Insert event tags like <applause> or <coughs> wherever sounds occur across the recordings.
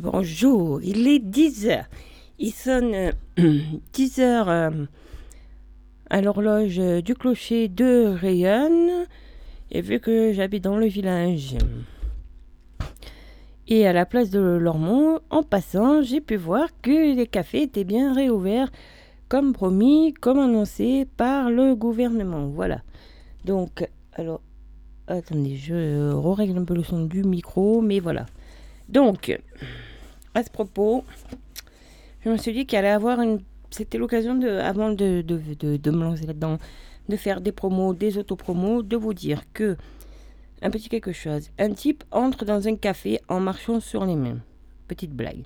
bonjour, il est 10h. Il sonne <clears throat> 10h à l'horloge du clocher de Rayonne. Et vu que j'habite dans le village et à la place de Lormont, en passant, j'ai pu voir que les cafés étaient bien réouverts comme promis, comme annoncé par le gouvernement. Voilà. Donc, alors, attendez, je règle un peu le son du micro, mais voilà. Donc, à ce propos, je me suis dit qu'il allait avoir une. C'était l'occasion, de, avant de, de, me lancer là-dedans, de faire des promos, des autopromos, de vous dire que. Un petit quelque chose. Un type entre dans un café en marchant sur les mains. Petite blague.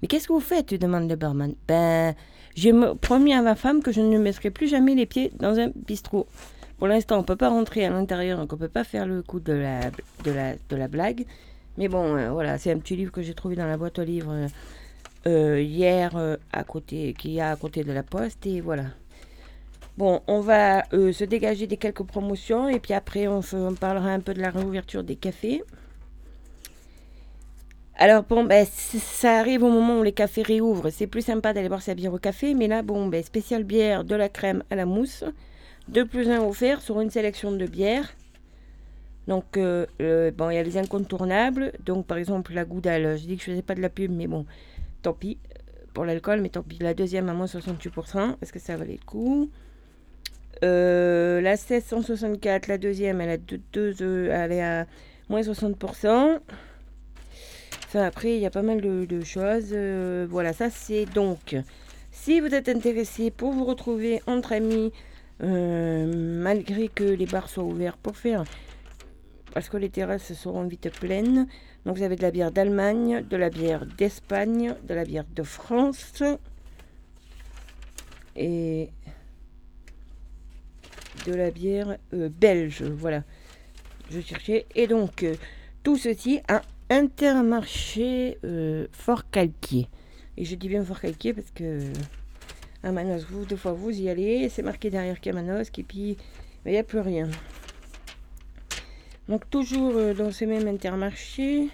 Mais qu'est-ce que vous faites demande le barman. Ben, j'ai promis à ma femme que je ne mettrai plus jamais les pieds dans un bistrot. Pour l'instant, on ne peut pas rentrer à l'intérieur, donc on ne peut pas faire le coup de la, de la, de la blague. Mais bon, euh, voilà, c'est un petit livre que j'ai trouvé dans la boîte aux livres euh, euh, hier, à côté, qui a à côté de la poste, et voilà. Bon, on va se dégager des quelques promotions, et puis après, on, parlera un peu de la réouverture des cafés. Alors bon, ben, ça arrive au moment où les cafés réouvrent. C'est plus sympa d'aller boire sa bière au café, mais là, bon, ben, spécial bière, de la crème à la mousse, de plus un offert sur une sélection de bières. Donc, euh, euh, bon, il y a les incontournables. Donc, par exemple, la Goudale. Je dis que je faisais pas de la pub, mais bon, tant pis pour l'alcool, mais tant pis. La deuxième à moins 68%, parce que ça valait le coup. Euh, la 1664, la deuxième, elle, a deux, elle est à moins 60%. Enfin, après, il y a pas mal de, choses. voilà, ça c'est donc. Si vous êtes intéressé pour vous retrouver entre amis, malgré que les bars soient ouverts pour faire parce que les terrasses seront vite pleines. Donc vous avez de la bière d'Allemagne, de la bière d'Espagne, de la bière de France et de la bière euh, belge. Voilà, je cherchais. Et donc euh, tout ceci à Intermarché euh, Fort Calquier. Et je dis bien Fort Calquier parce que à Manos, vous, deux fois vous y allez, c'est marqué derrière Kamanos, et puis il n'y a plus rien. Donc toujours euh, dans ce même intermarché.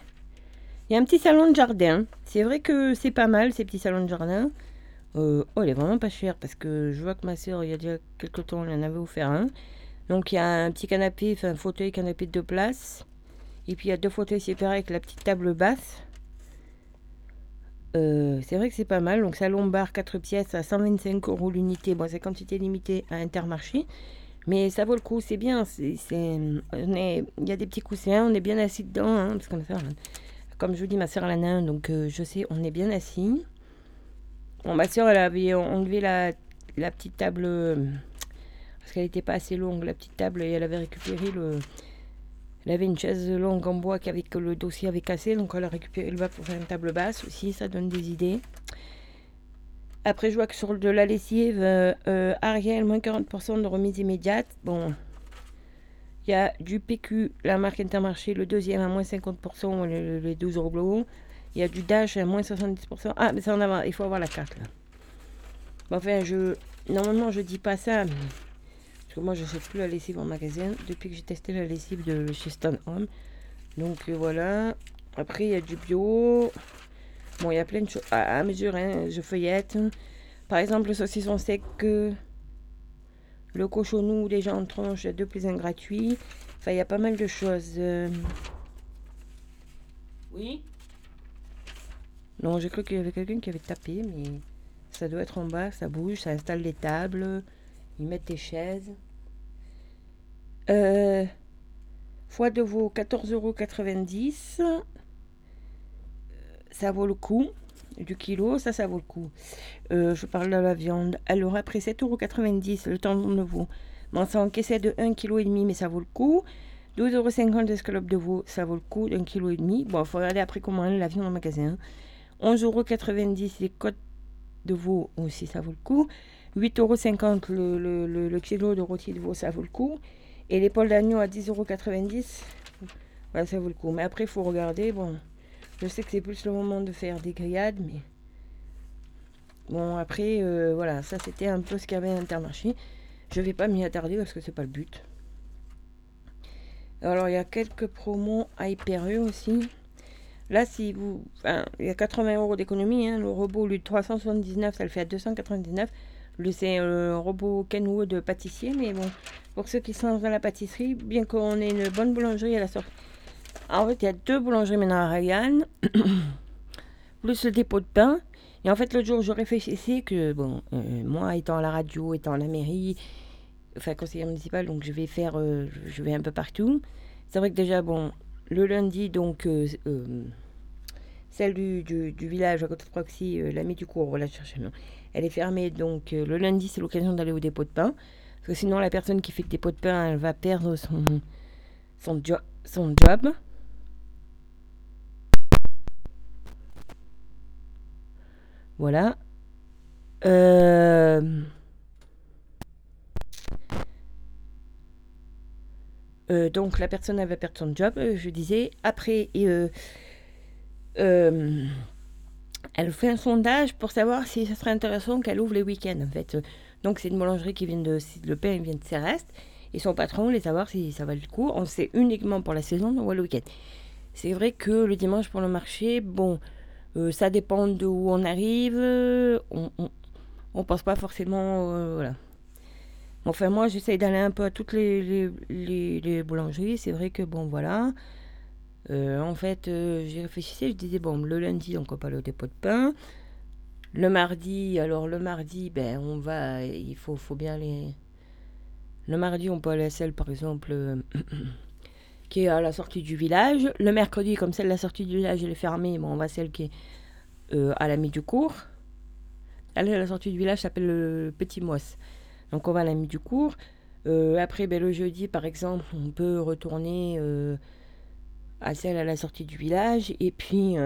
Il y a un petit salon de jardin. C'est vrai que c'est pas mal ces petits salons de jardin. Euh, oh, il est vraiment pas cher parce que je vois que ma soeur, il y a déjà quelques temps, elle en avait offert un. Donc il y a un petit canapé, enfin un fauteuil canapé de deux places. Et puis il y a deux fauteuils séparés avec la petite table basse. Euh, c'est vrai que c'est pas mal. Donc salon bar 4 pièces à 125 euros l'unité. Bon, c'est quantité limitée à Intermarché. Mais ça vaut le coup, c'est bien. C'est, il y a des petits coussins, on est bien assis dedans. Hein, parce qu'on comme je vous dis, ma soeur, elle en a donc euh, je sais, on est bien assis. Bon, ma soeur, elle avait enlevé la, la petite table, parce qu'elle n'était pas assez longue, la petite table, et elle avait récupéré le. Elle avait une chaise longue en bois avec le dossier avait cassé, donc elle a récupéré le bas pour faire une table basse aussi, ça donne des idées. Après, je vois que sur de la lessive, euh, euh, Ariel, moins 40% de remise immédiate. Bon, il y a du PQ, la marque Intermarché, le deuxième à moins 50%, les 12 euros Il y a du Dash à moins 70%. Ah, mais c'est en avant, il faut avoir la carte là. Bon, enfin, je, normalement, je dis pas ça, parce que moi, je sais plus la lessive en magasin depuis que j'ai testé la lessive de chez Stone Home. Donc, euh, voilà. Après, il y a du bio. Bon, il y a plein de choses à, mesure, hein, je feuillette. Par exemple, le saucisson sec, le cochonou, les gens en tranche, deux plus un gratuit. Enfin, il y a pas mal de choses. Euh. Oui Non, j'ai cru qu'il y avait quelqu'un qui avait tapé, mais ça doit être en bas, ça bouge, ça installe les tables, ils mettent des chaises. Euh, foie de veau, 14,90 euros ça vaut le coup. Du kilo, ça, ça vaut le coup. Euh, je parle de la viande. Alors après 7,90€ le temps de veau. Bon, ça encaissait de 1,5 kg, mais ça vaut le coup. 12,50€ d'escalope de veau, ça vaut le coup d'un kilo et demi. Bon, il faut regarder après comment est la viande en magasin. 11,90€ les côtes de veau aussi, ça vaut le coup. 8,50€ le, le, le, le, kilo de rôti de veau, ça vaut le coup. Et l'épaule d'agneau à 10,90€, voilà, ça vaut le coup. Mais après, il faut regarder, bon, je sais que c'est plus le moment de faire des grillades, mais bon, après, euh, voilà, ça c'était un peu ce qu'il y avait à Intermarché. Je vais pas m'y attarder parce que c'est pas le but. Alors, il y a quelques promos Hyper aussi. Là, si vous. Enfin, il y a 80 euros d'économie. Hein. Le robot, lui, de 379, ça le fait à 299. Le, c'est un robot Kenwood pâtissier. Mais bon, pour ceux qui sont dans la pâtisserie, bien qu'on ait une bonne boulangerie à la sortie. En fait, il y a deux boulangeries maintenant à Ryan. plus le dépôt de pain. Et en fait, l'autre jour, je réfléchissais que, bon, euh, moi, étant à la radio, étant à la mairie, enfin, conseiller municipal, donc je vais faire, euh, je vais un peu partout. C'est vrai que déjà, bon, le lundi, donc, euh, celle du, village à côté de Proxy, l'ami du cours, voilà, chercher Elle est fermée, donc le lundi, c'est l'occasion d'aller au dépôt de pain. Parce que sinon, la personne qui fait le dépôt de pain, elle va perdre son, son job. Voilà. Euh, euh, donc la personne avait perdu son job, euh, je disais. Après, elle fait un sondage pour savoir si ce serait intéressant qu'elle ouvre les week-ends. En fait, donc c'est une boulangerie qui vient de le pain vient de Céreste et son patron voulait savoir si ça va le coup. On sait uniquement pour la saison ou le week-end. C'est vrai que le dimanche pour le marché, bon. Euh, ça dépend de où on arrive. On, on, pense pas forcément. Euh, voilà. Enfin, moi, j'essaye d'aller un peu à toutes les, les, boulangeries. C'est vrai que, bon, voilà. Euh, en fait, j'ai réfléchi, je disais, bon, le lundi, on pas le dépôt de pain. Le mardi, alors le mardi, ben, on va, il faut, faut bien les. Le mardi, on peut aller à celle, par exemple, qui est à la sortie du village. Le mercredi, comme celle de la sortie du village, est fermée, bon, on va celle qui est euh, à la mi du cours. Elle, à la sortie du village, s'appelle le Petit Moisse. Donc on va à la mi du cours. Euh, après, ben, le jeudi, par exemple, on peut retourner euh, à celle à la sortie du village. Et puis,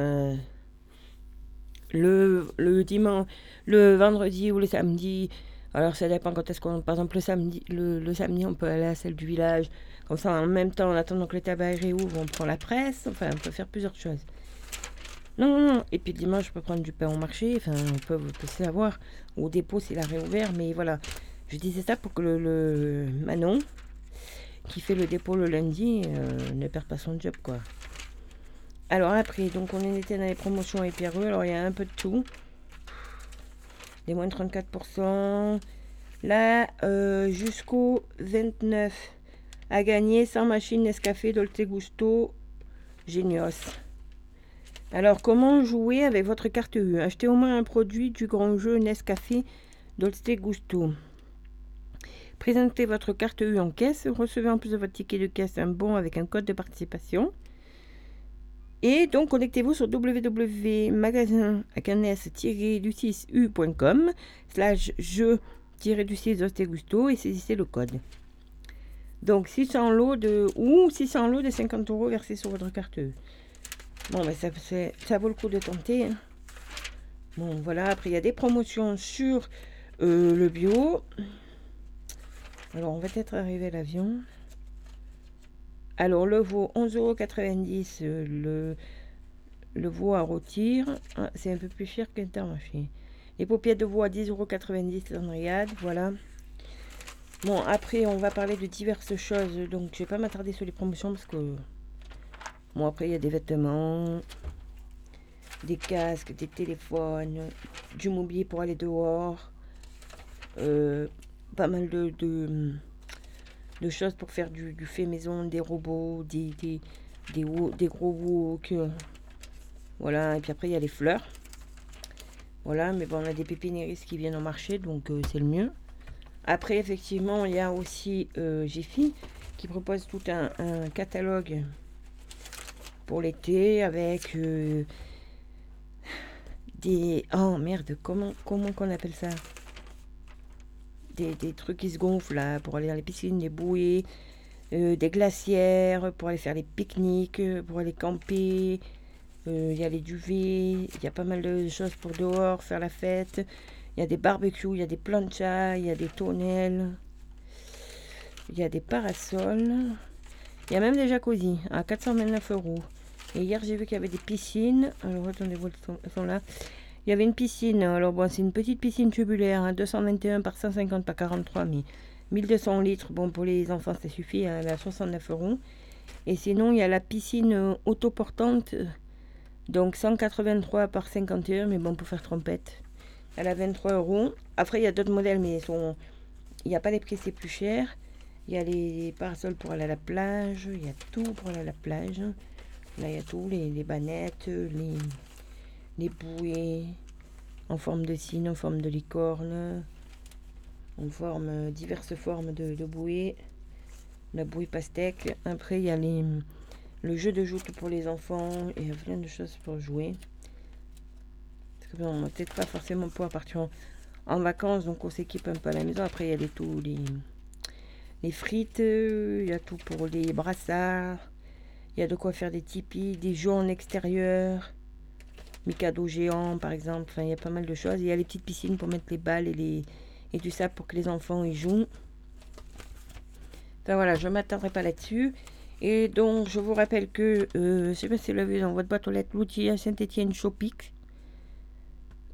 le, le dimanche, le vendredi ou le samedi, alors ça dépend quand est-ce qu'on... Par exemple, le samedi, le samedi, on peut aller à celle du village en même temps, en attendant que le tabac réouvre, on prend la presse. Enfin, on peut faire plusieurs choses. Non, non. Et puis dimanche, je peux prendre du pain au marché. Enfin, on peut, peut savoir. Au dépôt, s'il a réouvert. Mais voilà. Je disais ça pour que le, Manon, qui fait le dépôt le lundi, euh, ne perde pas son job, quoi. Alors après, donc on était dans les promotions et Alors il y a un peu de tout. Des moins de 34%. Là, euh, jusqu'au 29 à gagner sans machine Nescafé Dolce Gusto Genios. Alors, comment jouer avec votre carte U? Achetez au moins un produit du grand jeu Nescafé Dolce Gusto. Présentez votre carte U en caisse. Recevez en plus de votre ticket de caisse un bon avec un code de participation. Et donc, connectez-vous sur www.magasin du 6 ucom slash jeu-du-6 Gusto et saisissez le code. Donc 600 lots de ou 600 lots de 50 euros versés sur votre carte. Bon, ben ça, ça vaut le coup de tenter. Hein. Bon, voilà. Après, il y a des promotions sur euh, le bio. Alors, on va peut-être arriver à l'avion. Alors, le veau, 11,90 euros. Euh, le, le veau à rôtir, ah, c'est un peu plus cher qu'Intermarché. Les paupières de veau à 10,90 euros Voilà. Bon, après, on va parler de diverses choses. Donc, je vais pas m'attarder sur les promotions parce que... Bon, après, il y a des vêtements, des casques, des téléphones, du mobilier pour aller dehors. Euh, pas mal de, de, choses pour faire du, fait maison, des robots, des, des, des, des gros wok. Voilà, et puis après, il y a les fleurs. Voilà, mais bon, on a des pépiniéristes qui viennent au marché, donc euh, c'est le mieux. Après, effectivement, il y a aussi euh, Jiffy qui propose tout un, catalogue pour l'été avec euh, des... Oh merde, comment, comment qu'on appelle ça? Des, trucs qui se gonflent là pour aller dans les piscines, des bouées, euh, des glacières pour aller faire les pique-niques, pour aller camper. Il y a les duvets, il y a pas mal de choses pour dehors, faire la fête. Il y a des barbecues, il y a des planchas, il y a des tonnelles, il y a des parasols. Il y a même des jacuzzi à 429 euros. Et hier, j'ai vu qu'il y avait des piscines. Alors, attendez, elles sont là. Il y avait une piscine. Alors, bon, c'est une petite piscine tubulaire, 221 hein, par 150 par 43, mais 1200 litres. Bon, pour les enfants, ça suffit. Hein, elle est à 69 euros. Et sinon, il y a la piscine autoportante Donc 183 par 51, mais bon, pour faire trompette. Elle a 23 euros. Après, il y a d'autres modèles, mais sont... il n'y a pas les prix, c'est plus cher. Il y a les parasols pour aller à la plage. Il y a tout pour aller à la plage. Là, il y a tout, les, les bannettes, les, bouées en forme de cygne, en forme de licorne, en forme, diverses formes de, bouées. La bouée pastèque. Après, il y a les, le jeu de joute pour les enfants et plein de choses pour jouer. Bon, peut-être pas forcément pouvoir partir en, vacances, donc on s'équipe un peu à la maison. Après, il y a les, tout, les, frites, il y a tout pour les brassards. Il y a de quoi faire des tipis, des jeux en extérieur, Mikado géant par exemple. Enfin, il y a pas mal de choses. Il y a les petites piscines pour mettre les balles et, tout ça pour que les enfants y jouent. Enfin voilà, je ne m'attendrai pas là-dessus. Et donc, je vous rappelle que, euh, sais pas si vous l'avez dans votre boîte aux lettres, l'outil à Saint-Etienne Shopix.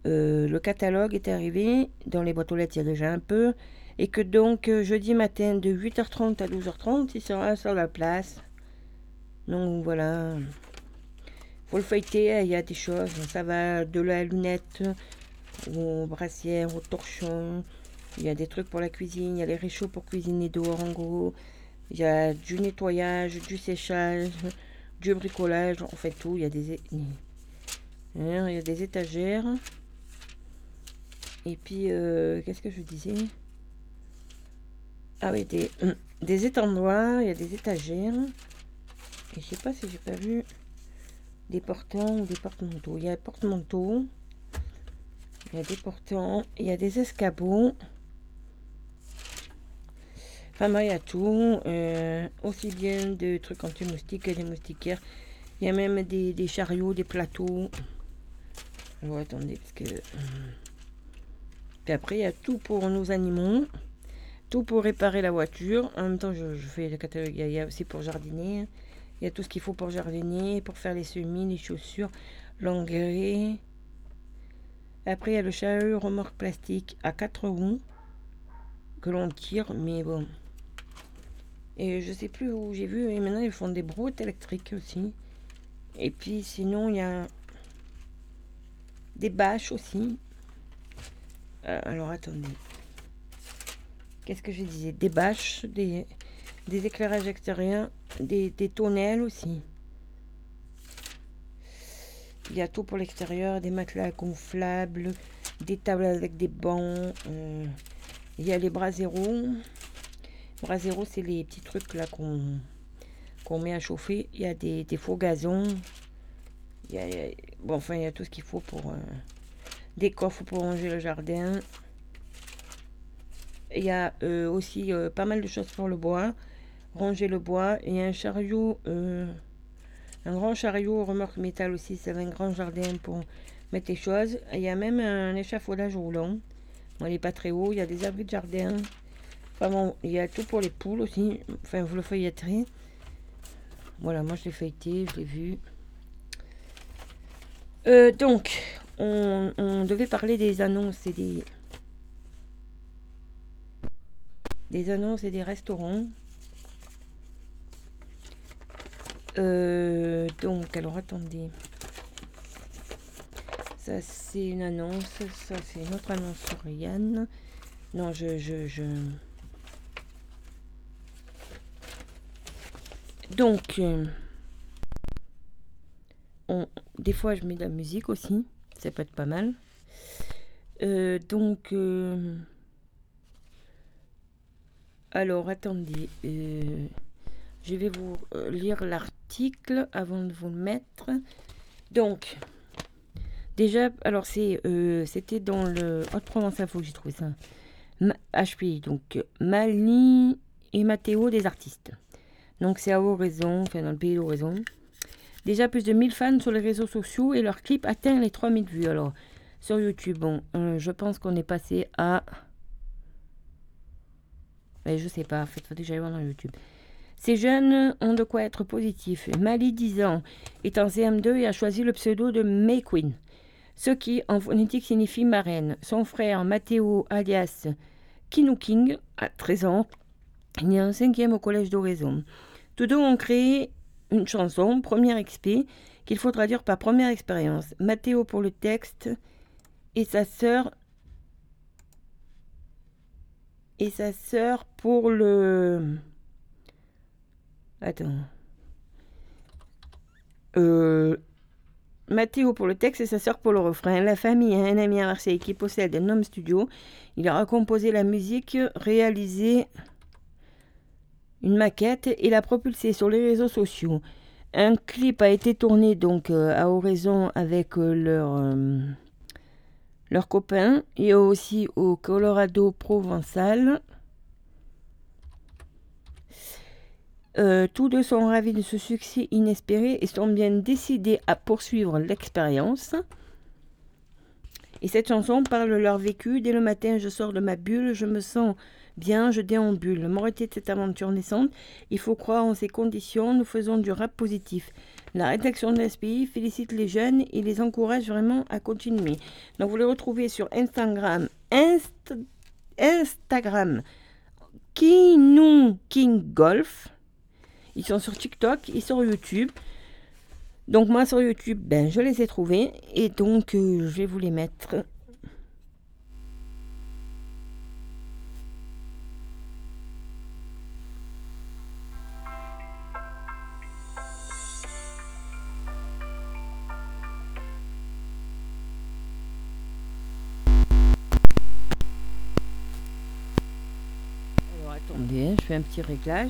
Euh, le catalogue est arrivé. Dans les boîtes aux lettres, il y a déjà un peu. Et que donc, euh, jeudi matin, de 8h30 à 12h30, il sera sur la place. Donc voilà. Faut le feuilleter, il y a des choses. Ça va de la lunette aux brassières, aux torchons. Il y a des trucs pour la cuisine. Il y a les réchauds pour cuisiner dehors en gros. Il y a du nettoyage, du séchage, du bricolage. On fait tout. Il y a des, il y a des étagères. Et puis, euh, qu'est-ce que je disais? Ah oui, des, des étendoirs. Il y a des étagères. Et je sais pas si j'ai pas vu des portants ou des porte-manteaux. Il y a des porte-manteaux. Il y a des portants. Il y a des escabeaux. Enfin, il y a tout. Euh, aussi bien des trucs anti-moustiques que des moustiquaires. Il y a même des, chariots, des plateaux. Alors, attendez, parce que... Après, il y a tout pour nos animaux. Tout pour réparer la voiture. En même temps, je, fais le catalogue. Il y a aussi pour jardiner. Il y a tout ce qu'il faut pour jardiner, pour faire les semis, les chaussures, l'engrais. Après, il y a le chariot remorque plastique à 4 roues que l'on tire, mais bon. Et je sais plus où j'ai vu, et maintenant ils font des brouettes électriques aussi. Et puis sinon, il y a des bâches aussi. Euh, alors attendez. Qu'est-ce que je disais? Des bâches, des, éclairages extérieurs, des, des tonnelles aussi. Il y a tout pour l'extérieur, des matelas gonflables, des tables avec des bancs. Euh, il y a les bras zéro. Bras zéro, c'est les petits trucs là qu'on qu'on met à chauffer. Il y a des, des faux gazons. Il y a, bon, enfin, il y a tout ce qu'il faut pour... Euh, des coffres pour ranger le jardin. Il y a euh, aussi pas mal de choses pour le bois ranger le bois. Et un chariot, euh, un grand chariot remorque métal aussi. C'est un grand jardin pour mettre les choses. Il y a même un échafaudage roulant. Bon, il n'est pas très haut. Il y a des abris de jardin. Enfin bon, il y a tout pour les poules aussi. Enfin, vous le feuilletterez. Voilà, moi je l'ai feuilleté, je l'ai vu. Euh, donc, on, devait parler des annonces et des... Des annonces et des restaurants. Euh, donc, alors attendez. Ça, c'est une annonce. Ça, c'est une autre annonce sur Yann. Non, je, je, je... Donc, euh, on, des fois, je mets de la musique aussi. Ça peut être pas mal. Euh, donc, alors, attendez. je vais vous lire l'article avant de vous le mettre. Donc, déjà, alors c'est, euh, c'était dans le Haute-Provence Info que j'ai trouvé ça. HP, donc Mali et Mathéo des artistes. Donc c'est à Oraison, enfin dans le pays d'Oraison. Déjà plus de 1000 fans sur les réseaux sociaux et leur clip atteint les 3000 vues. Alors, sur YouTube, bon, euh, je pense qu'on est passé à... Mais je sais pas, en fait, faut déjà voir dans YouTube. Ces jeunes ont de quoi être positifs. Mali, 10 ans, est en CM2 et a choisi le pseudo de May Queen, ce qui en phonétique signifie marraine. Son frère Matteo, alias Kinu King, a 13 ans, il est en 5e au collège d'Oraison. Tous deux ont créé une chanson, Première XP, qu'il faut traduire par première expérience. Mathéo pour le texte et sa sœur et sa sœur pour le Attends. Euh, Mathéo pour le texte et sa sœur pour le refrain. La famille a un ami à Marseille qui possède un home studio. Il aura composé la musique, réalisé une maquette et l'a propulsée sur les réseaux sociaux. Un clip a été tourné donc euh, à Oraison avec euh, leur, leurs copains et aussi au Colorado provençal. Euh, tous deux sont ravis de ce succès inespéré et sont bien décidés à poursuivre l'expérience. Et cette chanson parle de leur vécu. Dès le matin, je sors de ma bulle, je me sens bien, je déambule. Moralité de cette aventure naissante, il faut croire en ces conditions, nous faisons du rap positif. La rédaction de l'SPI félicite les jeunes et les encourage vraiment à continuer. Donc vous les retrouvez sur Instagram, Instagram, Kinou King Golf. Ils sont sur TikTok et sur YouTube. Donc moi sur YouTube, ben, je les ai trouvés et donc euh, je vais vous les mettre attendez, je fais un petit réglage.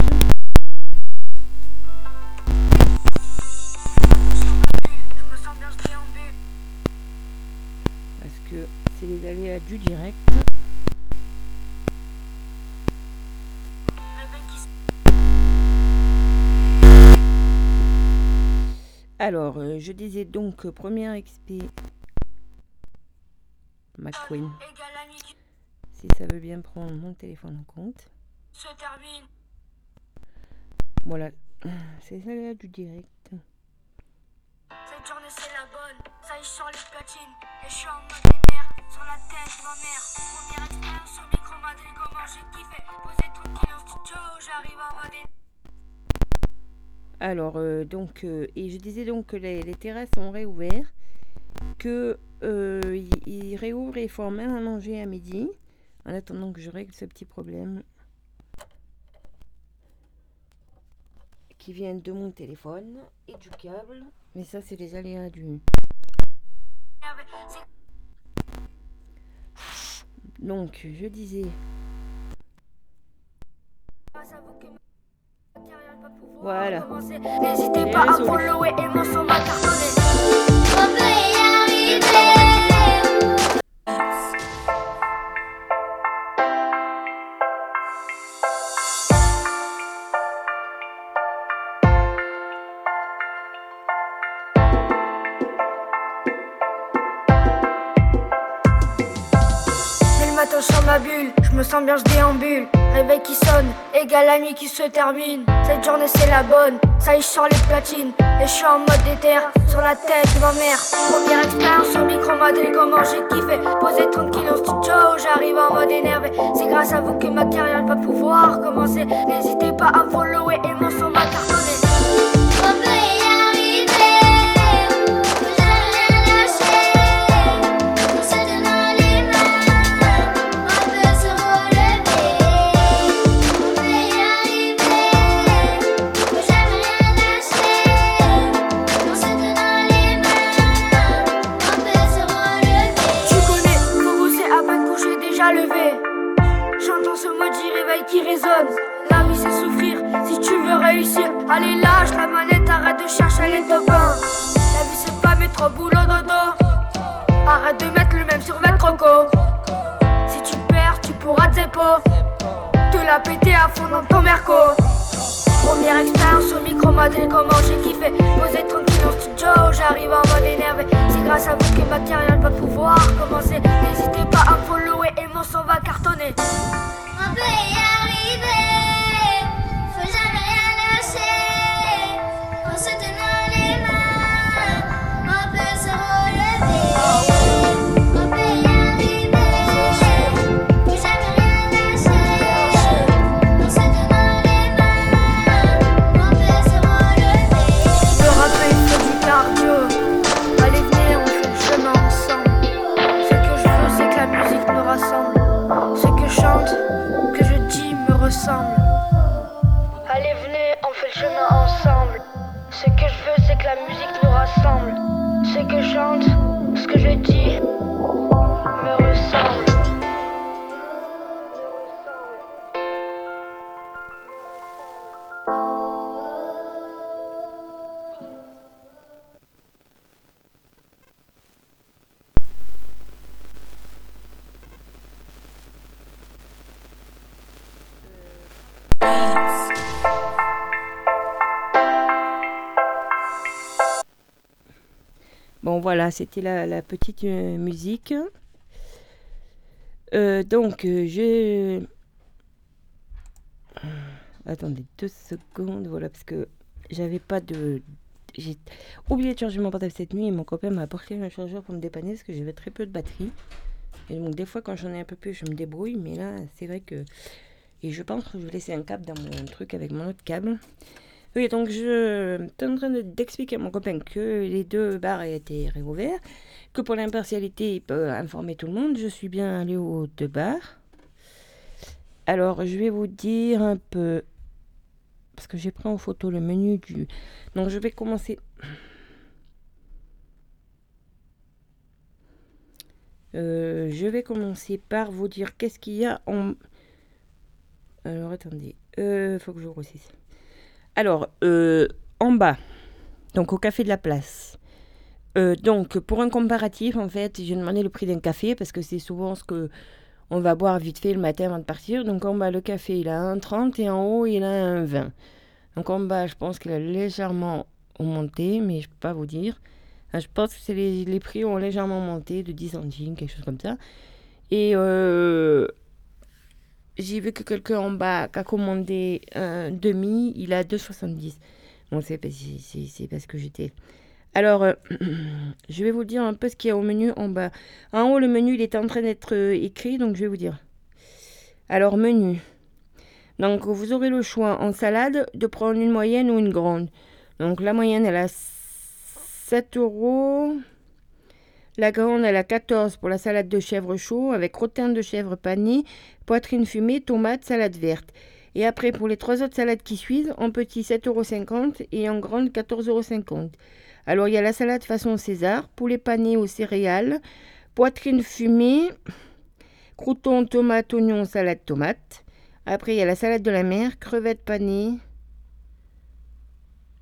c'est les aléas du direct. Alors, euh, je disais donc euh, première XP McQueen. Si ça veut bien prendre mon téléphone en compte. Voilà, <sighs> c'est du direct. Cette journée c'est la bonne, ça y sort les platines, et je suis en mode sur la tête ma mère. Première expérience au micro Madrid, comment j'ai kiffé. Posé tranquille en studio, j'arrive à mode. Alors, euh, donc, euh, et je disais donc que les, les terrasses sont réouvertes, que euh, ils, réouvrent et font même à manger à midi, en attendant que je règle ce petit problème qui vient de mon téléphone et du câble. Mais ça, c'est les aléas du. Donc, je disais. Voilà. N'hésitez pas à follower et mon son m'a On peut y arriver. Bien, je déambule. Réveil qui sonne, égale la nuit qui se termine. Cette journée c'est la bonne, ça y sort les platines. Et je suis en mode déter, sur la tête de ma mère. Première expérience au micro et comment j'ai kiffé. Posé tranquille en studio, j'arrive en mode énervé. C'est grâce à vous que ma carrière va pouvoir commencer. N'hésitez pas à follower et mon son m'a cartonné. Allez lâche la manette, arrête de chercher les copains La vie c'est pas mettre au boulot dodo. Arrête de mettre le même sur votre croco Si tu perds tu pourras zépo Te la péter à fond dans ton merco. Première expérience au micro modèle comment j'ai kiffé. Posé tranquille en studio j'arrive en mode énervé. C'est grâce à vous que ma carrière va pouvoir commencer. N'hésitez pas à me follower mon son va cartonner. On ce voilà, c'était la, petite euh, musique. Euh, donc, euh, je... Attendez deux secondes, voilà, parce que j'avais pas de... J'ai oublié de charger mon portable cette nuit et mon copain m'a apporté un chargeur pour me dépanner parce que j'avais très peu de batterie. Et donc des fois quand j'en ai un peu plus, je me débrouille, mais là c'est vrai que... Et je pense que je vais laisser un câble dans mon truc avec mon autre câble. Oui, donc je suis en train de- d'expliquer à mon copain que les deux bars étaient réouverts, que pour l'impartialité, il peut informer tout le monde. Je suis bien allé aux deux bars. Alors, je vais vous dire un peu, parce que j'ai pris en photo le menu du... Donc, je vais commencer... Euh, je vais commencer par vous dire qu'est-ce qu'il y a en... Alors, attendez. Euh, faut que je grossisse. Alors, euh, en bas, donc au café de la place. Euh, donc, pour un comparatif, en fait, j'ai demandé le prix d'un café parce que c'est souvent ce que on va boire vite fait le matin avant de partir. Donc, en bas, le café, il a 1,30 et en haut, il a un 20. Donc, en bas, je pense qu'il a légèrement monté, mais je ne peux pas vous dire. Je pense que les, les prix ont légèrement monté de 10 centimes, quelque chose comme ça. Et euh, j'ai vu que quelqu'un en bas qui a commandé un demi, il a 2,70. Bon, c'est parce que j'étais. Alors, euh, <clears throat> je vais vous dire un peu ce qu'il y a au menu en bas. En haut, le menu, il est en train d'être euh, écrit, donc je vais vous dire. Alors, menu. Donc, vous aurez le choix en salade de prendre une moyenne ou une grande. Donc, la moyenne, elle a 7 euros. La grande, elle a 14 pour la salade de chèvre chaud avec crottin de chèvre pané, poitrine fumée, tomate, salade verte. Et après, pour les trois autres salades qui suivent, en petit 7,50 euros et en grande 14,50 euros. Alors, il y a la salade façon César, poulet pané aux céréales, poitrine fumée, croûtons, tomate, oignon, salade tomate. Après, il y a la salade de la mer, crevettes panées,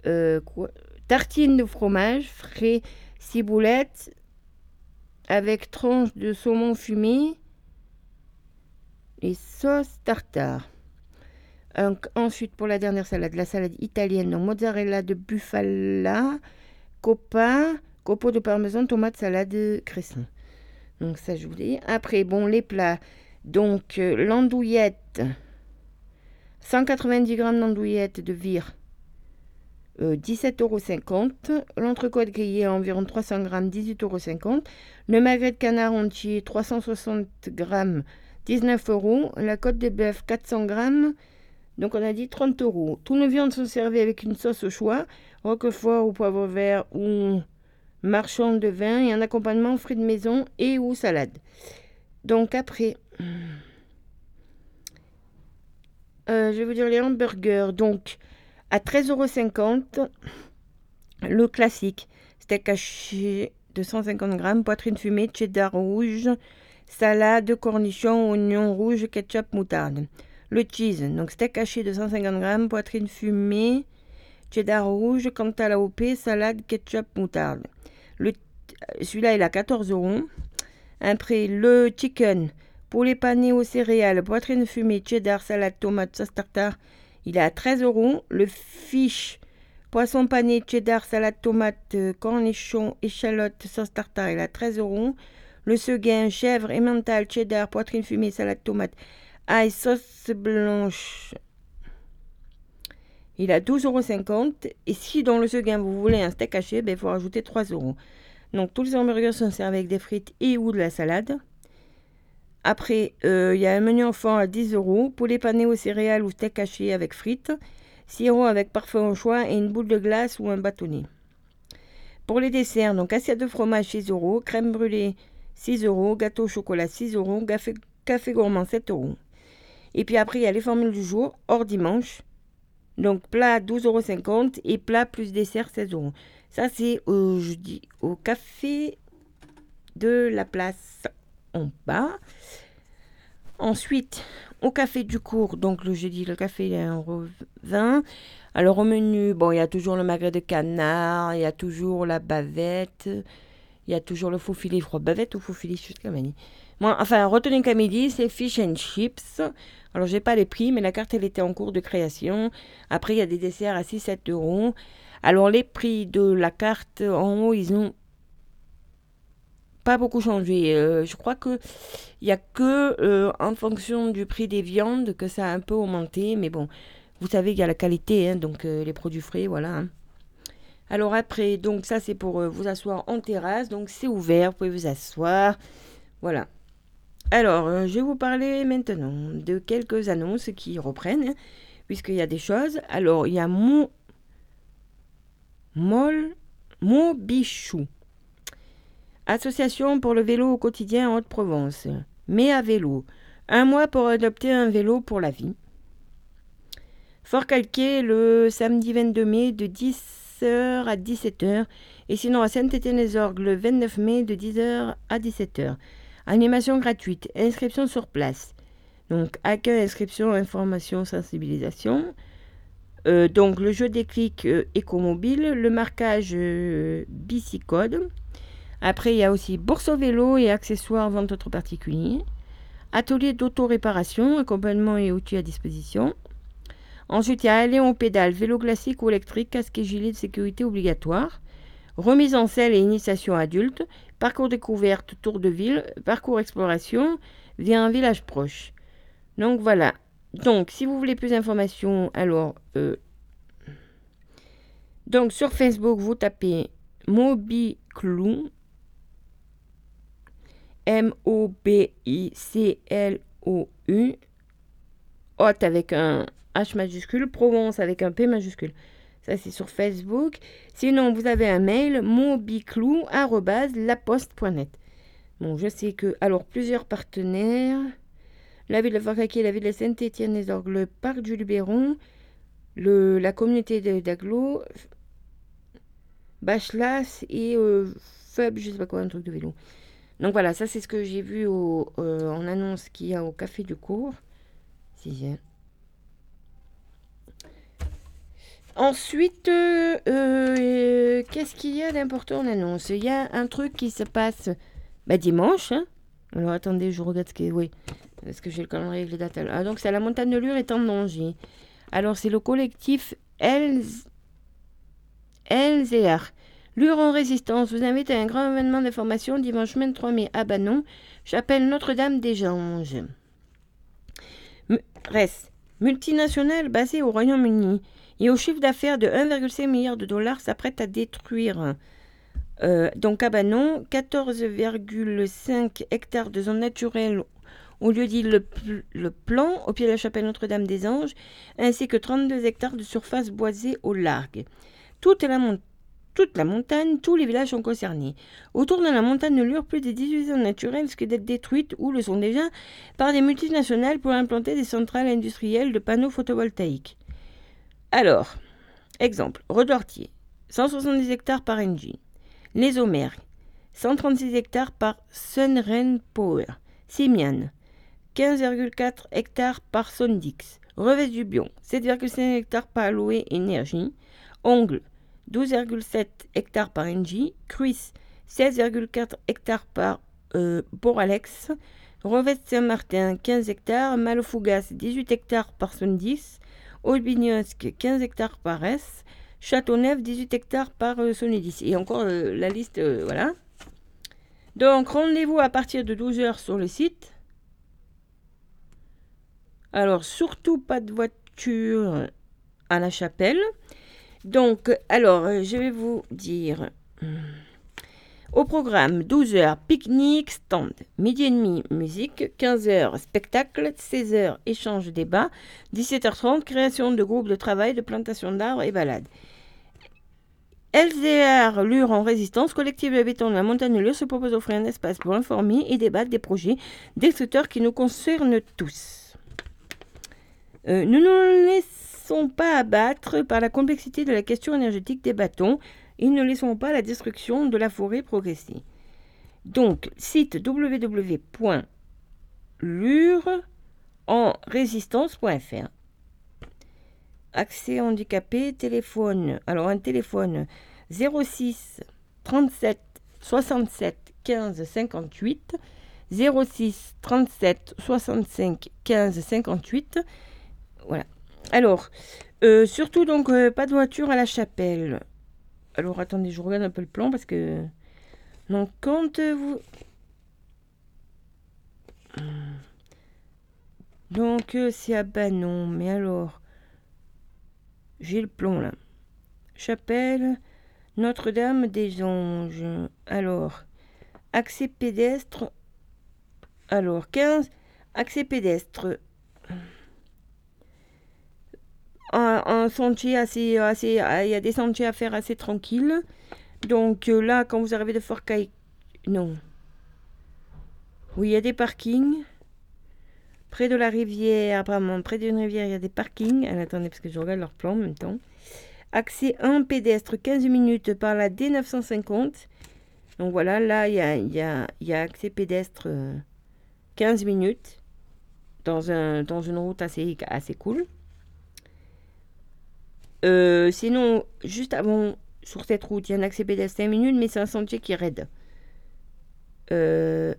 euh, quoi tartine de fromage, frais, ciboulette, avec tranche de saumon fumé et sauce tartare. Ensuite, pour la dernière salade, la salade italienne, donc mozzarella de bufala, copa, copeaux de parmesan, tomate, salade, cresson. Donc ça, je vous dis. Après, bon, les plats. Donc, euh, l'andouillette, 190 grammes d'andouillette de vire, euh, 17,50 euros. L'entrecôte grillée environ 300 grammes, 18,50 euros. Le magret de canard entier, 360 grammes, 19 euros. La côte de bœuf, 400 grammes, donc on a dit 30 euros. Toutes les viandes sont servies avec une sauce au choix, roquefort ou poivre vert ou marchand de vin et un accompagnement fruits de maison et ou salade. Donc après, euh, je vais vous dire les hamburgers. Donc à 13,50 euros, le classique, steak haché de 150 grammes, poitrine fumée, cheddar rouge, salade, cornichons, oignons rouges, ketchup, moutarde. Le cheese, donc steak haché de 150 grammes, poitrine fumée, cheddar rouge, cantal AOP, salade, ketchup, moutarde. Le, celui-là, il a 14 euros. Après, le chicken, poulet pané aux céréales, poitrine fumée, cheddar, salade, tomate, sauce tartare, il est à 13 euros. Le fish, poisson pané, cheddar, salade, tomate, euh, cornichon, échalote, sauce tartare, il est à 13 euros. Le seguin, chèvre, emmental, cheddar, poitrine fumée, salade, tomate, ail, sauce blanche. Il a 12,50 euros. Et si dans le seguin vous voulez un steak haché, ben, il faut rajouter 3 euros. Donc tous les hamburgers sont servis avec des frites et ou de la salade. Après, euh, il y a un menu enfant à 10 euros. Poulet pané aux céréales ou steak haché avec frites. Sirop avec parfum au choix et une boule de glace ou un bâtonnet. Pour les desserts, donc assiette de fromage 6 euros. Crème brûlée 6 euros. Gâteau au chocolat 6 euros. Café, gourmand 7 euros. Et puis après, il y a les formules du jour, hors dimanche. Donc plat 12,50 euros et plat plus dessert 16 euros. Ça, c'est au, au café de la place en bas. Ensuite, au café du cours, donc le jeudi, le café est un revin. Alors au menu, bon, il y a toujours le magret de canard, il y a toujours la bavette, il y a toujours le faux filet froid. Bavette ou faux filet, Moi, enfin, retenez qu'à midi, c'est fish and chips. Alors, j'ai pas les prix, mais la carte, elle était en cours de création. Après, il y a des desserts à 6-7 euros. Alors, les prix de la carte, en haut, ils ont pas beaucoup changé. Euh, je crois que il y a que euh, en fonction du prix des viandes que ça a un peu augmenté, mais bon, vous savez, il y a la qualité, hein, donc euh, les produits frais, voilà. Hein. Alors après, donc ça c'est pour vous asseoir en terrasse, donc c'est ouvert, vous pouvez vous asseoir, voilà. Alors, je vais vous parler maintenant de quelques annonces qui reprennent, puisqu'il y a des choses. Alors, il y a mon... Mol... Mobichou. Association pour le vélo au quotidien en Haute-Provence. Mais à vélo. Un mois pour adopter un vélo pour la vie. Fort calqué le samedi 22 mai de 10h à 17h et sinon à Saint-Étienne-les-Orgues le 29 mai de 10h à 17h. Animation gratuite, inscription sur place. Donc accueil, inscription, information, sensibilisation. Euh, donc le jeu des clics euh, écomobile, le marquage euh, bicicode. Après il y a aussi bourse au vélo et accessoires vente autres particuliers. Atelier d'auto-réparation, accompagnement et outils à disposition. Ensuite, il y a aller en pédale, vélo classique ou électrique, casque et gilet de sécurité obligatoire. Remise en selle et initiation adulte. Parcours découverte, tour de ville. Parcours exploration via un village proche. Donc voilà. Donc, si vous voulez plus d'informations, alors. Euh, donc, sur Facebook, vous tapez Mobiclou. M-O-B-I-C-L-O-U. Hôte avec un H majuscule, Provence avec un P majuscule. Ça, c'est sur Facebook. Sinon, vous avez un mail mobiclou.laposte.net. Bon, je sais que. Alors, plusieurs partenaires. La ville de Forcaquier, la ville de Saint-Étienne-les-Orgues, le parc du Luberon, la communauté d'Aglo, Bachelas et euh, Fub, je sais pas quoi, un truc de vélo. Donc voilà, ça c'est ce que j'ai vu au, euh, en annonce qu'il y a au café du cours. Ensuite, euh, euh, qu'est-ce qu'il y a d'important en annonce? Il y a un truc qui se passe bah, dimanche. Hein. Alors attendez, je regarde ce que. Oui, parce que j'ai le calendrier avec les dates. Ah, donc c'est la montagne de Lure est en danger. Alors c'est le collectif Elz... Lure en résistance vous invite à un grand événement d'information dimanche 23 mai à Banon, chapelle Notre-Dame des Anges. Reste. Multinationale basée au Royaume-Uni et au chiffre d'affaires de 1,5 milliard de dollars s'apprête à détruire. Euh, donc à Banon, 14,5 hectares de zone naturelle au lieu dit le, plan au pied de la chapelle Notre-Dame des Anges, ainsi que 32 hectares de surface boisée au largue. Toute la, toute la montagne, tous les villages sont concernés. Autour de la montagne de Lure, plus de 18 zones naturelles risquent d'être détruites ou le sont déjà par des multinationales pour implanter des centrales industrielles de panneaux photovoltaïques. Alors, exemple, Redortier, 170 hectares par Engie. Les Omers, 136 hectares par Sunren Power. Simian, 15,4 hectares par Sondix. Revest du Bion, 7,5 hectares par Aloe Énergie. Ongle, 12,7 hectares par Engie. Cruis, 16,4 hectares par Boralex. Revest Saint-Martin, 15 hectares. Malofougas, 18 hectares par Sondix. Aubignosc, 15 hectares par S. Châteauneuf, 18 hectares par euh. Et encore euh, la liste, euh, voilà. Donc, rendez-vous à partir de 12h sur le site. Alors, surtout pas de voiture à la chapelle. Donc, alors, je vais vous dire. Hmm, au programme, 12h, pique-nique, stand. Midi et demi, musique. 15h, spectacle. 16h, échange débat. 17h30, création de groupes de travail, de plantation d'arbres et balades. LZR Lure en résistance, collectif d'habitants de la montagne Lure se propose d'offrir un espace pour informer et débattre des projets des secteurs qui nous concernent tous. Euh, nous nous laissons pas abattre par la complexité de la question énergétique des bâtons et ne laissons pas la destruction de la forêt progresser. Donc, site www.lurenrésistance.fr. Accès handicapé, téléphone. Alors, un téléphone 06 37 67 15 58. 06 37 65 15 58. Voilà. Alors, euh, surtout donc euh, pas de voiture à la chapelle. Alors attendez, je regarde un peu le plan parce que. Donc quand vous. Donc euh, c'est à Banon, mais alors. J'ai le plan là. Chapelle Notre-Dame des Anges. Alors, accès pédestre. Alors, 15. Accès pédestre un, sentier assez, assez. Ah, il y a des sentiers à faire assez tranquilles. Donc euh, là, quand vous arrivez de Forcaille. Non. Oui, il y a des parkings. Près de la rivière, apparemment, près d'une rivière, il y a des parkings. attendez, parce que je regarde leur plan en même temps. Accès 1 pédestre, 15 minutes par la D950. Donc voilà, là, il y a, y, a, y a, accès pédestre 15 euh, minutes dans, un, dans une route assez, assez cool. Euh, sinon, juste avant, sur cette route, il y a un accès pédestre 5 minutes, mais c'est un sentier qui est raide. Euh,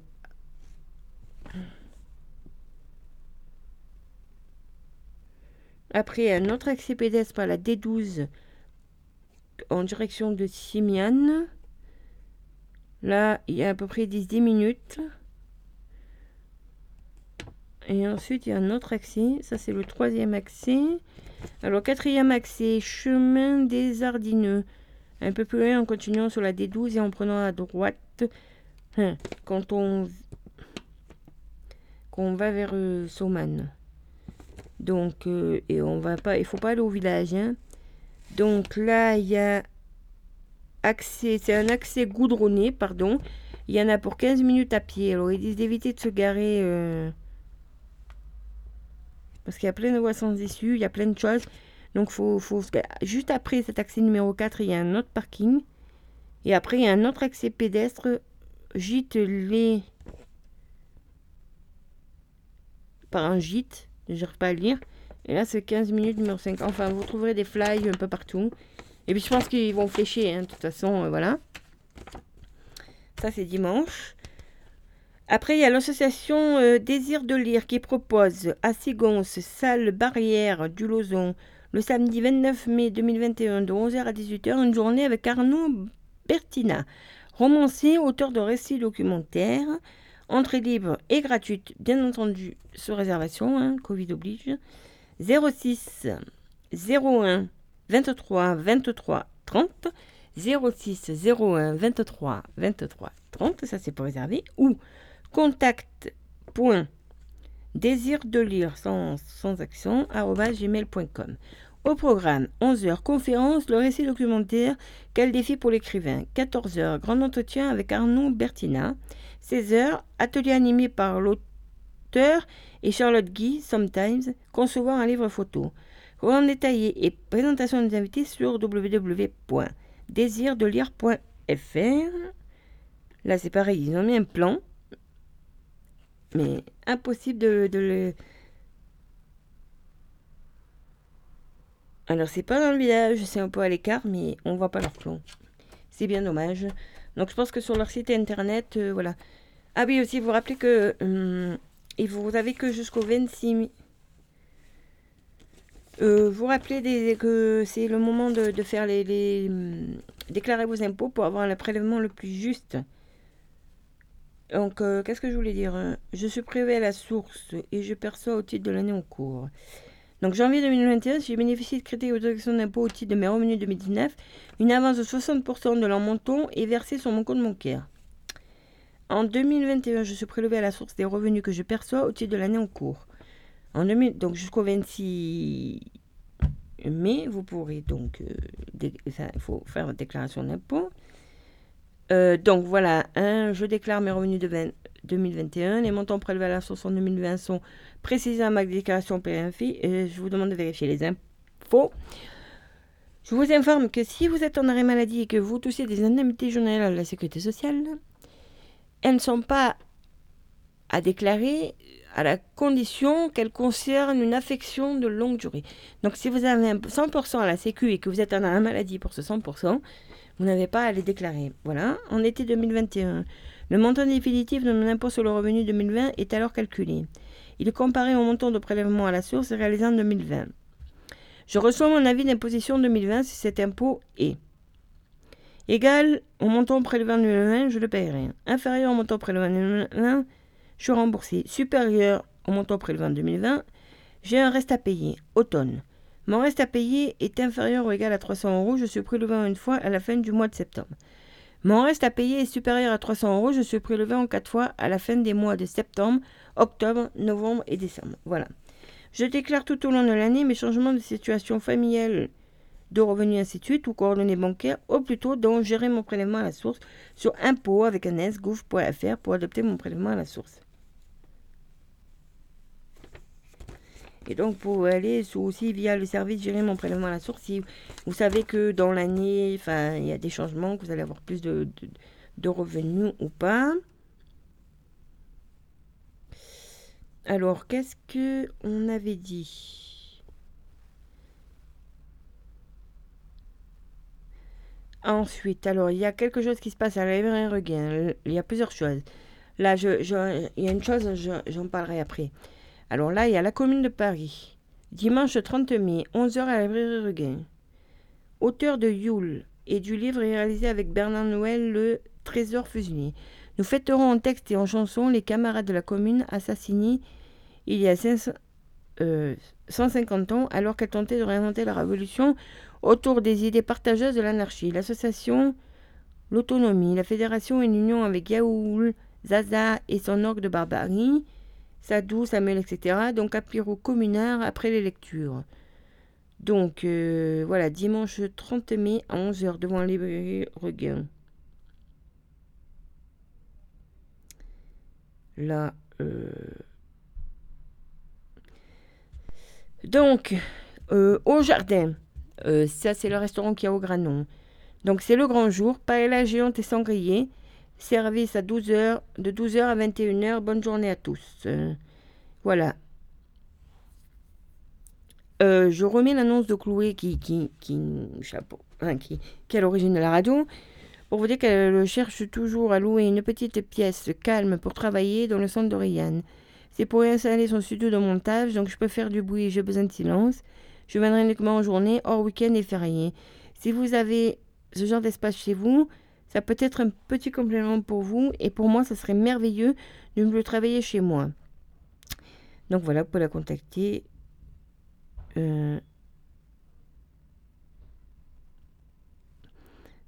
après, un autre accès pédestre par la D12 en direction de Simiane. Là, il y a à peu près 10, minutes. Et ensuite, il y a un autre accès. Ça, c'est le troisième accès. Alors, quatrième accès, chemin des Ardineux. Un peu plus loin, en continuant sur la D12 et en prenant à droite. Hein, quand on, va vers euh, Donc, euh, et on va pas, il faut pas aller au village. Hein. Donc là, il y a accès, c'est un accès goudronné, pardon. Il y en a pour 15 minutes à pied. Alors, ils disent d'éviter de se garer. Euh, parce qu'il y a plein de voies sans issue, il y a plein de choses. Donc, faut, faut, juste après cet accès numéro 4, il y a un autre parking. Et après, il y a un autre accès pédestre. Gîte les. Par un gîte. Je n'arrive pas à lire. Et là, c'est 15 minutes numéro 5. Enfin, vous trouverez des flyers un peu partout. Et puis, je pense qu'ils vont flécher. Hein, de toute façon, euh, voilà. Ça, c'est dimanche. Après, il y a l'association euh, Désir de lire qui propose à Sigons, salle barrière du Lozon, le samedi 29 mai 2021 de 11h à 18h, une journée avec Arnaud Bertina, romancier, auteur de récits documentaires, entrée libre et gratuite, bien entendu, sous réservation, hein, Covid oblige, 06 01 23 23 30, 06 01 23 23 30, ça c'est pour réserver, ou contact. Désir de lire sans, sans action, gmail.com. Au programme, 11h, conférence, le récit documentaire, quel défi pour l'écrivain. 14h, grand entretien avec Arnaud Bertina. 16h, atelier animé par l'auteur et Charlotte Guy, Sometimes, concevoir un livre photo. Programme détaillé et présentation des invités sur www.désirdelire.fr. Là, c'est pareil, ils ont mis un plan impossible de, le... Alors c'est pas dans le village, c'est un peu à l'écart, mais on voit pas leur plomb. C'est bien dommage. Donc je pense que sur leur site internet, euh, voilà. Ah oui, aussi, vous rappelez que... Hum, et vous avez que jusqu'au 26... Euh, vous rappelez des, que c'est le moment de, faire les, les hum, déclarer vos impôts pour avoir le prélèvement le plus juste. Donc, euh, qu'est-ce que je voulais dire hein? Je suis prélevé à la source et je perçois au titre de l'année en cours. Donc, janvier 2021, j'ai bénéficié de crédit d'autorisation d'impôt au titre de mes revenus 2019. Une avance de 60% de leur montant est versée sur mon compte bancaire. En 2021, je suis prélevé à la source des revenus que je perçois au titre de l'année en cours. En 2000, donc jusqu'au 26 mai, vous pourrez donc, euh, faut faire votre déclaration d'impôt. Euh, donc voilà, je déclare mes revenus de 2021. Les montants prélevés à la source en 2020 sont précisés à ma déclaration PMFI je vous demande de vérifier les infos. Je vous informe que si vous êtes en arrêt maladie et que vous toussez des indemnités journalières de la sécurité sociale, elles ne sont pas à déclarer à la condition qu'elles concernent une affection de longue durée. Donc si vous avez 100% à la sécu et que vous êtes en arrêt maladie pour ce 100%, vous n'avez pas à les déclarer. Voilà, en été 2021, le montant définitif de mon impôt sur le revenu 2020 est alors calculé. Il est comparé au montant de prélèvement à la source réalisé en 2020. Je reçois mon avis d'imposition 2020 si cet impôt est égal au montant prélevé en 2020, je le paierai. Inférieur au montant prélevé en 2020, je suis remboursé. Supérieur au montant prélevé en 2020, j'ai un reste à payer. Automne. Mon reste à payer est inférieur ou égal à 300 euros. Je suis prélevé une fois à la fin du mois de septembre. Mon reste à payer est supérieur à 300 euros. Je suis prélevé en quatre fois à la fin des mois de septembre, octobre, novembre et décembre. Voilà. Je déclare tout au long de l'année mes changements de situation familiale, de revenus, ainsi de suite, ou coordonnées bancaires, au plus tôt, dont gérer mon prélèvement à la source sur impôt avec un s pour adopter mon prélèvement à la source. Et donc, pour aller aussi via le service gérer mon prélèvement à la source, si vous savez que dans l'année, il y a des changements, que vous allez avoir plus de, de revenus ou pas. Alors, qu'est-ce que on avait dit? Ensuite, alors, il y a quelque chose qui se passe à la Regain. Il y a plusieurs choses. Là, je, il y a une chose, j'en parlerai après. Alors là, il y a la commune de Paris. Dimanche 30 mai, 11h à la librairie Regain. Auteur de Yule et du livre réalisé avec Bernard Noël, Le Trésor fusionné. Nous fêterons en texte et en chanson les camarades de la commune assassinés il y a 150 euh, ans, alors qu'elle tentait de réinventer la révolution autour des idées partageuses de l'anarchie. L'association, l'autonomie, la fédération une union avec Yaoul, Zaza et son orgue de barbarie, Sadou, Samuel, etc. Donc apiro communard après les lectures. Donc euh, voilà, dimanche 30 mai à 11h devant les Regain. Là, euh, Donc, euh, au jardin, ça c'est le restaurant qui a au Granon. Donc c'est le grand jour, paella géante et sangrier, service à 12h, de 12h à 21h. Bonne journée à tous. Euh, voilà. je remets l'annonce de Chloé qui, qui, qui, chapeau, qui, qui l'origine de la radio pour vous dire qu'elle cherche toujours à louer une petite pièce calme pour travailler dans le centre d'Oriane. C'est pour installer son studio de montage, donc je peux faire du bruit, j'ai besoin de silence. Je viendrai uniquement en journée, hors week-end et férié. Si vous avez ce genre d'espace chez vous, ça peut être un petit complément pour vous et pour moi, ça serait merveilleux de me le travailler chez moi. Donc voilà, pour la contacter. Euh,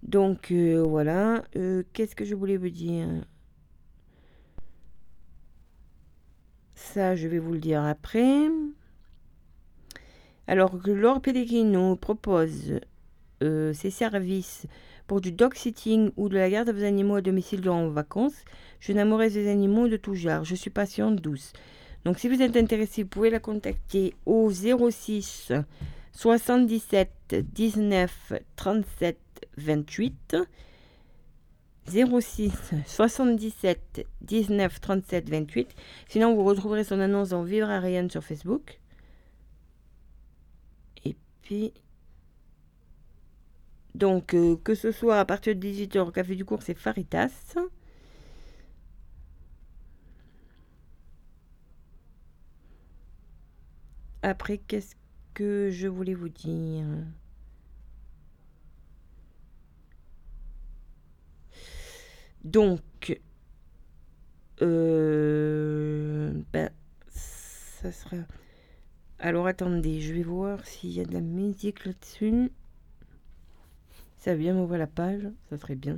donc euh, voilà, euh, qu'est-ce que je voulais vous dire? Ça, je vais vous le dire après. Alors que Laure Pellegrino propose ses services pour du dog sitting ou de la garde à vos animaux à domicile durant vos vacances, je suis amoureuse des animaux de tout genre. Je suis patiente douce. Donc si vous êtes intéressé, vous pouvez la contacter au 06 77 19 37 28. 06 77 19 37 28. Sinon, vous retrouverez son annonce dans Vivre à Rayonne sur Facebook. Et puis, donc, euh, que ce soit à partir de 18h au Café du Cours, c'est Faritas. Après, qu'est-ce que je voulais vous dire? Donc, euh, ben, ça sera. Alors attendez, je vais voir s'il y a de la musique là-dessus. Ça vient m'ouvrir la page, ça serait bien.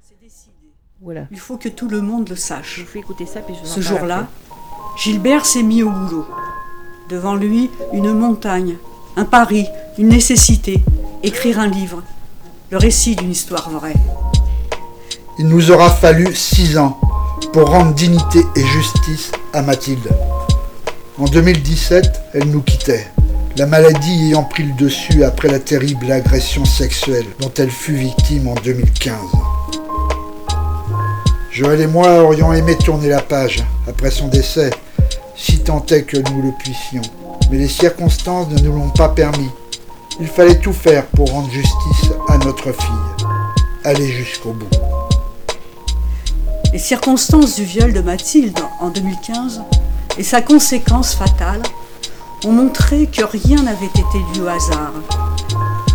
C'est décidé. Voilà. Il faut que tout le monde le sache. Je fais écouter ça puis je Ce jour-là, Gilbert s'est mis au boulot. Devant lui, une montagne, un pari, une nécessité, écrire un livre le récit d'une histoire vraie. Il nous aura fallu six ans pour rendre dignité et justice à Mathilde. En 2017, elle nous quittait. La maladie ayant pris le dessus après la terrible agression sexuelle dont elle fut victime en 2015. Joël et moi aurions aimé tourner la page après son décès, si tant est que nous le puissions. Mais les circonstances ne nous l'ont pas permis. Il fallait tout faire pour rendre justice à notre fille. Aller jusqu'au bout. Les circonstances du viol de Mathilde en 2015 et sa conséquence fatale ont montré que rien n'avait été dû au hasard.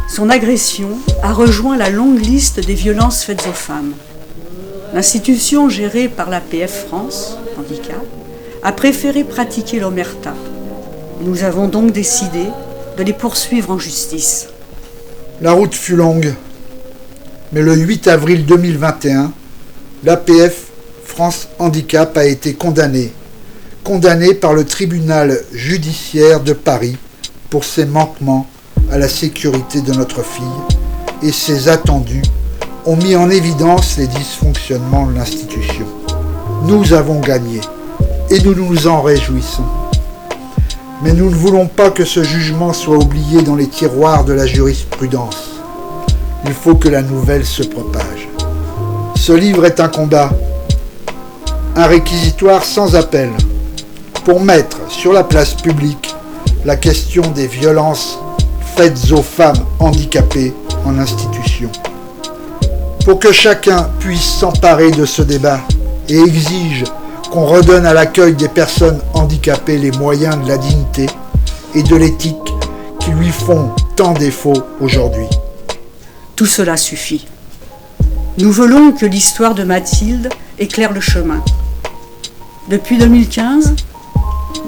Son agression a rejoint la longue liste des violences faites aux femmes. L'institution gérée par l'APF France, Handicap, a préféré pratiquer l'omerta. Nous avons donc décidé de les poursuivre en justice. La route fut longue, mais le 8 avril 2021, l'APF France Handicap a été condamnée condamné par le tribunal judiciaire de Paris pour ses manquements à la sécurité de notre fille et ses attendus ont mis en évidence les dysfonctionnements de l'institution. Nous avons gagné et nous nous en réjouissons. Mais nous ne voulons pas que ce jugement soit oublié dans les tiroirs de la jurisprudence. Il faut que la nouvelle se propage. Ce livre est un combat, un réquisitoire sans appel pour mettre sur la place publique la question des violences faites aux femmes handicapées en institution. Pour que chacun puisse s'emparer de ce débat et exige qu'on redonne à l'accueil des personnes handicapées les moyens de la dignité et de l'éthique qui lui font tant défaut aujourd'hui. Tout cela suffit. Nous voulons que l'histoire de Mathilde éclaire le chemin. Depuis 2015,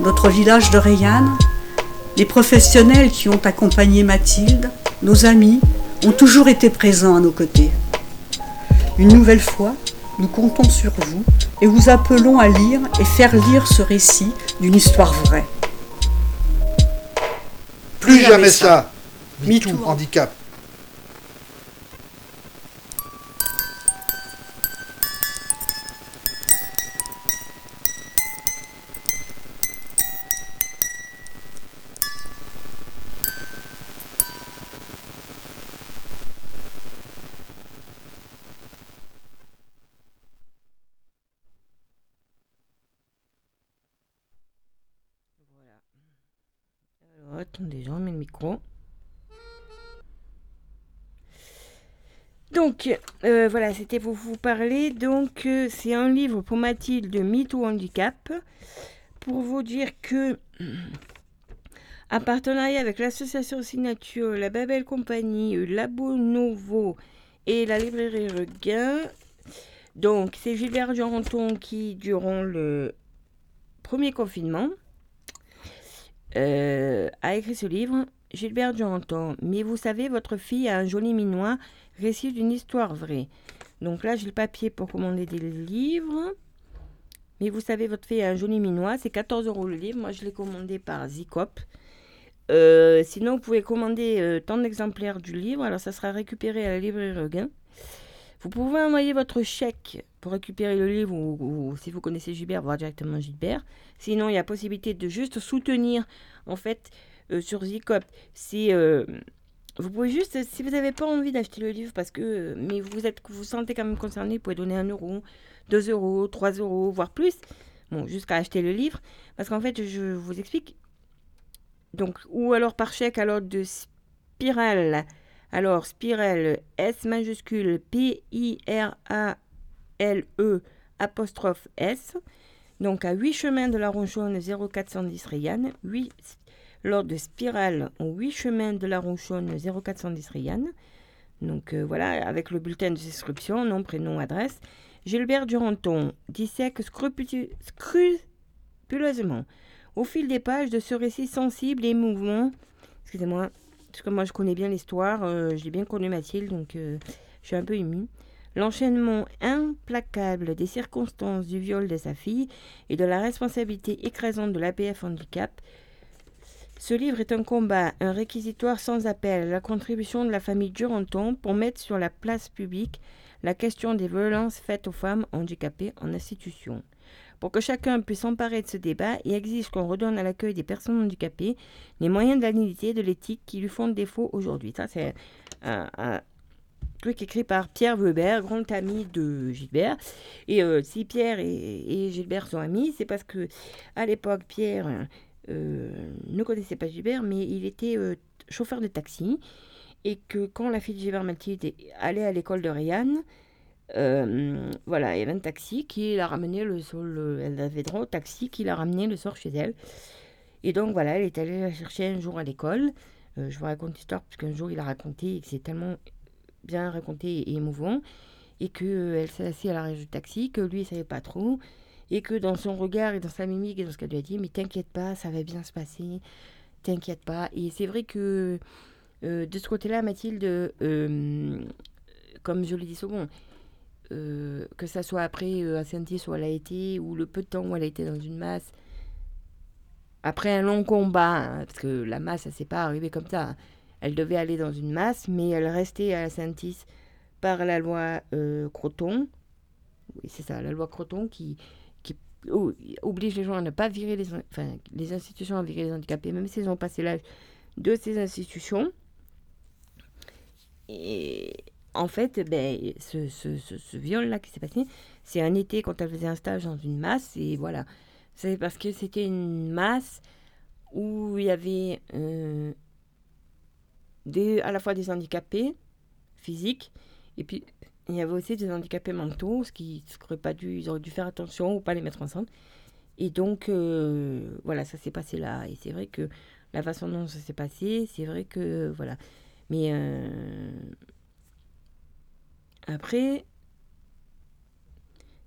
notre village de Rayanne, les professionnels qui ont accompagné Mathilde, nos amis, ont toujours été présents à nos côtés. Une nouvelle fois, nous comptons sur vous et vous appelons à lire et faire lire ce récit d'une histoire vraie. Plus jamais ça. MeToo handicap. Attendez, je remets le micro. Donc, euh, voilà, c'était pour vous parler. Donc, euh, c'est un livre pour Mathilde de MeToo Handicap. Pour vous dire que, <clears throat> en partenariat avec l'association Signature, la Babel Compagnie, euh, Labo Novo et la librairie Regain, donc c'est Gilbert Duranton qui, durant le premier confinement, euh, a écrit ce livre, Gilbert Duranton. Mais vous savez, votre fille a un joli minois, récit d'une histoire vraie. Donc là, j'ai le papier pour commander des livres. Mais vous savez, votre fille a un joli minois, c'est 14 euros le livre. Moi, je l'ai commandé par Zicop. Euh, sinon, vous pouvez commander euh, tant d'exemplaires du livre. Alors, ça sera récupéré à la librairie Regain. Vous pouvez envoyer votre chèque pour récupérer le livre ou, si vous connaissez Gilbert, voir directement Gilbert. Sinon, il y a possibilité de juste soutenir en fait euh, sur Zicop. Si euh, vous pouvez juste, si vous n'avez pas envie d'acheter le livre parce que mais vous êtes vous sentez quand même concerné, vous pouvez donner 1 euro, 2 euros, 3 euros, voire plus. Bon, jusqu'à acheter le livre. Parce qu'en fait, je vous explique. Donc, ou alors par chèque alors de Spirale alors, Spirale, S majuscule P-I-R-A-L-E apostrophe S. Donc, à 8 chemins de la Ronchonne 0410 Rayanne. 8, lors de Spirale, 8 chemins de la Ronchonne 0410 Rayanne. Donc, euh, voilà, avec le bulletin de description, nom, prénom, adresse. Gilbert Duranton dissèque scrupuleusement au fil des pages de ce récit sensible et mouvement. Excusez-moi, parce que moi je connais bien l'histoire, euh, j'ai bien connu Mathilde, donc euh, je suis un peu émue. L'enchaînement implacable des circonstances du viol de sa fille et de la responsabilité écrasante de l'APF Handicap. Ce livre est un combat, un réquisitoire sans appel, la contribution de la famille Duranton pour mettre sur la place publique la question des violences faites aux femmes handicapées en institution. pour que chacun puisse s'emparer de ce débat et exige qu'on redonne à l'accueil des personnes handicapées les moyens de la et de l'éthique qui lui font défaut aujourd'hui. Ça, c'est un, truc écrit par Pierre Weber, grand ami de Gilbert. Et euh, si Pierre et, Gilbert sont amis, c'est parce que à l'époque, Pierre euh, ne connaissait pas Gilbert, mais il était euh, chauffeur de taxi. Et que quand la fille de Gilbert Mathilde allait à l'école de euh, voilà, il y avait un taxi qui l'a ramené le soir, elle avait droit au taxi qui l'a ramené le soir chez elle. Et donc voilà, elle est allée la chercher un jour à l'école. Je vous raconte l'histoire parce qu'un jour il a raconté et que c'est tellement bien raconté et émouvant. Et qu'elle euh, s'est assise à l'arrière du taxi, que lui il savait pas trop. Et que dans son regard et dans sa mimique et dans ce qu'elle lui a dit, mais t'inquiète pas, ça va bien se passer. T'inquiète pas. Et c'est vrai que de ce côté-là, Mathilde, comme je l'ai dit souvent, euh, que ça soit après euh, à Saint-Is où elle a été, ou le peu de temps où elle a été dans une masse, après un long combat, hein, parce que la masse, ça s'est pas arrivé comme ça. Elle devait aller dans une masse, mais elle restait à Saint-Is par la loi euh, Croton. Oui, c'est ça, la loi Croton qui, qui oblige les gens à ne pas virer les, enfin, les institutions à virer les handicapés, même s'ils ont passé l'âge de ces institutions. Et, en fait, ben, ce, ce, ce, viol-là qui s'est passé, c'est un été quand elle faisait un stage dans une masse, et voilà. C'est parce que c'était une masse où il y avait euh, des, à la fois des handicapés physiques, et puis il y avait aussi des handicapés mentaux, ce qui n'aurait pas dû, ils auraient dû faire attention ou pas les mettre ensemble. Et donc, euh, voilà, ça s'est passé là. Et c'est vrai que la façon dont ça s'est passé, c'est vrai que, voilà. Mais... Euh, après,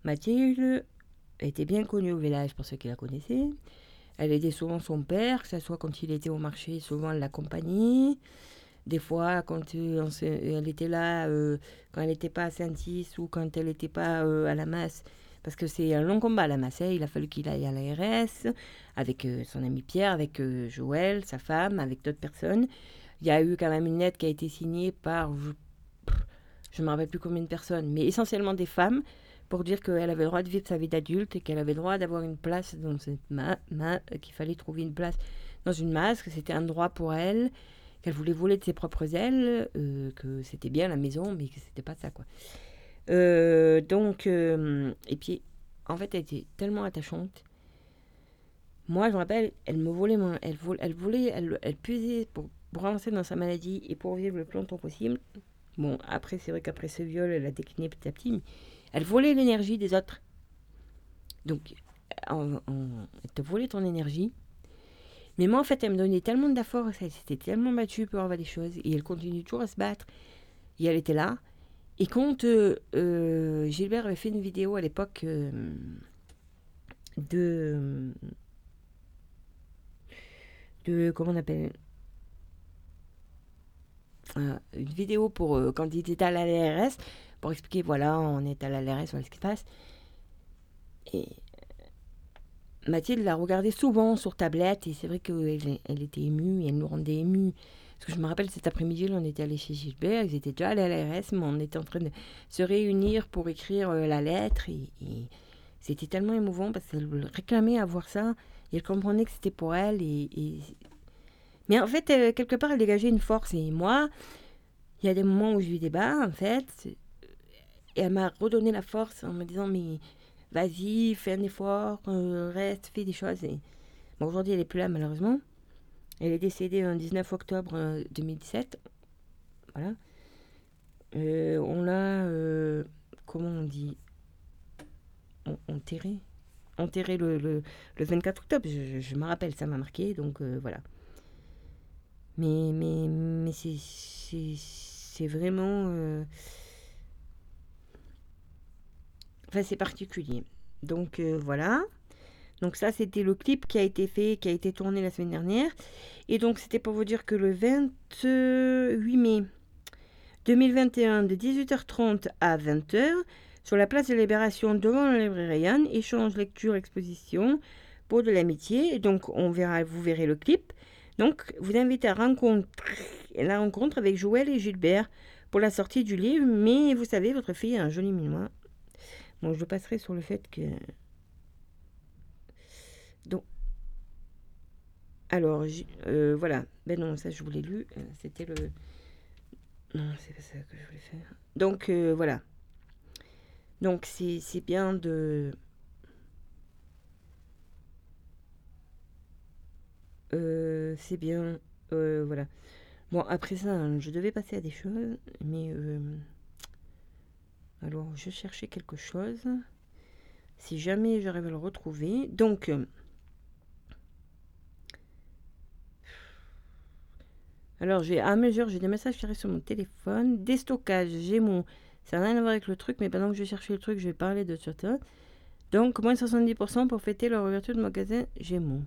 Mathilde était bien connue au village pour ceux qui la connaissaient. Elle aidait souvent son père, que ce soit quand il était au marché, souvent elle l'accompagnait. Des fois, quand euh, elle était là, euh, quand elle n'était pas à Saint-Is ou quand elle n'était pas euh, à la masse, parce que c'est un long combat la masse, il a fallu qu'il aille à l'ARS avec son ami Pierre, avec Joël, sa femme, avec d'autres personnes. Il y a eu quand même une lettre qui a été signée par, je ne me rappelle plus combien de personnes, mais essentiellement des femmes, pour dire qu'elle avait le droit de vivre sa vie d'adulte et qu'elle avait le droit d'avoir une place dans cette main, qu'il fallait trouver une place dans une masse, que c'était un droit pour elle, qu'elle voulait voler de ses propres ailes, euh, que c'était bien la maison, mais que c'était pas ça, quoi. Euh, donc, euh, et puis, en fait, elle était tellement attachante. Moi, je me rappelle, elle me volait mon, elle, volait, elle voulait, elle, elle puisait pour, pour dans sa maladie et pour vivre le plus longtemps possible. Bon, après, c'est vrai qu'après ce viol, elle a décliné petit à petit, mais elle volait l'énergie des autres. Donc, elle te volait ton énergie. Mais moi, en fait, elle me donnait tellement de force, elle s'était tellement battue pour avoir des choses, et elle continue toujours à se battre. Et elle était là. Et quand euh, euh, Gilbert avait fait une vidéo à l'époque euh, de. de. comment on appelle une vidéo pour quand il était à l'ARS pour expliquer voilà, on est à l'ARS, voilà ce qui se passe. Mathilde l'a regardé souvent sur tablette et c'est vrai qu'elle elle était émue et elle nous rendait émue. Parce que je me rappelle cet après-midi, on était allé chez Gilbert, ils étaient déjà à l'ARS, mais on était en train de se réunir pour écrire la lettre et, c'était tellement émouvant parce qu'elle réclamait à voir ça et elle comprenait que c'était pour elle et mais en fait, euh, quelque part, elle dégageait une force. Et moi, il y a des moments où je lui débat, en fait. Et elle m'a redonné la force en me disant, mais vas-y, fais un effort, euh, reste, fais des choses. Bon, aujourd'hui, elle n'est plus là, malheureusement. Elle est décédée le 19 octobre 2017. Euh, voilà. on l'a, comment on dit? Enterré. Enterré le, le, 24 octobre. Je, je, me rappelle, ça m'a marqué. Donc voilà. Mais, mais, mais c'est vraiment... Enfin, c'est particulier. Donc euh, voilà. Donc ça, c'était le clip qui a été fait, qui a été tourné la semaine dernière. Et donc, c'était pour vous dire que le 28 mai 2021, de 18h30 à 20h, sur la place de Libération devant la librairie Yann, échange, lecture, exposition pour de l'amitié. Et donc, on verra, vous verrez le clip. Donc, vous invitez à rencontrer la rencontre avec Joël et Gilbert pour la sortie du livre, mais vous savez, votre fille a un joli mémoire. Bon, je passerai sur le fait que. Donc. Alors, euh, voilà. Ben non, ça, je vous l'ai lu. Euh, c'était le. Non, c'est pas ça que je voulais faire. Donc, euh, voilà. Donc, c'est bien de. C'est bien. voilà. Bon, après ça, hein, je devais passer à des choses, mais alors, je cherchais quelque chose. Si jamais j'arrive à le retrouver. Donc... alors, j'ai à mesure, j'ai des messages qui arrivent sur mon téléphone. Déstockage, j'ai mon... Ça n'a rien à voir avec le truc, mais pendant que je cherche le truc, je vais parler de ça. Donc, moins 70% pour fêter leur ouverture de magasin Gémeaux.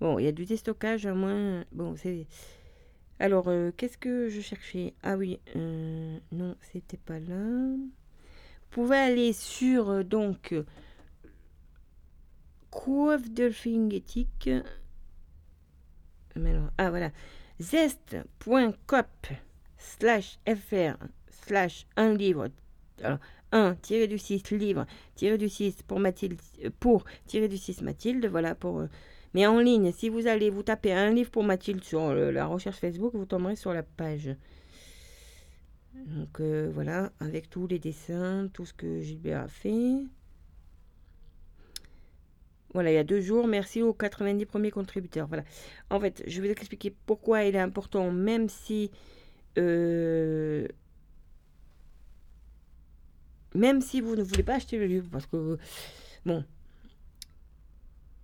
Bon, il y a du déstockage à moins... Bon, c'est... Alors, euh, qu'est-ce que je cherchais? Ah oui, euh, non, c'était pas là. Vous pouvez aller sur, euh, donc, Coiffe Delphingétique. Ah, voilà. Zest.cop slash fr slash un livre. Alors, 1 tiré du 6 livre tiré du 6 pour Mathilde pour tiré du 6 Mathilde voilà pour mais en ligne, si vous allez vous taper un livre pour Mathilde sur la recherche Facebook, vous tomberez sur la page. Donc euh, voilà, avec tous les dessins, tout ce que Gilbert a fait. Voilà, il y a deux jours, merci aux 90 premiers contributeurs. Voilà. En fait, je vais vous expliquer pourquoi il est important, même si... Euh, même si vous ne voulez pas acheter le livre, parce que... Bon,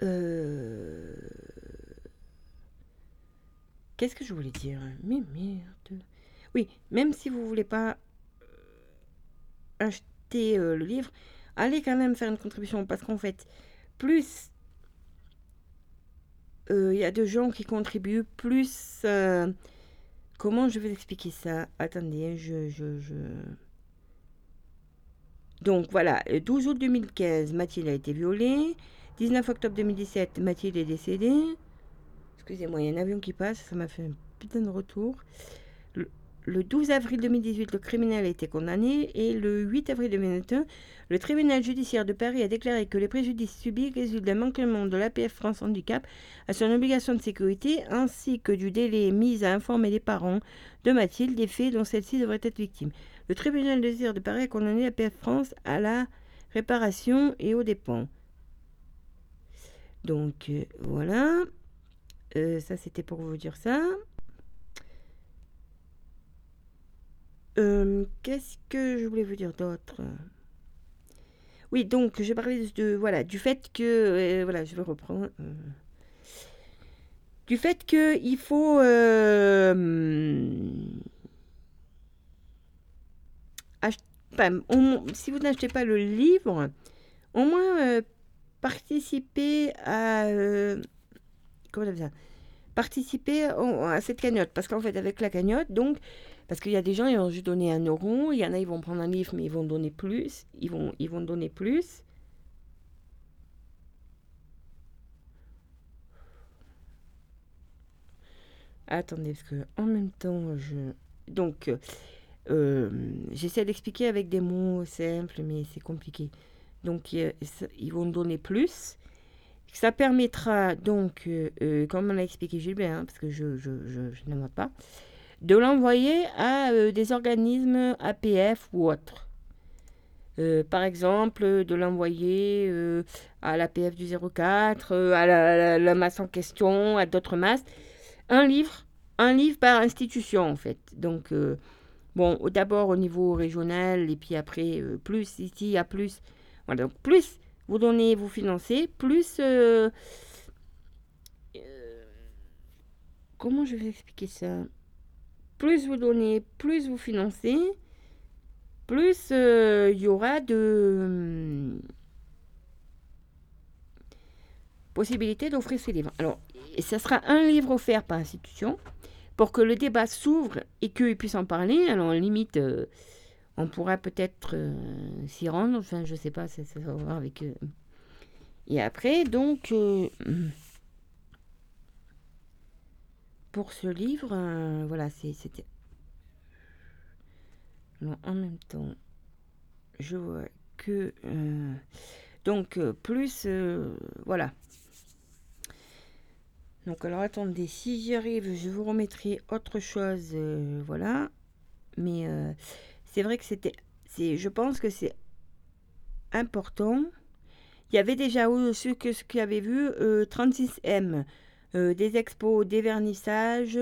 euh, qu'est-ce que je voulais dire Mais merde. Oui, même si vous voulez pas euh, acheter euh, le livre, allez quand même faire une contribution parce qu'en fait, plus il y a de gens qui contribuent, plus comment je vais expliquer ça? Attendez, je, je, je... Donc voilà, 12 août 2015, Mathilde a été violée. 19 octobre 2017, Mathilde est décédée. Excusez-moi, il y a un avion qui passe, ça m'a fait un putain de retour. Le, 12 avril 2018, le criminel a été condamné et le 8 avril 2021, le tribunal judiciaire de Paris a déclaré que les préjudices subis résultent d'un manquement de l'APF France Handicap à son obligation de sécurité ainsi que du délai mis à informer les parents de Mathilde des faits dont celle-ci devrait être victime. Le tribunal judiciaire de Paris a condamné l'APF France à la réparation et aux dépens. Donc euh, voilà. Euh, ça c'était pour vous dire ça. Euh, qu'est-ce que je voulais vous dire d'autre? Oui, donc je parlais de voilà du fait que voilà, je vais reprendre du fait que il faut si vous n'achetez pas le livre, au moins participer à. Euh, Participer à cette cagnotte. Parce qu'en fait, avec la cagnotte, donc. Parce qu'il y a des gens, ils vont juste donner un euro. Il y en a, ils vont prendre un livre, mais ils vont donner plus. Ils vont, ils vont donner plus. Attendez, parce que en même temps, je. Donc. Euh, j'essaie d'expliquer avec des mots simples, mais c'est compliqué. Donc, ils vont donner plus. Ça permettra donc, euh, euh, comme l'a expliqué Gilbert, hein, parce que je, je, je, ne pas, de l'envoyer à euh, des organismes APF ou autres. par exemple, de l'envoyer à l'APF du 04, à la, la, masse en question, à d'autres masses. Un livre, un livre par institution en fait. Donc, bon, d'abord au niveau régional et puis après, plus, ici, il y donc plus vous donnez, vous financez, plus... Euh, euh, comment je vais expliquer ça? Plus vous donnez, plus vous financez, plus euh, il y aura de possibilité d'offrir ces livres. Alors, ça sera un livre offert par institution pour que le débat s'ouvre et qu'ils puissent en parler. Alors, limite, on pourra peut-être euh, s'y rendre, enfin je sais pas, ça, va voir avec eux. Et après, donc, euh, pour ce livre, euh, voilà, c'était... En même temps, je vois que... donc, plus... voilà. Donc alors attendez, si j'y arrive, je vous remettrai autre chose, voilà. Mais c'est vrai que c'était, c'est, je pense que c'est important. Il y avait déjà ce que ce qu'il avait vu 36M, des expos, des vernissages.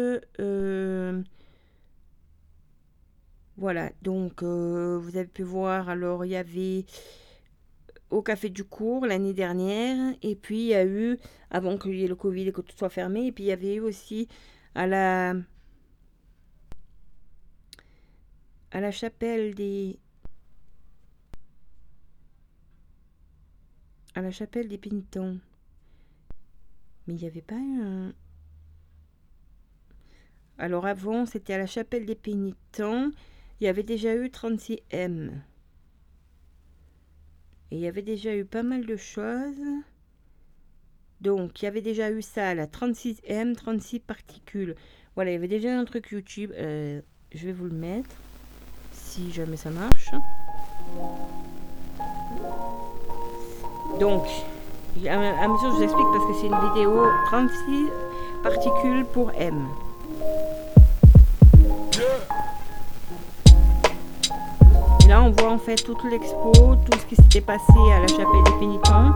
voilà, donc vous avez pu voir. Alors il y avait au Café du Cours l'année dernière. Et puis, il y a eu, avant qu'il y ait le Covid et que tout soit fermé, et puis il y avait eu aussi à la, à la chapelle des... À la chapelle des Pénitents. Mais il n'y avait pas un... Alors avant, c'était à la chapelle des Pénitents. Il y avait déjà eu 36M. Et il y avait déjà eu pas mal de choses. Donc, il y avait déjà eu ça, la 36M, 36 particules. Voilà, il y avait déjà un truc YouTube. Euh, je vais vous le mettre. Si jamais ça marche. Donc, à mesure je vous explique parce que c'est une vidéo 36 particules pour M. là, on voit en fait toute l'expo, tout ce qui s'était passé à la chapelle des pénitents.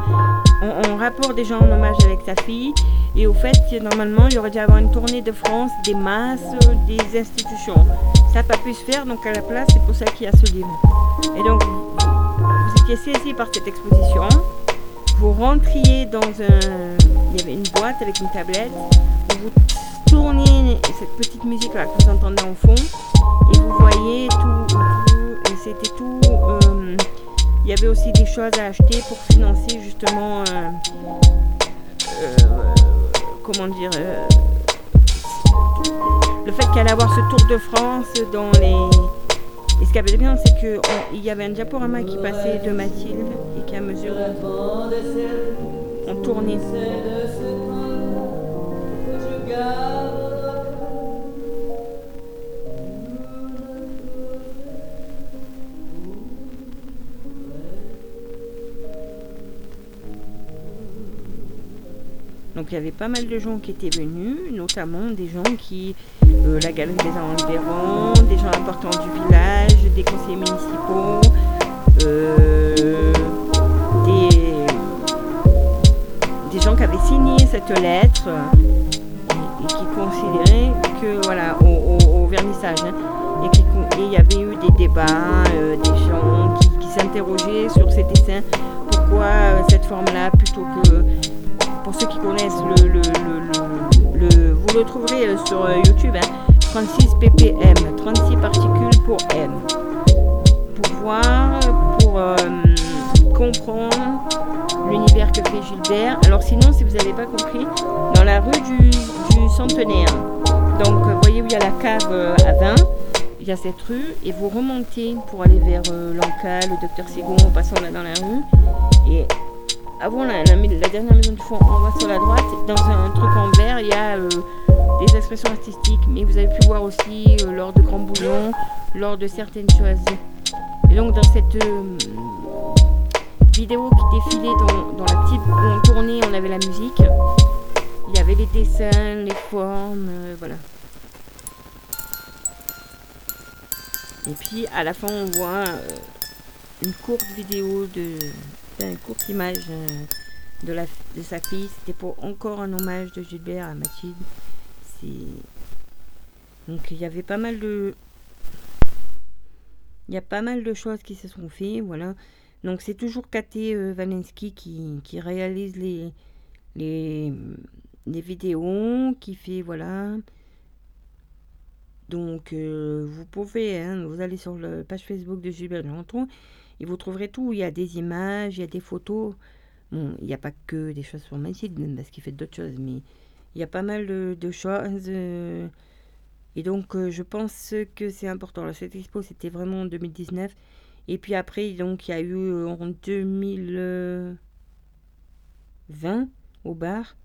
On, rapporte déjà en hommage avec sa fille. Et au fait, normalement, il y aurait dû avoir une tournée de France, des masses, des institutions. Ça n'a pas pu se faire, donc à la place, c'est pour ça qu'il y a ce livre. Et donc, vous étiez saisi par cette exposition. Vous rentriez dans un. Il y avait une boîte avec une tablette. Vous tournez cette petite musique là que vous entendez en fond. Et vous voyez tout c'était tout. Euh, il y avait aussi des choses à acheter pour financer justement, euh, euh, comment dire, le fait allait avoir ce Tour de France dans les. Et ce qui avait bien, c'est qu'il y avait un diaporama qui passait de Mathilde et qui, à mesure, on tournait. Donc il y avait pas mal de gens qui étaient venus, notamment des gens qui, euh, la galerie des environs, des gens importants du village, des conseillers municipaux, euh, des, gens qui avaient signé cette lettre et, qui considéraient que, voilà, au, vernissage, hein, et il y avait eu des débats, euh, des gens qui, s'interrogeaient sur ces dessins, pourquoi cette forme-là plutôt que pour ceux qui connaissent le, vous le trouverez euh, sur euh, YouTube, 36 hein. ppm, 36 particules pour M. Pour voir, pour euh, comprendre l'univers que fait Gilbert. Alors sinon, si vous n'avez pas compris, dans la rue du, Centenaire, donc voyez où il y a la cave à vin, il y a cette rue, et vous remontez pour aller vers l'Anca, le docteur Sigon, en passant là dans la rue. Et avant la, dernière maison du fond, on voit sur la droite, dans un truc en vert, il y a euh, des expressions artistiques, mais vous avez pu voir aussi euh, lors de grands bouillons, lors de certaines choses. Et donc dans cette euh, vidéo qui défilait dans, la petite où on tournait, on avait la musique, il y avait les dessins, les formes, voilà. Et puis à la fin on voit une courte vidéo de une courte image euh, de, la, sa fille. C'était pour encore un hommage de Gilbert à Mathilde. Donc il y avait pas mal de. A pas mal de choses qui se sont faites, voilà. Donc c'est toujours Katé euh, Walensky qui, qui, réalise les, les, les, vidéos, qui fait, voilà. Donc euh, vous pouvez, hein, vous allez sur la page Facebook de Gilbert Janton et vous trouverez tout. Il y a des images, il y a des photos. Bon, il n'y a pas que des choses sur site, parce qu'il fait d'autres choses, mais il y a pas mal de, choses. Euh, et donc, euh, je pense que c'est important. cette expo, c'était vraiment en 2019. Et puis après, donc, il y a eu euh, en 2020 au bar.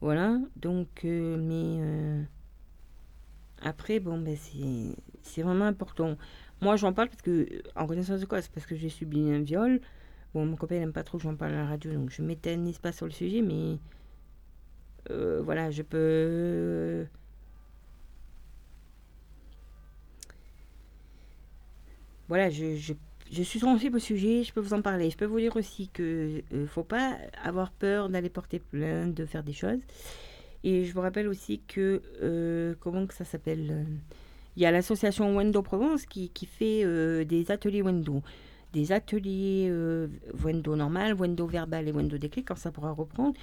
Voilà. Donc, mais après, bon, ben, c'est vraiment important. Moi, j'en parle parce que, en connaissance de quoi C'est parce que j'ai subi un viol. Bon, mon copain n'aime pas trop que j'en parle à la radio, donc je m'éternise pas sur le sujet, mais voilà, je peux voilà, je, je, je, suis sensible au sujet, je peux vous en parler. Je peux vous dire aussi que ne faut pas avoir peur d'aller porter plainte, de faire des choses. Et je vous rappelle aussi que, euh, comment que ça s'appelle euh, Il y a l'association Wendo Provence qui, qui fait euh, des ateliers Wendo. Des ateliers Wendo normal, Wendo verbal et Wendo déclic, quand ça pourra reprendre.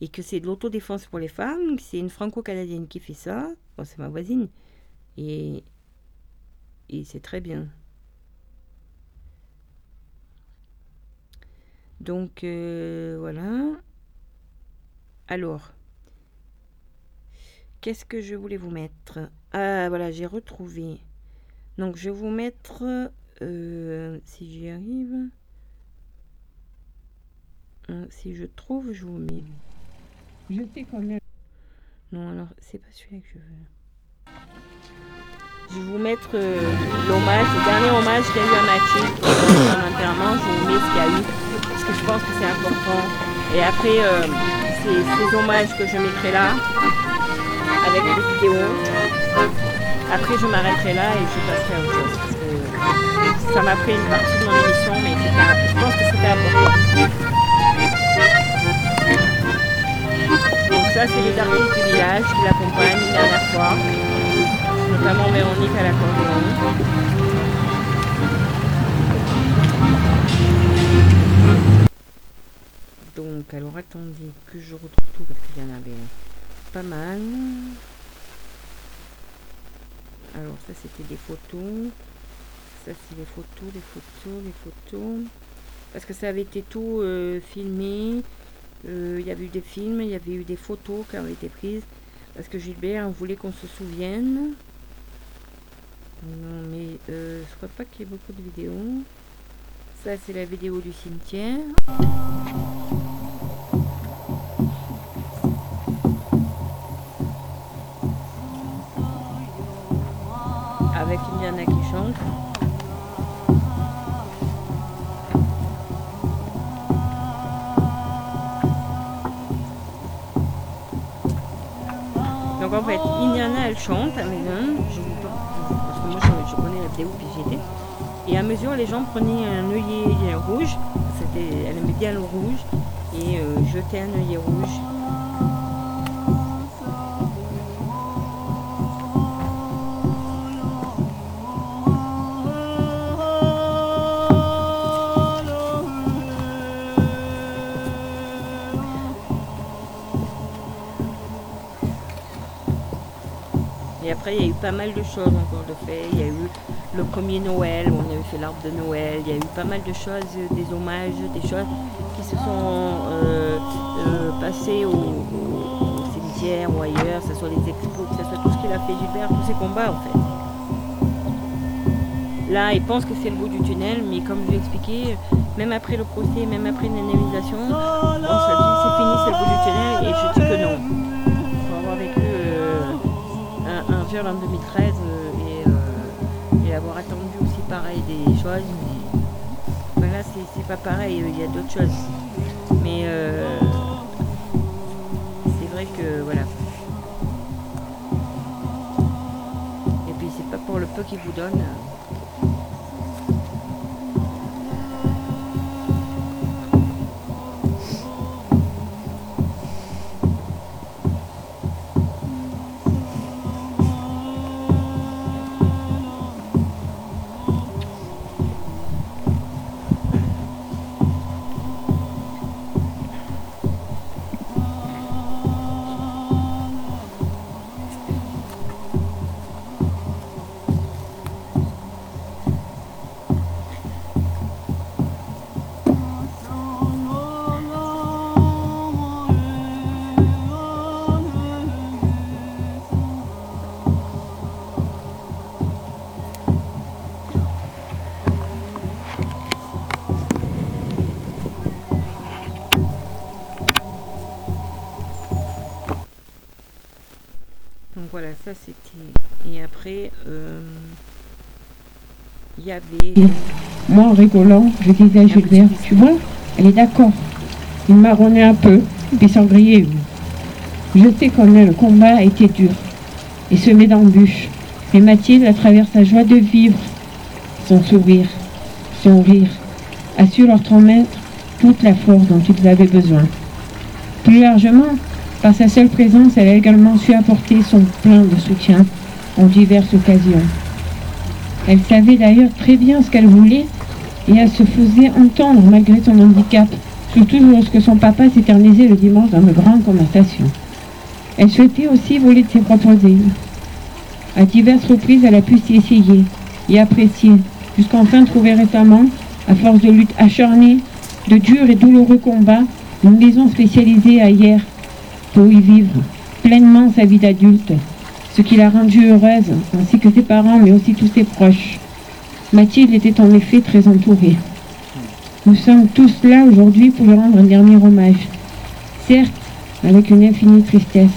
Et que c'est de l'autodéfense pour les femmes. C'est une franco-canadienne qui fait ça. Bon, c'est ma voisine. Et, et c'est très bien. Donc voilà. Alors, Qu'est-ce que je voulais vous mettre? Ah, voilà, j'ai retrouvé. Donc, je vais vous mettre, euh, si j'y arrive, hein, si je trouve, je vous mets. Je sais combien. Non, alors, c'est pas celui-là que je veux. Je vais vous mettre euh, l'hommage, le dernier hommage qu'il y a eu à Mathieu <coughs> son. Je vous mets ce qu'il y a eu, parce que je pense que c'est important. Et après, euh, c'est ces hommages que je mettrai là vidéos. Après, je m'arrêterai là et je passerai à autre chose. Parce que ça m'a pris une partie de mon émission, mais je pense que c'était important. Donc ça, c'est les artistes du village qui l'accompagnent une dernière fois, notamment Véronique à l'accordéon. Donc, alors attendez que je retrouve tout parce qu'il y en avait pas mal. Alors ça c'était des photos. Ça c'est des photos, des photos, des photos. Parce que ça avait été tout euh, filmé. Euh, il y avait eu des films, il y avait eu des photos qui avaient été prises. Parce que Gilbert voulait qu'on se souvienne. Non mais euh, je crois pas qu'il y ait beaucoup de vidéos. Ça c'est la vidéo du cimetière. Avec Indiana qui chante. Donc en fait, Indiana elle chante à maison, je, parce que moi je, connais la vidéo puis j'y étais. Et à mesure, les gens prenaient un œillet rouge, elle aimait bien le rouge, et euh, jetaient un œillet rouge il y a eu pas mal de choses encore de fait. Il y a eu le premier Noël, on avait fait l'arbre de Noël. Il y a eu pas mal de choses, des hommages, des choses qui se sont euh, euh, passées au, cimetière ou ailleurs, que ce soit les expos, que ce soit tout ce qu'il a fait Gilbert, tous ses combats en fait. Là, il pense que c'est le bout du tunnel, mais comme je l'ai expliqué, même après le procès, même après une indemnisation, on se dit c'est fini, c'est le bout du tunnel, et je dis que non. En 2013 euh, euh, et, avoir attendu aussi pareil des choses. Mais là, c'est pas pareil, il y a d'autres choses. Mais euh, c'est vrai que voilà. Et puis c'est pas pour le peu qu'il vous donne. Voilà, ça c'était. Et après, euh, il y avait. Moi, en rigolant, je disais à Gilbert, tu vois, elle est d'accord. Il marronnait un peu, puis sans griller. Je sais combien le combat a été dur et semé d'embûches. Mais Mathilde, à travers sa joie de vivre, son sourire, son rire, a su leur transmettre toute la force dont ils avaient besoin. Plus largement, par sa seule présence, elle a également su apporter son plein de soutien en diverses occasions. Elle savait d'ailleurs très bien ce qu'elle voulait et elle se faisait entendre malgré son handicap, surtout lorsque son papa s'éternisait le dimanche dans de grandes conversations. Elle souhaitait aussi voler de ses propres ailes. À diverses reprises, elle a pu s'y essayer et apprécier, jusqu'enfin trouver récemment, à force de lutte acharnée, de durs et douloureux combats, une maison spécialisée à pour y vivre pleinement sa vie d'adulte, ce qui l'a rendue heureuse, ainsi que ses parents, mais aussi tous ses proches. Mathilde était en effet très entourée. Nous sommes tous là aujourd'hui pour lui rendre un dernier hommage. Certes, avec une infinie tristesse,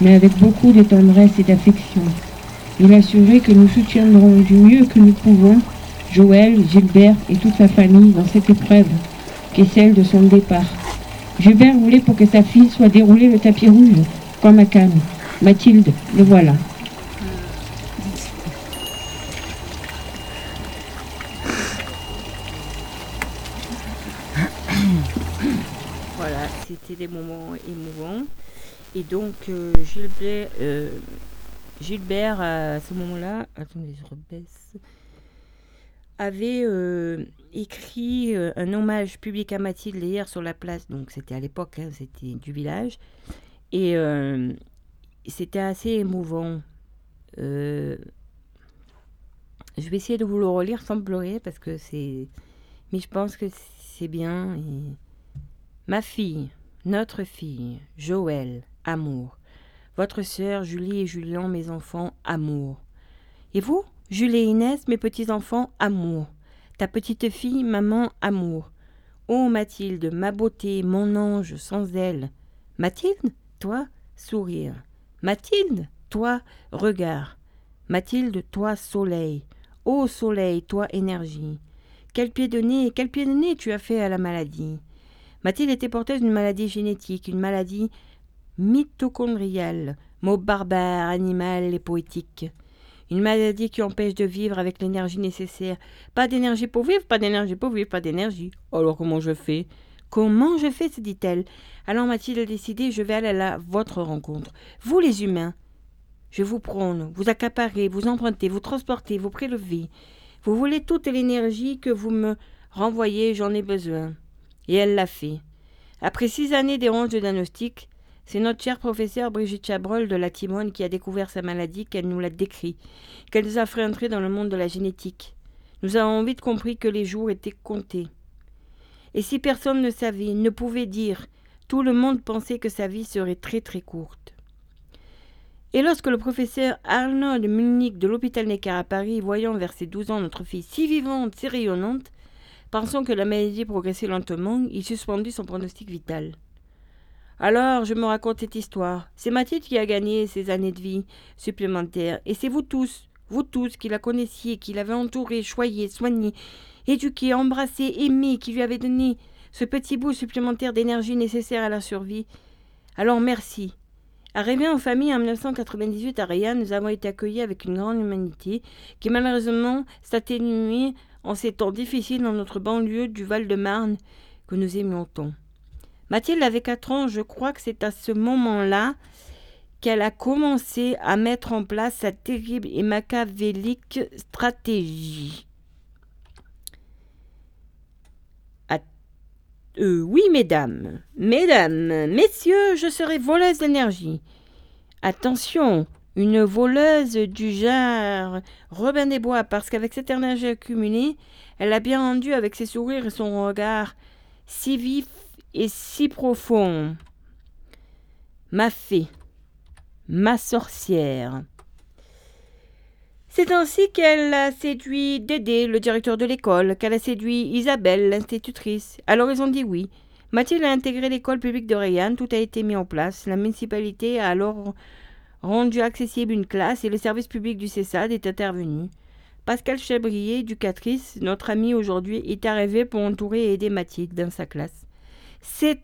mais avec beaucoup de tendresse et d'affection. Il assurait que nous soutiendrons du mieux que nous pouvons Joël, Gilbert et toute sa famille dans cette épreuve, qui est celle de son départ. Gilbert voulait pour que sa fille soit déroulée le tapis rouge, comme à Cannes. Mathilde, le voilà. Voilà, c'était des moments émouvants. Et donc, euh, Gilbert, euh, Gilbert, à ce moment-là, attendez, je rebaisse, avait euh, écrit un hommage public à Mathilde hier sur la place, donc c'était à l'époque, hein, c'était du village, et c'était assez émouvant. je vais essayer de vous le relire sans pleurer parce que c'est. Mais je pense que c'est bien. Ma fille, notre fille, Joël, amour. Votre sœur, Julie et Julien, mes enfants, amour. Et vous, Julie et Inès, mes petits-enfants, amour. Ta petite fille, maman, amour. Oh Mathilde, ma beauté, mon ange, sans elle. Mathilde, toi, sourire. Mathilde, toi, regard. Mathilde, toi, soleil. Ô soleil, toi, énergie. Quel pied de nez, quel pied de nez tu as fait à la maladie? Mathilde était porteuse d'une maladie génétique, une maladie mitochondriale, mot barbare, animal et poétique. Une maladie qui empêche de vivre avec l'énergie nécessaire. Pas d'énergie pour vivre, pas d'énergie pour vivre, pas d'énergie. Alors comment je fais? Comment je fais? se dit-elle. Alors Mathilde a décidé, je vais aller à votre rencontre. Vous les humains, je vous prône, vous accaparez, vous empruntez, vous transportez, vous prélevez. Vous voulez toute l'énergie que vous me renvoyez, j'en ai besoin. Et elle l'a fait. Après six années d'errance de diagnostic, c'est notre chère professeure Brigitte Chabrol de la Timone qui a découvert sa maladie, qu'elle nous l'a décrit, qu'elle nous a fait entrer dans le monde de la génétique. Nous avons vite compris que les jours étaient comptés. Et si personne ne savait, ne pouvait dire, tout le monde pensait que sa vie serait très très courte. Et lorsque le professeur Arnold Munich de l'hôpital Necker à Paris, voyant vers ses douze ans notre fille si vivante, si rayonnante, pensant que la maladie progressait lentement, il suspendit son pronostic vital. Alors, je me raconte cette histoire. C'est Mathilde qui a gagné ces années de vie supplémentaires, et c'est vous tous, vous tous qui la connaissiez, qui l'avez entourée, choyée, soignée, éduquée, embrassée, aimée, qui lui avez donné ce petit bout supplémentaire d'énergie nécessaire à la survie. Alors merci. Arrivés en famille en 1998 à Rayan, nous avons été accueillis avec une grande humanité qui malheureusement s'atténuait en ces temps difficiles dans notre banlieue du Val-de-Marne que nous aimions tant. Mathilde avait 4 ans, je crois que c'est à ce moment-là qu'elle a commencé à mettre en place sa terrible et machiavélique stratégie. Euh, oui, mesdames, mesdames, messieurs, je serai voleuse d'énergie. Attention, une voleuse du genre Robin des Bois, parce qu'avec cette énergie accumulée, elle a bien rendu avec ses sourires et son regard si vif et si profond. Ma fée, ma sorcière. C'est ainsi qu'elle a séduit Dédé, le directeur de l'école, qu'elle a séduit Isabelle, l'institutrice. Alors ils ont dit oui. Mathilde a intégré l'école publique de Rayanne, tout a été mis en place. La municipalité a alors rendu accessible une classe et le service public du CESAD est intervenu. Pascal Chabrier, éducatrice, notre amie aujourd'hui, est arrivée pour entourer et aider Mathilde dans sa classe.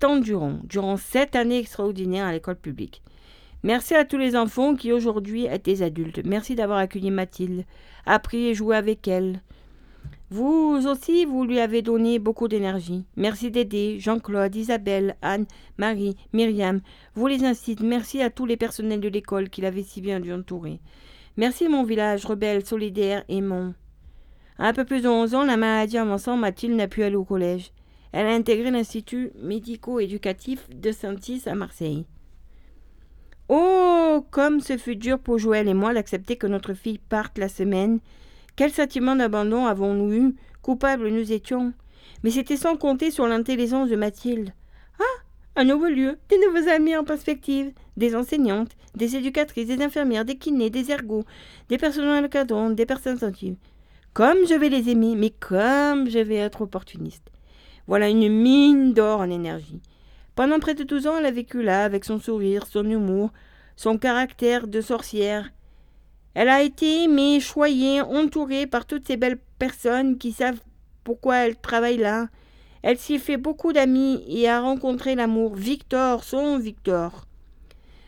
Ans durant, sept années extraordinaires à l'école publique. Merci à tous les enfants qui aujourd'hui des adultes. Merci d'avoir accueilli Mathilde, appris et joué avec elle. Vous aussi, vous lui avez donné beaucoup d'énergie. Merci d'aider Jean-Claude, Isabelle, Anne, Marie, Myriam. Vous les incite. Merci à tous les personnels de l'école qui l'avaient si bien dû entourer. Merci mon village rebelle, solidaire, aimant. Un peu plus de 11 ans, la maladie avançant, Mathilde n'a pu aller au collège. Elle a intégré l'Institut médico-éducatif de Saint-Is à Marseille. Oh, comme ce fut dur pour Joël et moi d'accepter que notre fille parte la semaine. Quel sentiment d'abandon avons-nous eu? Coupables nous étions. Mais c'était sans compter sur l'intelligence de Mathilde. Ah Un nouveau lieu, des nouveaux amis en perspective, des enseignantes, des éducatrices, des infirmières, des kinés, des ergots, des personnels encadrants, des personnes sentives. Comme je vais les aimer, mais comme je vais être opportuniste. Voilà une mine d'or en énergie. Pendant près de douze ans, elle a vécu là, avec son sourire, son humour, son caractère de sorcière. Elle a été aimée, choyée, entourée par toutes ces belles personnes qui savent pourquoi elle travaille là. Elle s'y fait beaucoup d'amis et a rencontré l'amour. Victor, son Victor.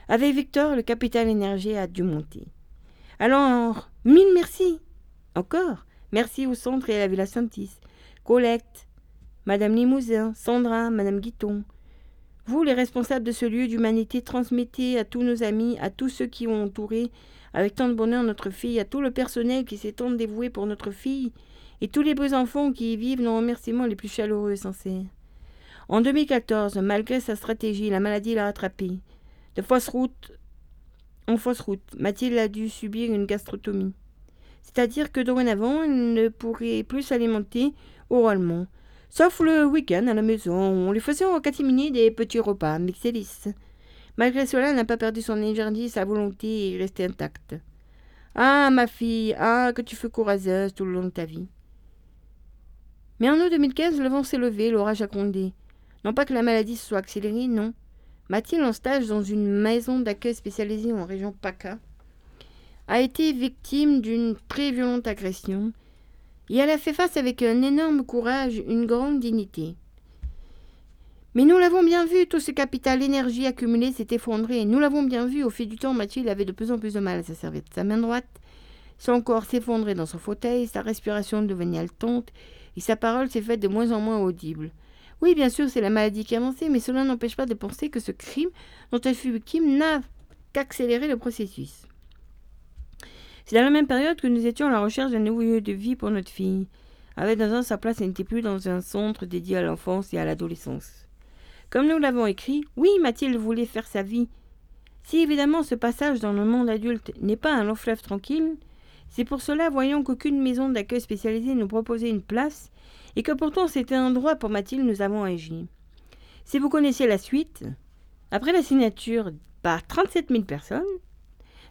Avec Victor, le capital énergie a dû monter. Alors, mille merci. Encore. Merci au centre et à la Villa Santis. Collecte, Madame Limousin, Sandra, Madame Guiton, vous, les responsables de ce lieu d'humanité, transmettez à tous nos amis, à tous ceux qui ont entouré avec tant de bonheur notre fille, à tout le personnel qui s'est tant dévoué pour notre fille, et tous les beaux enfants qui y vivent nos remerciements les plus chaleureux et sincères. En 2014, malgré sa stratégie, la maladie l'a rattrapée. De fausse route en fausse route, Mathilde a dû subir une gastrotomie. C'est-à-dire que dorénavant, elle ne pourrait plus s'alimenter oralement, Sauf le week-end à la maison, on lui faisait en catimini des petits repas mixés lisses. Malgré cela, elle n'a pas perdu son énergie, sa volonté est restée intacte. Ah, ma fille, ah, que tu fais courageuse tout le long de ta vie. Mais en août 2015, le vent s'est levé, l'orage a grondé. Non pas que la maladie se soit accélérée, non. Mathilde, en stage dans une maison d'accueil spécialisée en région PACA, a été victime d'une très violente agression et elle a fait face avec un énorme courage, une grande dignité. Mais nous l'avons bien vu, tout ce capital énergie accumulé s'est effondré. Nous l'avons bien vu, au fil du temps, Mathilde avait de plus en plus de mal à se servir de sa main droite. Son corps s'effondrait dans son fauteuil, sa respiration devenait haletante, et sa parole s'est faite de moins en moins audible. Oui, bien sûr, c'est la maladie qui a avancé, mais cela n'empêche pas de penser que ce crime dont elle fut victime n'a qu'accéléré le processus. C'est dans la même période que nous étions à la recherche d'un nouveau lieu de vie pour notre fille. Avec dans un, sa place n'était plus dans un centre dédié à l'enfance et à l'adolescence. Comme nous l'avons écrit, oui, Mathilde voulait faire sa vie. Si évidemment ce passage dans le monde adulte n'est pas un long fleuve tranquille, c'est pour cela, voyons qu'aucune maison d'accueil spécialisée nous proposait une place, et que pourtant c'était un droit pour Mathilde, nous avons agi. Si vous connaissez la suite, après la signature par 37 000 personnes,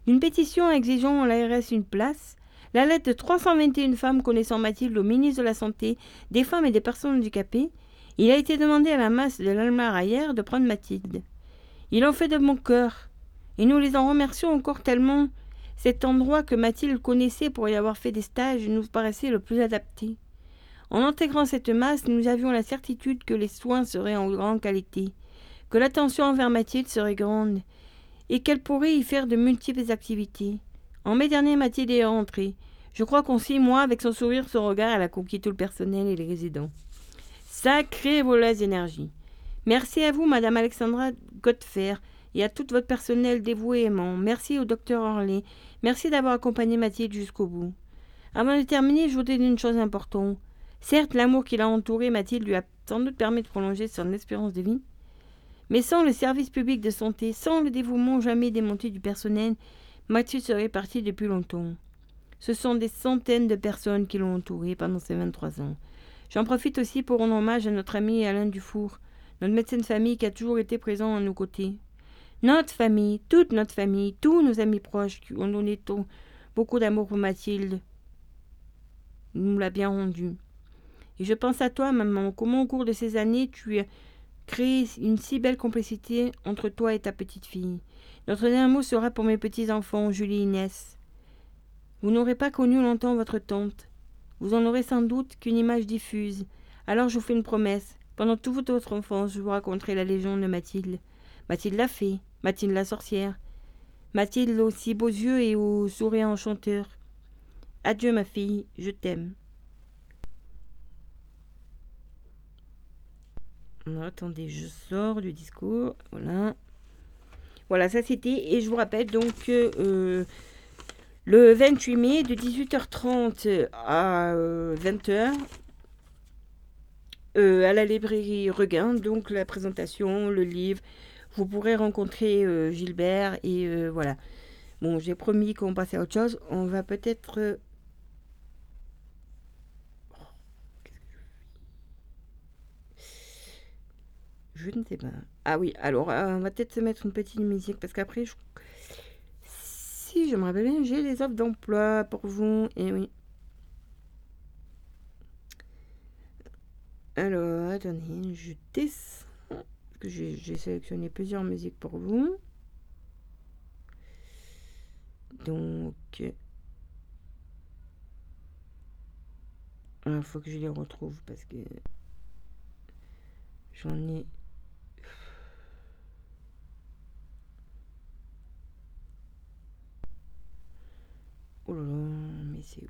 une pétition exigeant à l'ARS une place, la lettre de 321 femmes connaissant Mathilde au ministre de la Santé, des femmes et des personnes handicapées, il a été demandé à la masse de l'Almar hier de prendre Mathilde. Ils l'ont fait de bon cœur, et nous les en remercions encore tellement. Cet endroit que Mathilde connaissait pour y avoir fait des stages nous paraissait le plus adapté. En intégrant cette masse, nous avions la certitude que les soins seraient en grande qualité, que l'attention envers Mathilde serait grande, et qu'elle pourrait y faire de multiples activités. En mai dernier, Mathilde est rentrée. Je crois qu'en six mois, avec son sourire, son regard, elle a conquis tout le personnel et les résidents. Sacrée voleuse d'énergie. Merci à vous, Madame Alexandra Godfer, et à tout votre personnel dévoué. Merci au docteur Orlé. Merci d'avoir accompagné Mathilde jusqu'au bout. Avant de terminer, je voudrais dire une chose importante. Certes, l'amour qui l'a entouré, Mathilde, lui a sans doute permis de prolonger son espérance de vie, mais sans le service public de santé, sans le dévouement jamais démonté du personnel, Mathieu serait parti depuis longtemps. Ce sont des centaines de personnes qui l'ont entouré pendant ces 23 ans. J'en profite aussi pour rendre hommage à notre ami Alain Dufour, notre médecin de famille qui a toujours été présent à nos côtés. Notre famille, toute notre famille, tous nos amis proches qui ont donné beaucoup d'amour pour Mathilde, nous l'a bien rendu. Et je pense à toi, maman, comment au cours de ces années tu as Créer une si belle complicité entre toi et ta petite fille. Notre dernier mot sera pour mes petits-enfants, Julie et Inès. Vous n'aurez pas connu longtemps votre tante. Vous en aurez sans doute qu'une image diffuse. Alors je vous fais une promesse. Pendant toute votre enfance, je vous raconterai la légende de Mathilde. Mathilde la fée, Mathilde la sorcière. Mathilde aussi beaux yeux et au sourire enchanteur. Adieu ma fille, je t'aime. Attendez, je sors du discours. Voilà. Voilà, ça c'était. Et je vous rappelle donc euh, le 28 mai de 18h30 à 20h euh, euh, à la librairie Regain. Donc la présentation, le livre. Vous pourrez rencontrer Gilbert et voilà. Bon, j'ai promis qu'on passait à autre chose. On va peut-être Je ne sais pas. Ah oui, alors euh, on va peut-être se mettre une petite musique parce qu'après, si je me rappelle bien, j'ai des offres d'emploi pour vous. Et oui. Alors, attendez, je descends. J'ai sélectionné plusieurs musiques pour vous. Donc. Il ah, faut que je les retrouve parce que j'en ai Oh mais c'est où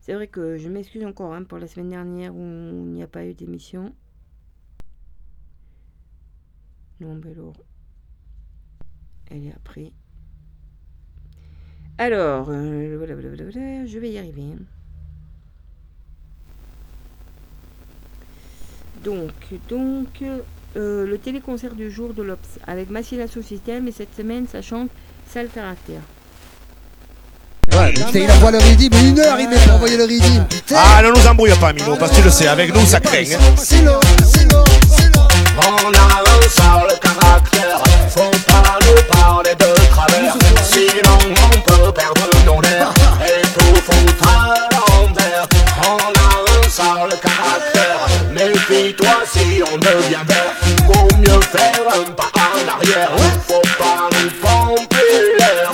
C'est vrai que je m'excuse encore hein, pour la semaine dernière où il n'y a pas eu d'émission. Non, mais alors. Elle est après. Alors, euh, je vais y arriver. Donc, donc euh, le téléconcert du jour de l'Obs avec Massila Système et cette semaine ça chante Sale Caractère. Putain, il envoie le ridim, une heure il met pour envoyer le ridim. Ah, ne nous embrouille pas, Mino, parce que tu le sais, avec nous ça craint. Hein. C'est l'eau, c'est l'eau, c'est l'eau. On a un sale caractère, faut pas nous parler de travers. Sinon on peut perdre nos nerfs et tout foutre à l'envers. On a un sale caractère, méfie-toi si on devient vert. Vaut mieux faire un pas en arrière, faut pas nous pomper l'air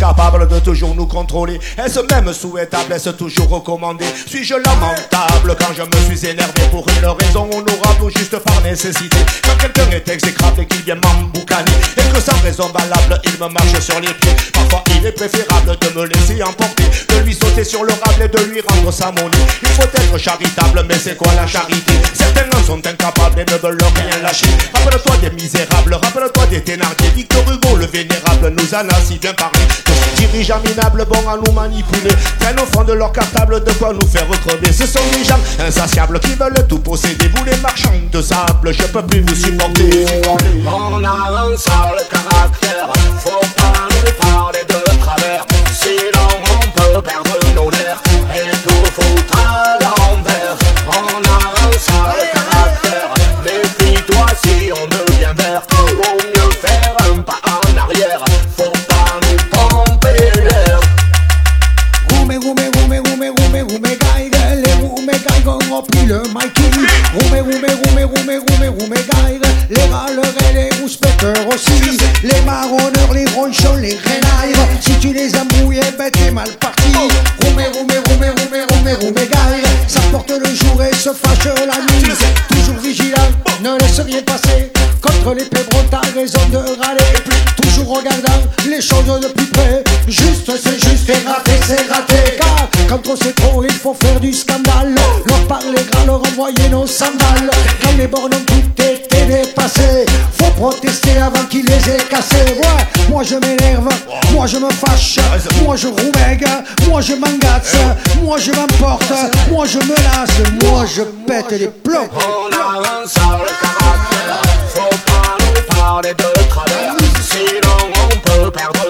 capable de toujours nous contrôler. Est-ce même souhaitable, est-ce toujours recommandé? Suis-je lamentable quand je me suis énervé pour une raison honorable ou juste par nécessité? Quand quelqu'un est exécrable et qu'il vient m'emboucaner Et que sans raison valable il me marche sur les pieds? Parfois il est préférable de me laisser emporter De lui sauter sur le rable et de lui rendre sa monnaie. Il faut être charitable mais c'est quoi la charité? Certains en sont incapables et ne veulent rien lâcher. Rappelle-toi des misérables, rappelle-toi des Thénardier Victor Hugo le vénérable nous en a si bien parlé Dirigeants minables, bons à nous manipuler. Prennent au fond de leur cartable de quoi nous faire recrever. Ce sont des gens insatiables qui veulent tout posséder. Vous les marchands de sable, je peux plus vous supporter. On a un sale caractère, faut pas nous parler de travers. Sinon on peut perdre nos et tout foutre à l'envers. On a un sale caractère, méfie-toi si on devient vert. Roumé, roumé, roumé, roumé, roumé, roumé. Les râleurs et les rouspecteurs aussi. Les marronneurs, les ronchons, les grenailles. Si tu les as mouillés, ben t'es mal parti. Roumé, roumé, roumé, roumé, roumé, roumé. Ça porte le jour et se fâche la nuit. Toujours vigilant, ne laisse rien passer. Contre les pébrons, t'as raison de râler. Toujours regardant les choses de plus près. Juste, c'est juste, et raté, c'est raté. Car quand on sait trop, il faut faire du scandale. Parler gras, leur envoyer nos sandales. Quand les bornes ont tout été dépassées, faut protester avant qu'ils les aient cassés. Ouais, moi je m'énerve, moi je me fâche, moi je roumègue, moi je m'engace, moi je m'emporte, moi je me lasse, moi je pète les plombs. On a un sale caractère, faut pas nous parler de travers, sinon on peut perdre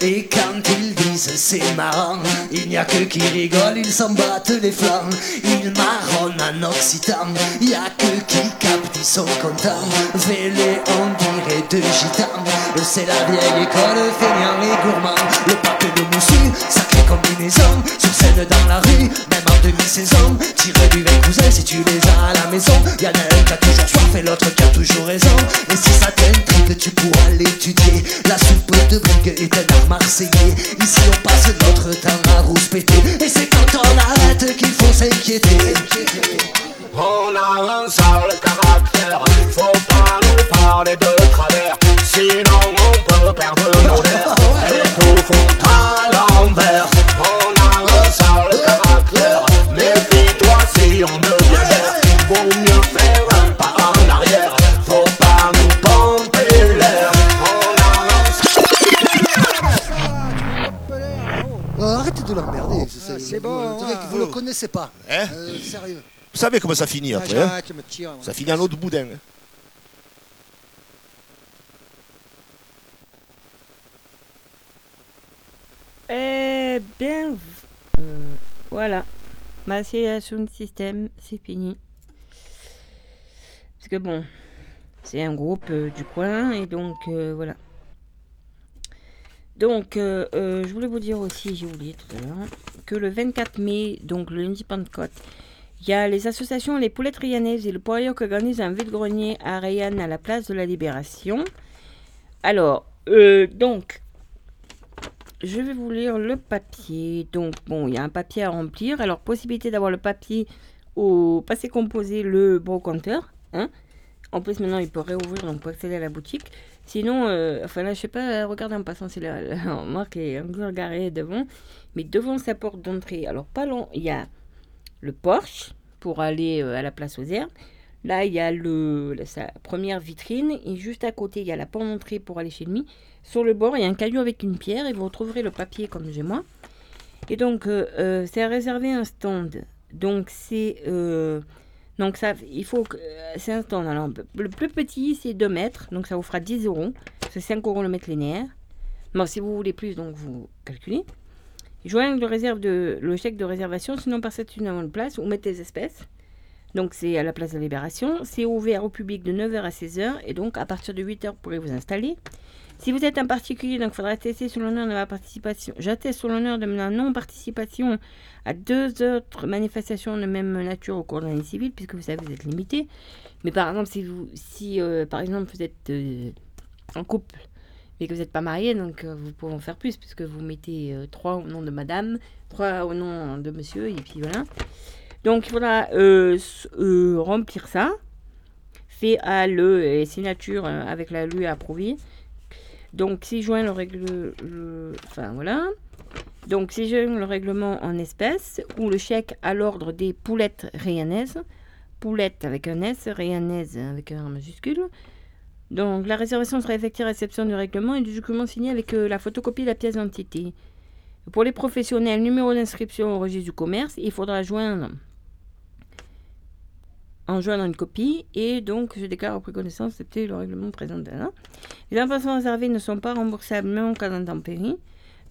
Et quand ils disent c'est marrant. Il n'y a que qui rigole, ils s'en battent les flancs. Ils marronnent en occitan. Il n'y a que qui capte, ils sont contents. Vélé, on dirait de gitans. C'est la vieille école, feignant et gourmand. Le pape de moussu, sacré combinaison. Sur scène dans la rue, même en demi-saison. Tire du vin cousin si tu les as à la maison. Y'en a un qui a toujours soif et l'autre qui a toujours raison. Et si ça t'intrigue, tu pourras l'étudier. La soupe de brigue est un art marseillais. Ici on passe notre temps à rouspéter. Et c'est quand on arrête qu'il faut s'inquiéter. On a un sale caractère, faut pas nous parler de travers, sinon on peut perdre nos nerfs et tout à l'envers. Arrêtez de l'emmerder. c'est- c'est bon, on dirait hein. que vous le connaissez pas. Hein Euh, sérieux. Vous savez comment ça finit Ah, après hein. Ça finit en autre boudin. hein. Eh bien, euh, voilà. Ma Sound System, c'est fini. Parce que bon, c'est un groupe euh, du coin et donc euh, voilà. Donc, euh, euh, je voulais vous dire aussi, j'ai oublié tout à l'heure, que le 24 mai, donc le lundi Pentecôte, il y a les associations Les Poulettes Rayanaises et le Poirier qui organisent un vide-grenier à Rayanne à la place de la Libération. Alors, euh, donc, je vais vous lire le papier. Donc, bon, il y a un papier à remplir. Alors, possibilité d'avoir le papier au passé composé, le brocanteur. Hein en plus, maintenant, il peut réouvrir, donc pour accéder à la boutique. Sinon, euh, enfin là, je sais pas, regardez en passant si la, la <laughs> marque est encore garée devant. Mais devant sa porte d'entrée, alors pas long, il y a le Porsche pour aller euh, à la place aux herbes. Là, il y a le, sa première vitrine et juste à côté, il y a la porte d'entrée pour aller chez lui. Sur le bord, il y a un caillou avec une pierre et vous retrouverez le papier comme j'ai moi. Et donc, euh, euh, c'est à réserver un stand. Donc, c'est. euh, donc, ça, il faut que. euh, C'est. Alors, le plus petit, c'est 2 mètres. Donc, ça vous fera 10 euros. C'est 5 euros le mètre linéaire. Bon, si vous voulez plus, donc vous calculez. Joignez le, réserve de, le chèque de réservation, sinon passez une avant de place ou mettez des espèces. Donc c'est à la place de Libération. C'est ouvert au public de 9h à 16h et donc à partir de 8h vous pourrez vous installer. Si vous êtes un particulier, donc il faudra attester sur l'honneur de ma participation. J'atteste sur l'honneur de ma non-participation à deux autres manifestations de même nature au cours de l'année civile, puisque vous savez, vous êtes limité. Mais par exemple, si, vous, si euh, par exemple vous êtes euh, en couple, mais que vous n'êtes pas marié, donc euh, vous pouvez en faire plus, puisque vous mettez trois au nom de madame, trois au nom de monsieur, et puis voilà. Donc il faudra remplir ça, fait à le signature avec la lui approuvée. Donc si joint le règle, le- règlement en espèces ou le chèque à l'ordre des poulettes rayanaises, poulettes avec un S, rayanaises avec un majuscule. Donc la réservation sera effectuée à réception du règlement et du document signé avec euh, la photocopie de la pièce d'identité. Pour les professionnels, numéro d'inscription au registre du commerce, il faudra joindre en joignant une copie et donc je déclare après connaissance accepter le règlement présent. Hein. Les informations réservées ne sont pas remboursables même en cas d'intempérie.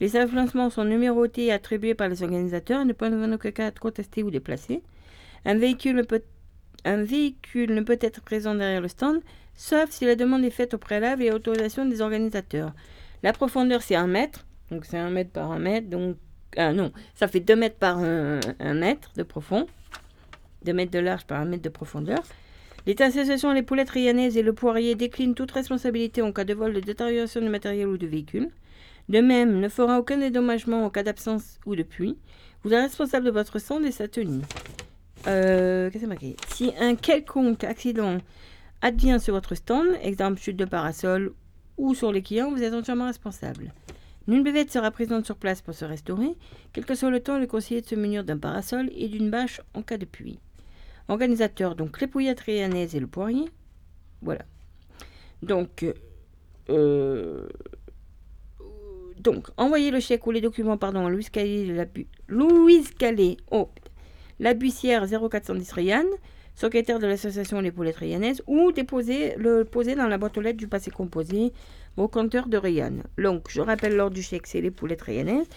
Les influencements sont numérotés et attribués par les organisateurs et ne peuvent en aucun cas être contestés ou déplacés. Un véhicule, peut, un véhicule ne peut être présent derrière le stand, sauf si la demande est faite au préalable et à autorisation des organisateurs. La profondeur, c'est 1 mètre, donc c'est 1 mètre par 1 mètre, donc... Ah non, ça fait 2 mètres par 1, mètre de profond, 2 mètres de large par 1 mètre de profondeur. Les associations Les Poulettes Rianaises et Le Poirier déclinent toute responsabilité en cas de vol, de détérioration de matériel ou de véhicule. De même, ne fera aucun dédommagement en cas d'absence ou de pluie. Vous êtes responsable de votre stand et sa tenue. Euh, qu'est-ce marqué? Si un quelconque accident advient sur votre stand, exemple chute de parasol ou sur les clients, vous êtes entièrement responsable. Une buvette sera présente sur place pour se restaurer. Quel que soit le temps, il est conseillé de se munir d'un parasol et d'une bâche en cas de pluie. Organisateur, donc les pouillettes réanaises et le poirier. Voilà. Donc, euh, donc, envoyez le chèque ou les documents, pardon, à Louise Calais, la Louise Calais, oh, la bussière 0410 Rayanne, secrétaire de l'association Les Poulettes Rayanaises, ou déposer le poser dans la boîte aux lettres du passé composé au compteur de Rayanne. Donc, je rappelle l'ordre du chèque, c'est les poulettes rayanaises.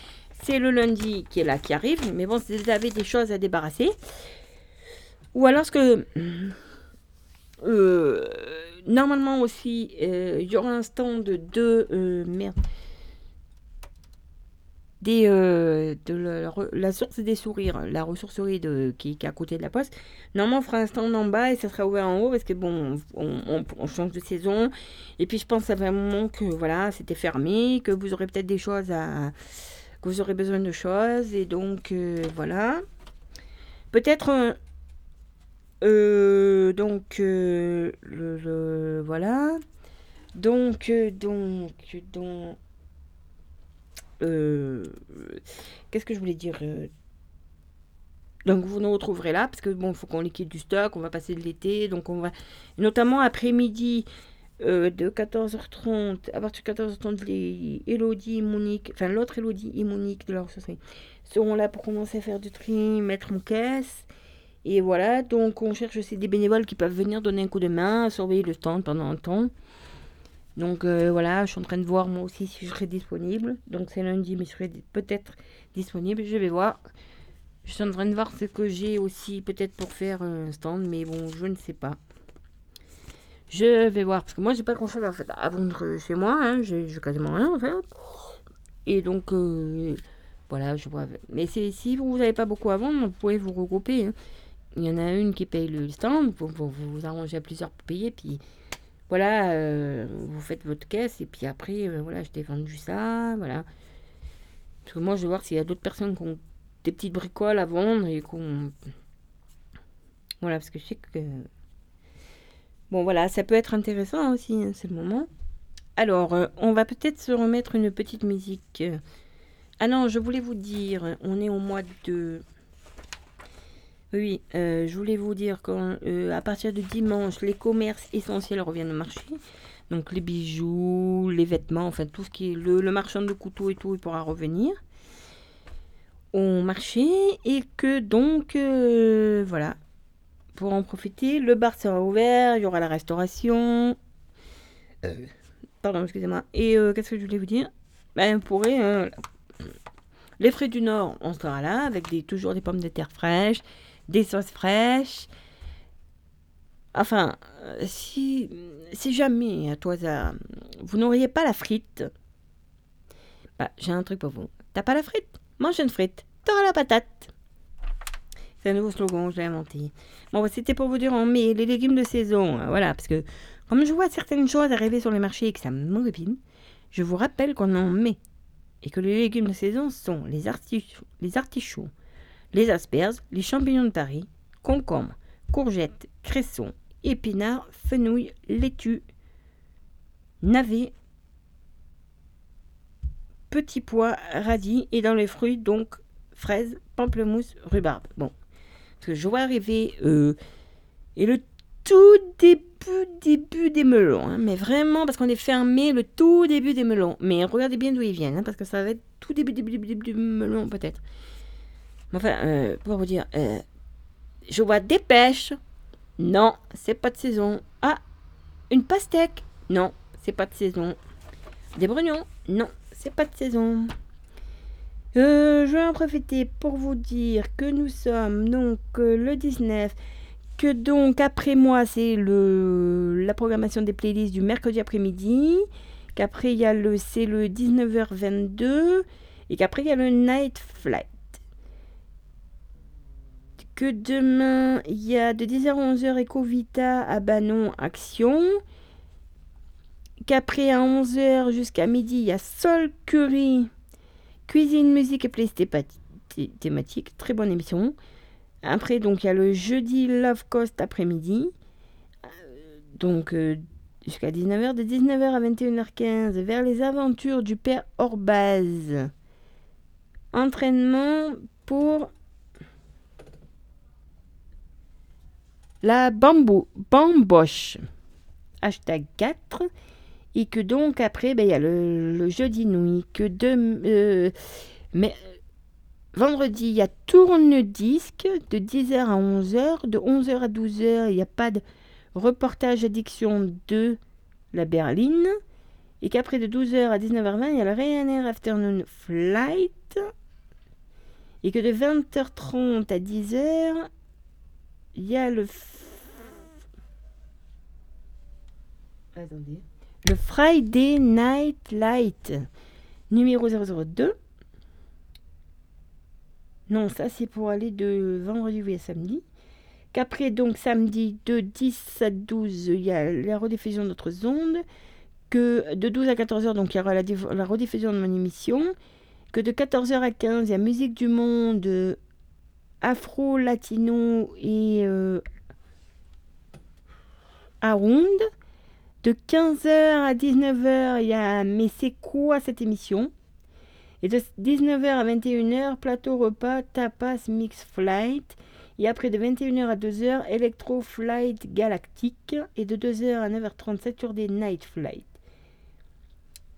c'est le lundi qui est là, qui arrive. Mais bon, si vous avez des choses à débarrasser. Ou alors ce que... Euh, normalement aussi, euh, il y aura un stand de... Euh, merde des, de la, source des sourires, la ressourcerie de, qui, est à côté de la poste. Normalement, on fera un stand en bas et ça sera ouvert en haut parce que bon, on, on, change de saison. Et puis, je pense fait un moment que voilà, c'était fermé, que vous aurez peut-être des choses à. que vous aurez besoin de choses. Et donc, voilà. Peut-être. Euh, donc, le, le, voilà. Donc, donc, donc. Euh, qu'est-ce que je voulais dire euh, donc vous nous retrouverez là, parce que bon, il faut qu'on liquide du stock, on va passer de l'été, donc on va, notamment après-midi, euh, de 14h30, à partir de 14h30, les Elodie Monique, enfin l'autre Elodie et Monique de leur société seront là pour commencer à faire du tri, mettre en caisse. Et voilà, donc on cherche aussi des bénévoles qui peuvent venir donner un coup de main, surveiller le stand pendant un temps. Donc euh, voilà, je suis en train de voir moi aussi si je serai disponible. Donc c'est lundi, mais je serai peut-être disponible. Je vais voir. Je suis en train de voir ce que j'ai aussi peut-être pour faire un stand, mais bon, je ne sais pas. Je vais voir, parce que moi j'ai pas grand chose à, vendre chez moi, hein. j'ai quasiment rien en fait. Et donc euh, voilà, je vois. Mais si vous n'avez pas beaucoup à vendre, vous pouvez vous regrouper. Hein. Il y en a une qui paye le stand, vous vous, arrangez à plusieurs pour payer, puis voilà, euh, vous faites votre caisse et puis après, euh, voilà, je t'ai vendu ça, voilà. Parce que moi, je vais voir s'il y a d'autres personnes qui ont des petites bricoles à vendre et qu'on. Voilà, parce que je sais que. Bon, voilà, ça peut être intéressant aussi, hein, c'est le moment. Alors, euh, on va peut-être se remettre une petite musique. Ah non, je voulais vous dire, on est au mois de oui, euh, je voulais vous dire qu'à euh, partir de dimanche, les commerces essentiels reviennent au marché. Donc les bijoux, les vêtements, enfin tout ce qui est le, marchand de couteaux et tout, il pourra revenir au marché. Et que donc, euh, voilà, pour en profiter, le bar sera ouvert, il y aura la restauration. pardon, excusez-moi. Et qu'est-ce que je voulais vous dire? Ben, on pourrait... les frais du Nord, on sera là, avec des, toujours des pommes de terre fraîches des sauces fraîches. Enfin, euh, si, si jamais, à toi, vous n'auriez pas la frite, bah, j'ai un truc pour vous. T'as pas la frite? Mange une frite. T'auras la patate. C'est un nouveau slogan, je l'ai inventé. Bon, bah, c'était pour vous dire, on met les légumes de saison. Hein, voilà, parce que comme je vois certaines choses arriver sur les marchés et que ça m'enrépine, je vous rappelle qu'on en met. Et que les légumes de saison sont les artichauts, les asperges, les champignons de Paris, concombres, courgettes, cressons, épinards, fenouil, laitue, navets, petits pois, radis et dans les fruits donc fraises, pamplemousse, rhubarbe. Bon, parce que je vois arriver euh, et le tout début début des melons, hein, mais vraiment parce qu'on est fermé le tout début des melons. Mais regardez bien d'où ils viennent, hein, parce que ça va être tout début début début, début du melon peut-être. Enfin, euh, pour vous dire, euh, je vois des pêches. Non, c'est pas de saison. Ah, une pastèque. Non, c'est pas de saison. Des brugnons. Non, c'est pas de saison. Euh, je vais en profiter pour vous dire que nous sommes donc le 19. Que donc après moi, c'est le la programmation des playlists du mercredi après-midi. Qu'après, il y a le c'est le 19h22. Et qu'après, il y a le night flight que demain, il y a de 10h à 11h Ecovita à Banon Action. Qu'après, à 11h jusqu'à midi, il y a Sol Curry, Cuisine, musique et playlist thématique. Très bonne émission. Après, donc, il y a le jeudi Love Coast après-midi. Euh, donc, euh, jusqu'à 19h. De 19h à 21h15, vers les aventures du père Orbaz. Entraînement pour la bambou, bamboche, hashtag 4, et que donc après, ben, il y a le, jeudi nuit, que de, euh, mais, vendredi, il y a tourne-disque de 10h à 11h, de 11h à 12h, il n'y a pas de reportage addiction de la berline, et qu'après de 12h à 19h20, il y a le Ryanair Afternoon Flight, Et que de 20h30 à 10h, il y a le. Attendez. Le Friday Night Light numéro 002. Non, ça c'est pour aller de vendredi à samedi. Qu'après, donc samedi de 10 à 12, il y a la rediffusion d'autres ondes. Que de 12 à 14h, donc il y aura la, rediffusion de mon émission. Que de 14h à 15, il y a Musique du Monde, Afro, Latino et euh, Around. De 15h à 19h, il y a Mais c'est quoi cette émission Et de 19h à 21h, plateau repas, tapas, mix flight. Et après de 21h à 2h, Electro Flight Galactique. Et de 2h à 9h37 sur des Night Flight.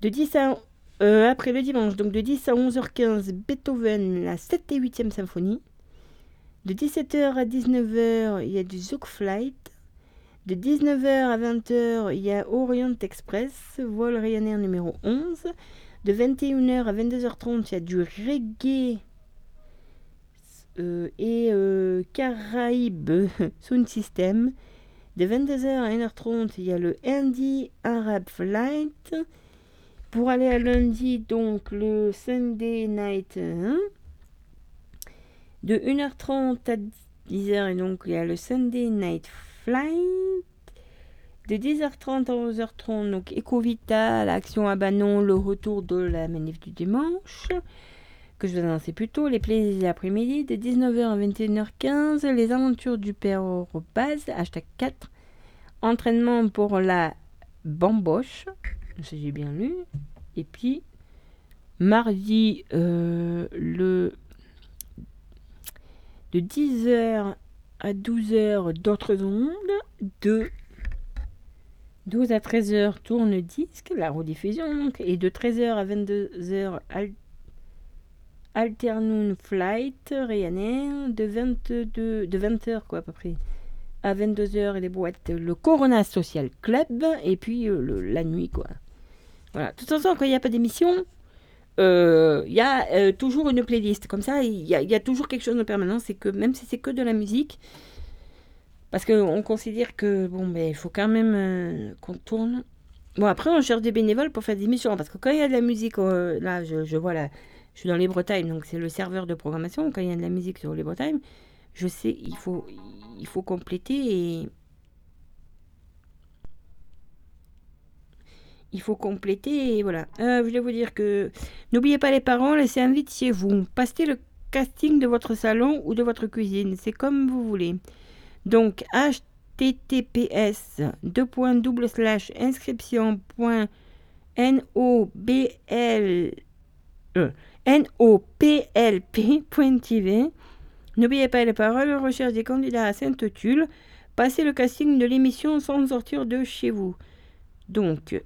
De 10 à, euh, après le dimanche, donc de 10 à 11h15, Beethoven, la 7 et 8e symphonie. De 17h à 19h, il y a du Zouk Flight. De 19h à 20h, il y a Orient Express, vol Ryanair numéro 11. De 21h à 22h30, il y a du reggae euh, et euh, Caraïbes <laughs> Sound System. De 22h à 1h30, il y a le Andy Arab Flight. Pour aller à lundi, donc le Sunday Night. Hein. De 1h30 à 10h, et donc il y a le Sunday Night Flight. De 10h30 à 11h30, donc Ecovita, l'action à Banon, le retour de la manif du dimanche que je vous annonçais plus tôt, les plaisirs l'après-midi, de 19h à 21h15, les aventures du père base, hashtag 4, entraînement pour la bamboche, si j'ai bien lu, et puis mardi, euh, le de 10h à 12h d'autres ondes, de 12 à 13h tourne disque, la rediffusion et de 13h à 22h Alternoon Flight, Ryanair, de 22, de 20h quoi à peu près, à 22h les boîtes, le Corona Social Club, et puis euh, la nuit quoi. Voilà. De toute façon, quand il n'y a pas d'émission, euh, il y a euh, toujours une playlist. Comme ça, il y, a toujours quelque chose de permanent. C'est que même si c'est que de la musique, parce qu'on considère que bon, ben, il faut quand même qu'on tourne. Bon, après, on cherche des bénévoles pour faire des émissions. Parce que quand il y a de la musique, là, je, je vois la, je suis dans les Bretagne, donc c'est le serveur de programmation. Quand il y a de la musique sur les Bretagne, je sais, il faut, il faut compléter. Il faut compléter voilà. Euh, je voulais vous dire que n'oubliez pas les parents, laissez un vide chez vous. Passez le casting de votre salon ou de votre cuisine. C'est comme vous voulez. Donc, https inscription.nobl N-O-P-L-P.tv. N'oubliez pas les paroles, recherche des candidats à Sainte-Tulle. Passez le casting de l'émission sans sortir de chez vous. Donc,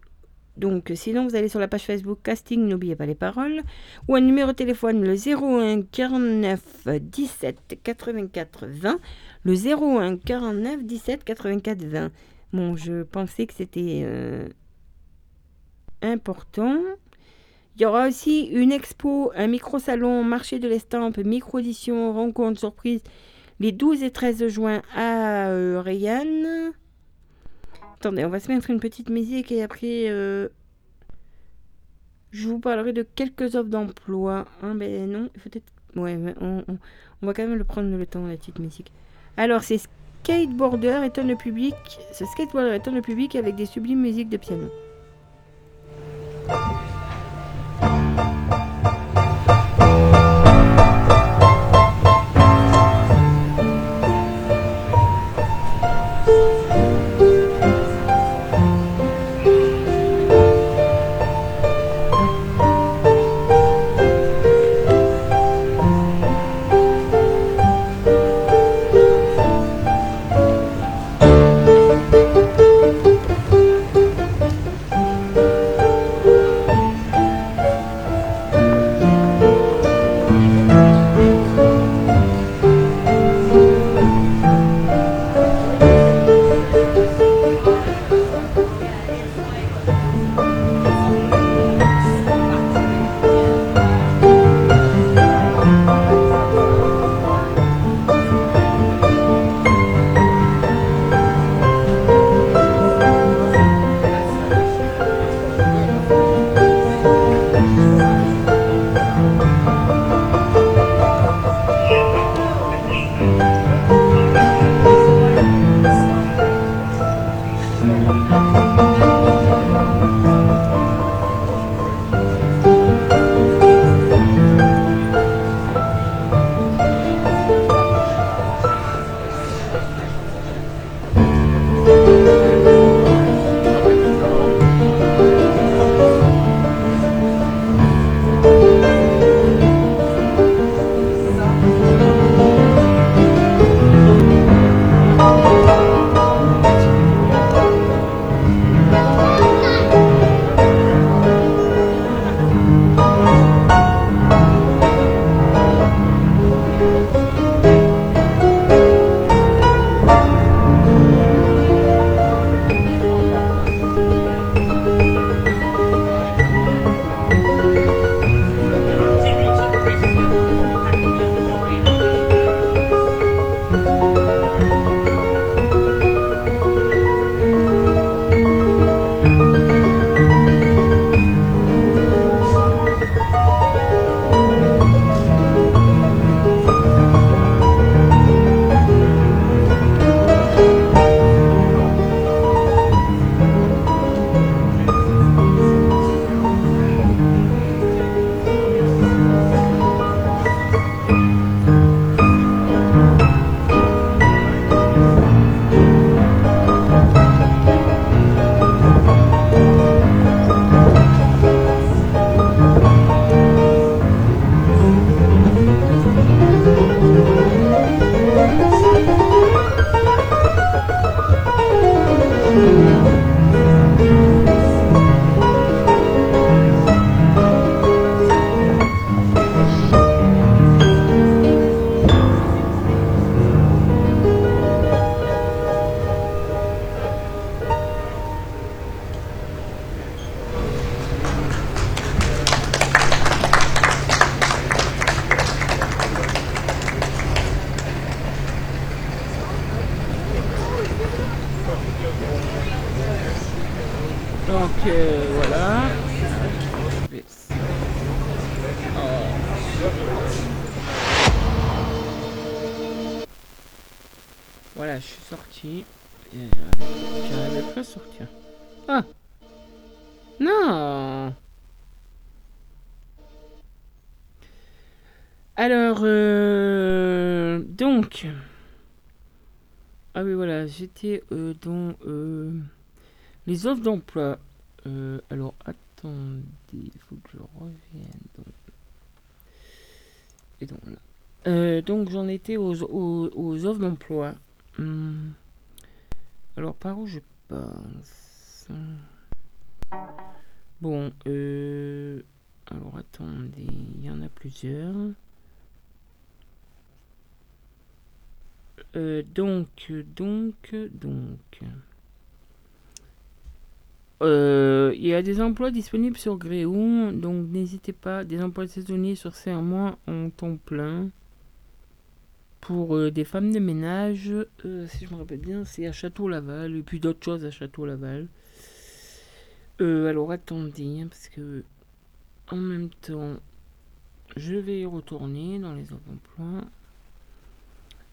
donc, sinon, vous allez sur la page Facebook Casting, n'oubliez pas les paroles, ou un numéro de téléphone, le 01 49 17 84 20. Le 01 49 17 84 20. Bon, je pensais que c'était euh, important. Il y aura aussi une expo, un micro-salon, marché de l'estampe, micro-audition, rencontre surprise les 12 et 13 juin à euh, Attendez, on va se mettre une petite musique et après euh, je vous parlerai de quelques offres d'emploi. Hein, ben non, peut-être. Ouais, on, va quand même le prendre le temps, la petite musique. Alors, c'est Skateboarder étonne le public. Ce skateboarder étonne le public avec des sublimes musiques de piano. Les offres d'emploi. Euh, alors, attendez, il faut que je revienne. Et donc, là. donc j'en étais aux, aux, offres d'emploi. Hmm. Alors, par où je passe? Bon, alors attendez, il y en a plusieurs. Euh, donc, donc, donc. Euh, il y a des emplois disponibles sur Gréoux, donc n'hésitez pas. Des emplois saisonniers sur mois en temps plein. Pour euh, des femmes de ménage, si je me rappelle bien, c'est à Château-Laval, et puis d'autres choses à Château-Laval. alors attendez, hein, parce que en même temps, je vais y retourner dans les emplois.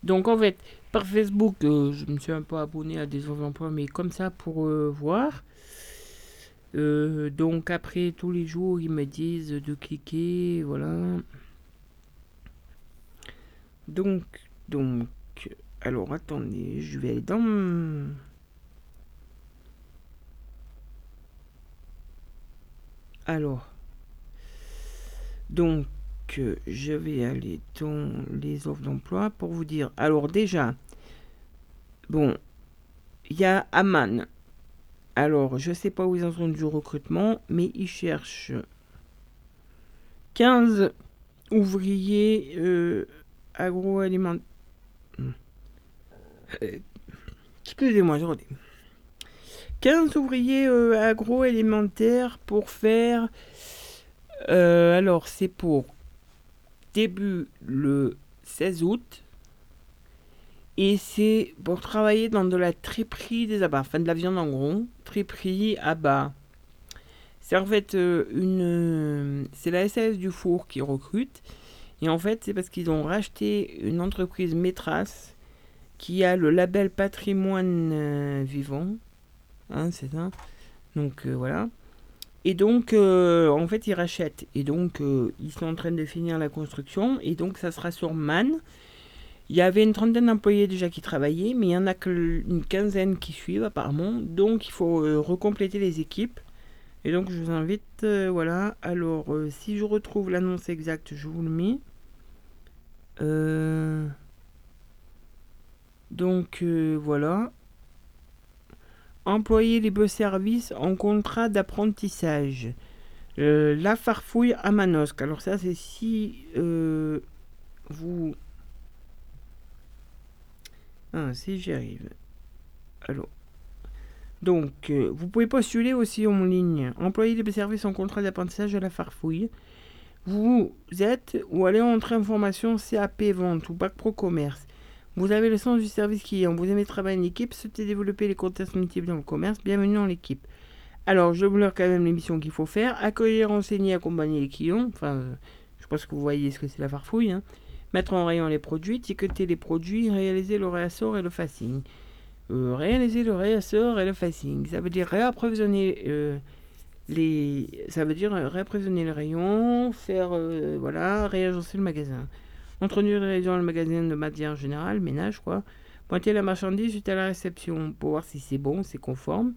Donc en fait, par Facebook, euh, je me suis un peu abonné à des d'emploi, mais comme ça pour euh, voir. Euh, donc après tous les jours, ils me disent de cliquer, voilà. Donc, donc, alors attendez, je vais aller dans... Alors, donc, je vais aller dans les offres d'emploi pour vous dire. Alors déjà, bon, il y a Aman. Alors, je sais pas où ils en sont du recrutement, mais ils cherchent 15 ouvriers euh, agroalimentaires. Euh, excusez-moi, je redis. 15 ouvriers euh, agroalimentaires pour faire. alors, c'est pour début le 16 août. Et c'est pour travailler dans de la triperie des abats, enfin de la viande en gros, triperie, abats. C'est en fait euh, une. C'est la SAS du four qui recrute. Et en fait, c'est parce qu'ils ont racheté une entreprise maîtresse qui a le label patrimoine euh, vivant. Hein, c'est ça. Donc euh, voilà. Et donc, euh, en fait, ils rachètent. Et donc, euh, ils sont en train de finir la construction. Et donc, ça sera sur Man. Il y avait une trentaine d'employés déjà qui travaillaient, mais il y en a qu'une quinzaine qui suivent apparemment. Donc il faut euh, recompléter les équipes. Et donc je vous invite, euh, voilà. Alors si je retrouve l'annonce exacte, je vous le mets. donc voilà. Employer les beaux services en contrat d'apprentissage. la farfouille à Manosque. Alors ça c'est si vous ah, si j'y arrive. Alors. Donc, euh, vous pouvez postuler aussi en ligne. Employé de service en contrat d'apprentissage à la farfouille. Vous êtes ou allez entrer en formation CAP vente ou bac pro commerce. Vous avez le sens du service client. Vous aimez travailler en équipe, souhaitez développer les compétences multiples dans le commerce. Bienvenue dans l'équipe. Alors, je vous leur quand même l'émission qu'il faut faire. Accueillir, enseigner, accompagner les clients. Enfin, euh, je pense que vous voyez ce que c'est la farfouille. Hein mettre en rayon les produits, étiqueter les produits, réaliser le réassort et le facing. Euh, réaliser le réassort et le facing, ça veut dire réapprovisionner euh, les, ça veut dire réapprovisionner le rayon, faire euh, voilà, réagencer le magasin. Introduire les le magasin de matière générale, ménage quoi. Pointer la marchandise suite à la réception pour voir si c'est bon, c'est conforme.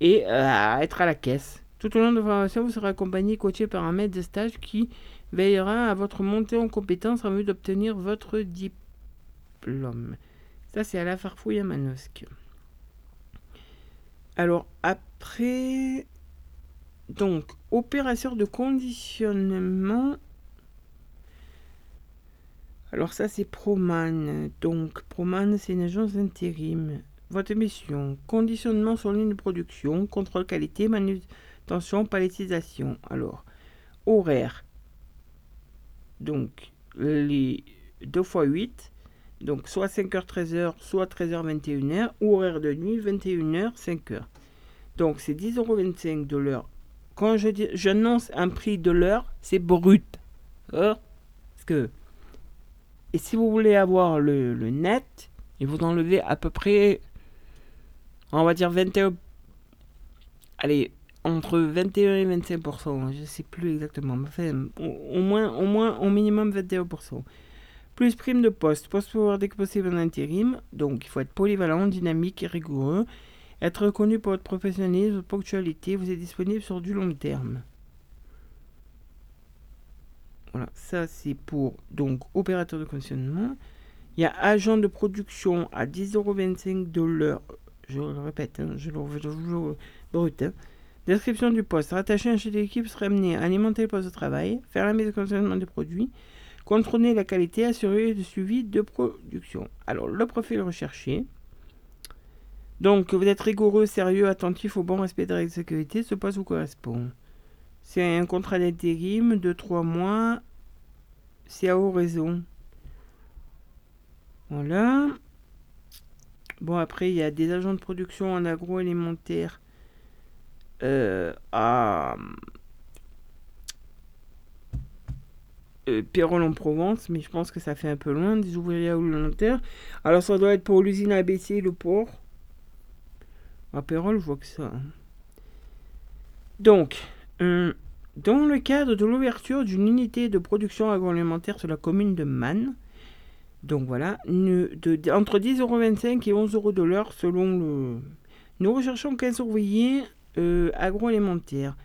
Et être à la caisse. Tout au long de la formation, vous serez accompagné, coaché par un maître de stage qui veillera à votre montée en compétence en vue d'obtenir votre diplôme. Ça, c'est à la farfouille à Manosque. Alors, après. Donc, opérateur de conditionnement. Alors, ça, c'est Proman. Donc, Proman, c'est une agence d'intérim. Votre mission conditionnement sur ligne de production, contrôle qualité, manutention, palettisation. Alors, horaire donc les 2 fois 8, donc soit 5h 13h, soit 13h 21h, ou horaire de nuit 21h 5h. Donc c'est 10,25€ de l'heure. Quand j'annonce un prix de l'heure, c'est brut. Parce que et si vous voulez avoir le, le net, et vous enlevez à peu près, on va dire 21, allez, entre 21 et 25%, je ne sais plus exactement, enfin, au, moins, au moins, au minimum 21%. Plus prime de poste, poste pouvoir dès que possible en intérim, donc il faut être polyvalent, dynamique et rigoureux, être reconnu pour votre professionnalisme, votre ponctualité, vous êtes disponible sur du long terme. Voilà, ça c'est pour donc opérateur de conditionnement. Il y a agent de production à 10,25€ de l'heure. Je le répète, hein, je le brut. Description du poste. Rattaché à un chef d'équipe serait amené à alimenter le poste de travail, faire la mise en conditionnement des produits, contrôler la qualité, assurer le suivi de production. Alors, le profil recherché. Donc, vous êtes rigoureux, sérieux, attentif au bon respect des règles de sécurité. Ce poste vous correspond. C'est un contrat d'intérim de 3 mois. C'est à haut raison. Voilà. Bon, après, il y a des agents de production en agroalimentaire à euh, en Provence, mais je pense que ça fait un peu loin, des ouvriers volontaires. Alors ça doit être pour l'usine ABC, le port. À Pérol, je vois que ça. Hein. Donc, euh, dans le cadre de l'ouverture d'une unité de production agroalimentaire sur la commune de Man, donc voilà, entre 10,25€ et 11€ de l'heure selon le... Nous recherchons 15 ouvriers euh, agroalimentaire.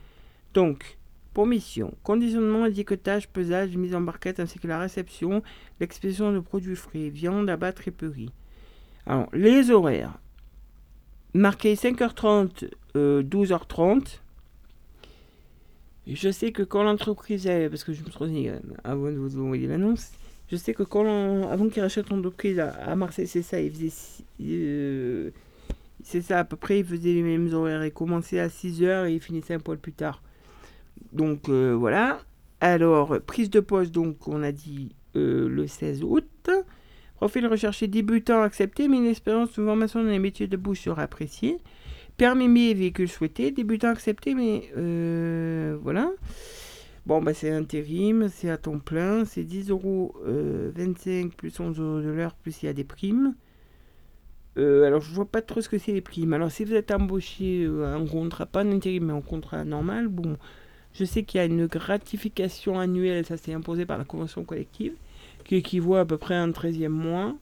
Donc, pour mission, conditionnement, étiquetage, pesage, mise en barquette ainsi que la réception, l'expédition de produits frais, viande, abattre et. Alors, les horaires. Marqué 5h30, 12h30. Je sais que quand l'entreprise, parce que je me suis avant de vous envoyer l'annonce, je sais que quand avant qu'il rachète l'entreprise à, à, Marseille, c'est ça, il faisait euh, c'est ça, à peu près, il faisait les mêmes horaires. Il commençait à 6h et il finissait un poil plus tard. Donc euh, voilà. Alors, prise de poste, donc on a dit euh, le 16 août. Profil recherché débutant accepté, mais une expérience de formation dans les métiers de bouche sera appréciée. Permis et véhicule souhaité, débutant accepté, mais euh, voilà. Bon, bah, c'est intérim, c'est à temps plein, c'est 10 euros 25 plus 11 euros de l'heure, plus il y a des primes. Euh, alors, je vois pas trop ce que c'est les primes. Alors, si vous êtes embauché euh, en contrat, pas en intérim, mais en contrat normal, bon, je sais qu'il y a une gratification annuelle, ça s'est imposé par la convention collective, qui équivaut à peu près à un 13e mois.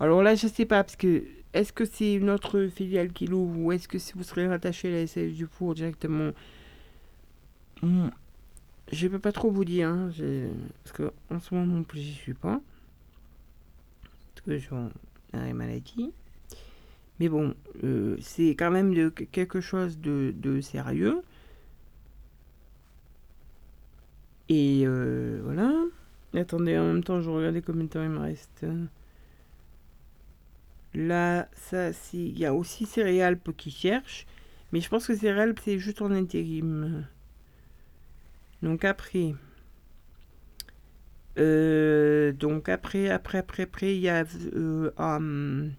Alors là, je sais pas, parce que est-ce que c'est une autre filiale qui l'ouvre ou est-ce que vous serez rattaché à la SAF du Four directement? Hmm, Je peux pas trop vous dire, hein, parce que en ce moment non plus j'y suis pas. Parce que j'ai maladie. Mais bon, euh, c'est quand même quelque chose de, sérieux. Et euh, voilà. Attendez, en même temps, je regardais combien de temps il me reste. Là, ça, il y a aussi Céréalpes qui cherche. Mais je pense que Céréalpes, c'est juste en intérim. Donc après. Euh, donc après, après, après, après, il y a euh, um,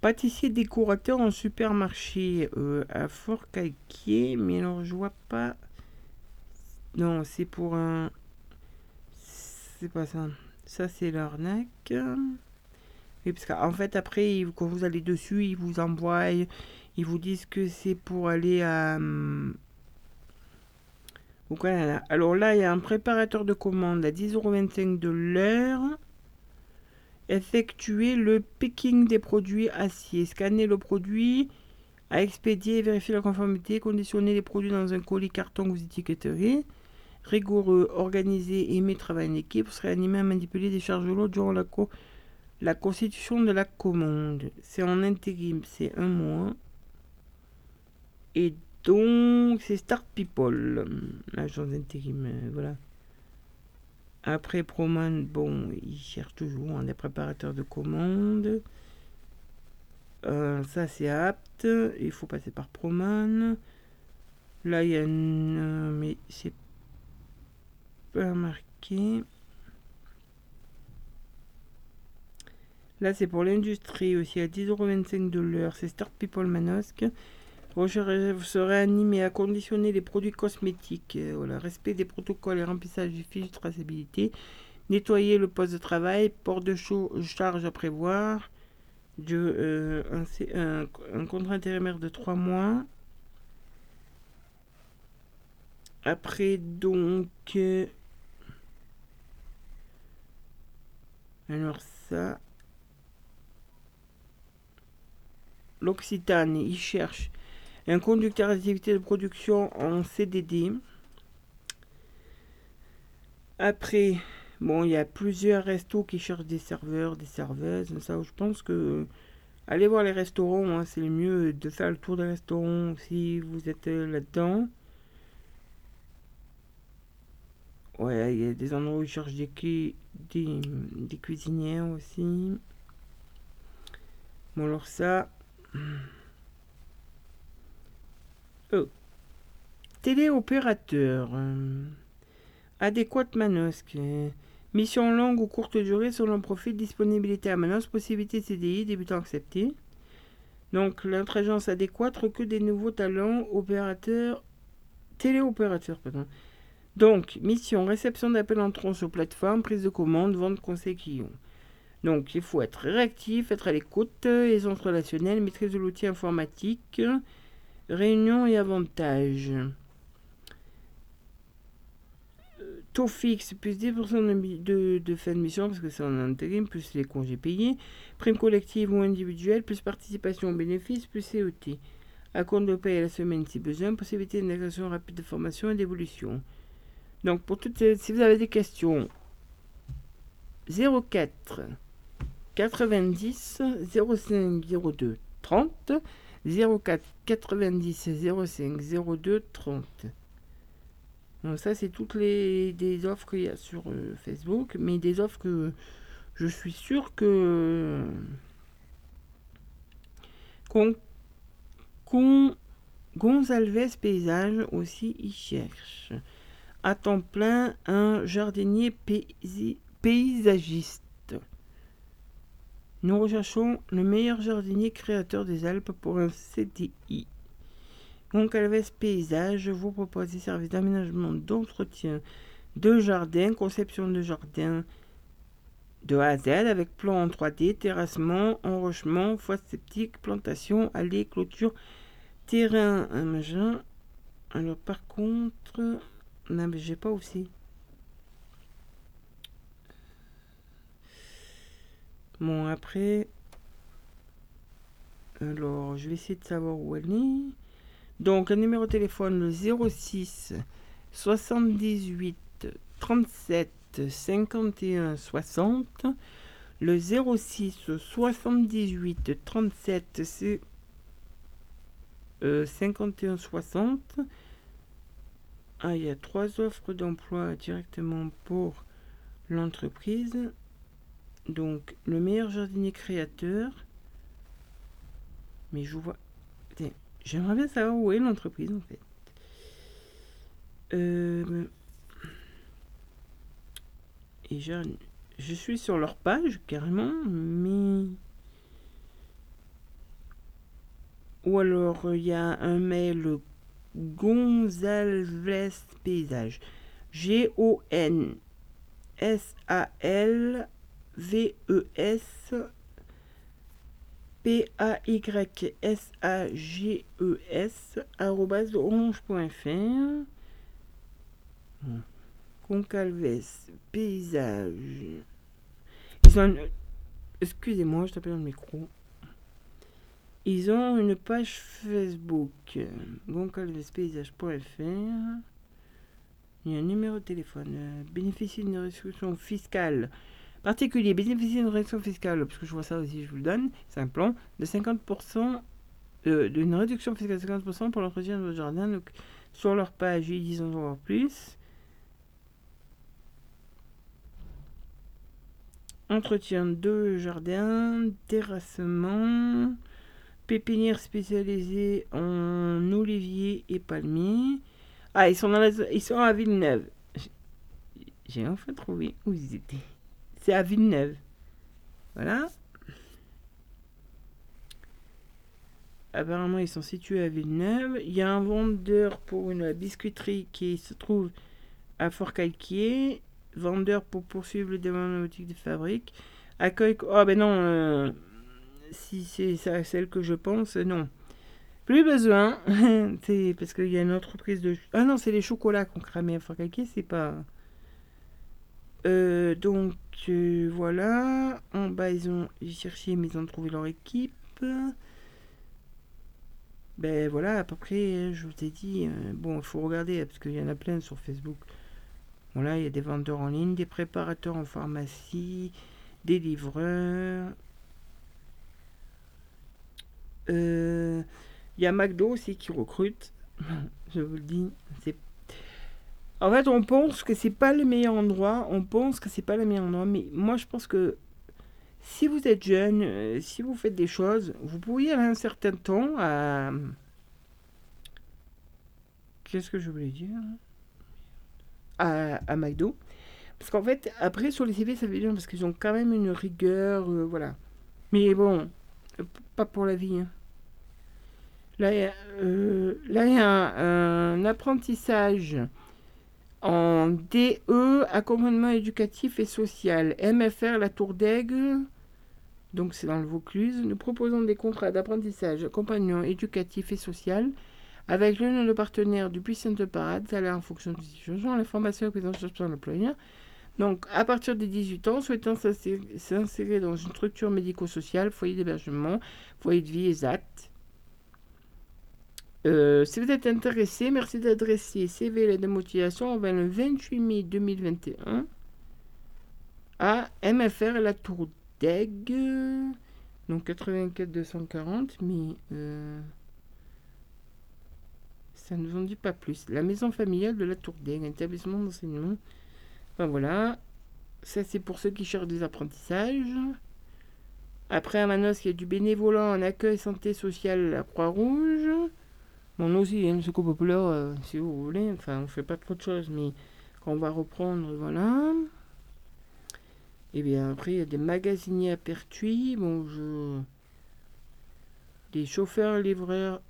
pâtissier décorateur en supermarché euh, à Fort Calquier. Mais alors, je vois pas. Non, c'est pour un. C'est pas ça. Ça, c'est l'arnaque. Oui, parce qu'en fait, après, quand vous allez dessus, ils vous envoient, ils vous disent que c'est pour aller à. Alors là, il y a un préparateur de commande à 10,25€ de l'heure. Effectuer le picking des produits acier. Scanner le produit à expédier et vérifier la conformité. Conditionner les produits dans un colis carton ou étiquetterie. Rigoureux, organisé, aimer travailler en équipe. Serait animé à manipuler des charges lourdes durant la co la constitution de la commande, c'est en intérim, c'est un mois. Et donc, c'est Start People, l'agence d'intérim, euh, voilà. Après Proman, bon, il cherche toujours des préparateurs de commandes. Euh, ça, c'est apte. Il faut passer par Proman. Là, il y a une... Euh, mais c'est pas marqué. Là, c'est pour l'industrie aussi à 10,25€ de. C'est Start People Manosque. Vous serez animé à conditionner les produits cosmétiques. Euh, respect des protocoles et remplissage du fiche de traçabilité. Nettoyer le poste de travail. Port de charge à prévoir. Euh, un, un, contrat intérimaire de 3 mois. Après, donc. Euh, alors, ça. l'Occitane, il cherche un conducteur d'activité de production en CDD. Après, bon, il y a plusieurs restos qui cherchent des serveurs, des serveuses. Ça, je pense que allez voir les restaurants, hein, c'est le mieux de faire le tour des restaurants si vous êtes euh, là-dedans. Ouais, il y a des endroits où ils cherchent des, des, des cuisinières aussi. Bon, alors ça, Téléopérateur. Euh, adéquate Manosque. Mission longue ou courte durée selon profil, disponibilité à Manos, possibilité CDI, débutant accepté. Donc l'intelligence adéquate recrute des nouveaux talents opérateurs, téléopérateurs. Pardon. Donc, mission, réception d'appels entrants sur plateforme, prise de commande, vente, conseil client. Donc il faut être réactif, être à l'écoute, aisance relationnelle, maîtrise de l'outil informatique, réunion et avantages. Taux fixe plus 10% de, de, fin de mission parce que c'est en intérim, plus les congés payés, prime collective ou individuelle, plus participation aux bénéfices, plus CET. À compte de paye à la semaine si besoin, possibilité d'intégration rapide de formation et d'évolution. Donc pour toutes si vous avez des questions, 04 90 05 02 30 04 90 05 02 30. Donc ça c'est toutes les des offres qu'il y a sur euh, Facebook, mais des offres que je suis sûr que Gonzalves Paysage aussi y cherche. À temps plein, un jardinier paysagiste. Nous recherchons le meilleur jardinier créateur des Alpes pour un CDI. Goncalves Paysage vous propose des services d'aménagement, d'entretien de jardin, conception de jardin de A à Z avec plan en 3D, terrassement, enrochement, fosse septique, plantation, allée, clôture, terrain, machin. Alors par contre, non j'ai pas aussi. Bon, après. Alors, je vais essayer de savoir où elle est. Donc, un numéro de téléphone, le 06 78 37 51 60. Le 06 78 37 c'est 51 60. Ah, il y a trois offres d'emploi directement pour l'entreprise. Donc, le meilleur jardinier créateur. Mais je vois. J'aimerais bien savoir où est l'entreprise en fait. Euh, et je, je suis sur leur page carrément, mais. Ou alors il y a un mail Gonzalves Paysage. G-O-N S-A-L-V-E-S P-A-Y-S-A-G-E-S orange.fr Concalves Paysage. Ils ont Excusez-moi, je t'appelle le micro. Ils ont une page Facebook, goncalvespaysage.fr. Il y a un numéro de téléphone. bénéficie d'une restriction fiscale particulier. Bénéficie d'une réduction fiscale, parce que je vois ça aussi, je vous le donne. C'est un plan de 50%, euh, d'une réduction fiscale de 50% pour l'entretien de votre jardin. Donc, sur leur page, ils disent en plus. Entretien de jardin, terrassement, pépinière spécialisée en olivier et palmiers. Ah, ils sont, dans ils sont à Villeneuve. J'ai enfin trouvé où ils étaient. C'est à Villeneuve. Voilà. Apparemment, ils sont situés à Villeneuve. Il y a un vendeur pour une biscuiterie qui se trouve à Fort-Calquier vendeur pour poursuivre le développement boutique de fabrique. Accueil. Oh, ben non, euh, si c'est celle que je pense, non. Plus besoin. <laughs> c'est parce qu'il y a une entreprise de. Ah non, c'est les chocolats qu'on cramait à Forcaquet, c'est pas. Euh, donc euh, voilà. En bas, ils ont cherché, mais ils ont trouvé leur équipe. Ben voilà, à peu près, je vous ai dit. bon, il faut regarder parce qu'il y en a plein sur Facebook. Voilà, il y a des vendeurs en ligne, des préparateurs en pharmacie, des livreurs. Euh, il y a McDo aussi qui recrute. <laughs> Je vous le dis. En fait, on pense que c'est pas le meilleur endroit. On pense que c'est pas le meilleur endroit. Mais moi, je pense que si vous êtes jeune, euh, si vous faites des choses, vous pourriez aller un certain temps à. Qu'est-ce que je voulais dire? À, à McDo. Parce qu'en fait, après, sur les CV, ça veut dire parce qu'ils ont quand même une rigueur, euh, voilà. Mais bon, pas pour la vie. Hein. Là, il y a, euh, là, y a un, apprentissage en DE, accompagnement éducatif et social. MFR, la Tour d'Aigle. Donc, c'est dans le Vaucluse. Nous proposons des contrats d'apprentissage, accompagnement éducatif et social avec l'un de partenaire du puissant de parade, salaire en fonction de situation, la formation et la sur l'employeur. Donc, à partir des 18 ans, souhaitant s'insérer dans une structure médico-sociale, foyer d'hébergement, foyer de vie exact. Euh, si vous êtes intéressé, merci d'adresser CV et de motivation vers le 28 mai 2021 à MFR La Tour d'Aigle, donc 84 240, mais... Euh, ça ne nous en dit pas plus. La maison familiale de la Tour un établissement d'enseignement. Enfin voilà. Ça, c'est pour ceux qui cherchent des apprentissages. Après, à Manos, il y a du bénévolat en accueil santé sociale la Croix-Rouge. Nous aussi, hein, secours populaire, euh, si vous voulez. Enfin, on fait pas trop de choses, mais quand on va reprendre, voilà. Et bien, après, il y a des magasiniers à Pertuis. Bon, je... Des chauffeurs, livreurs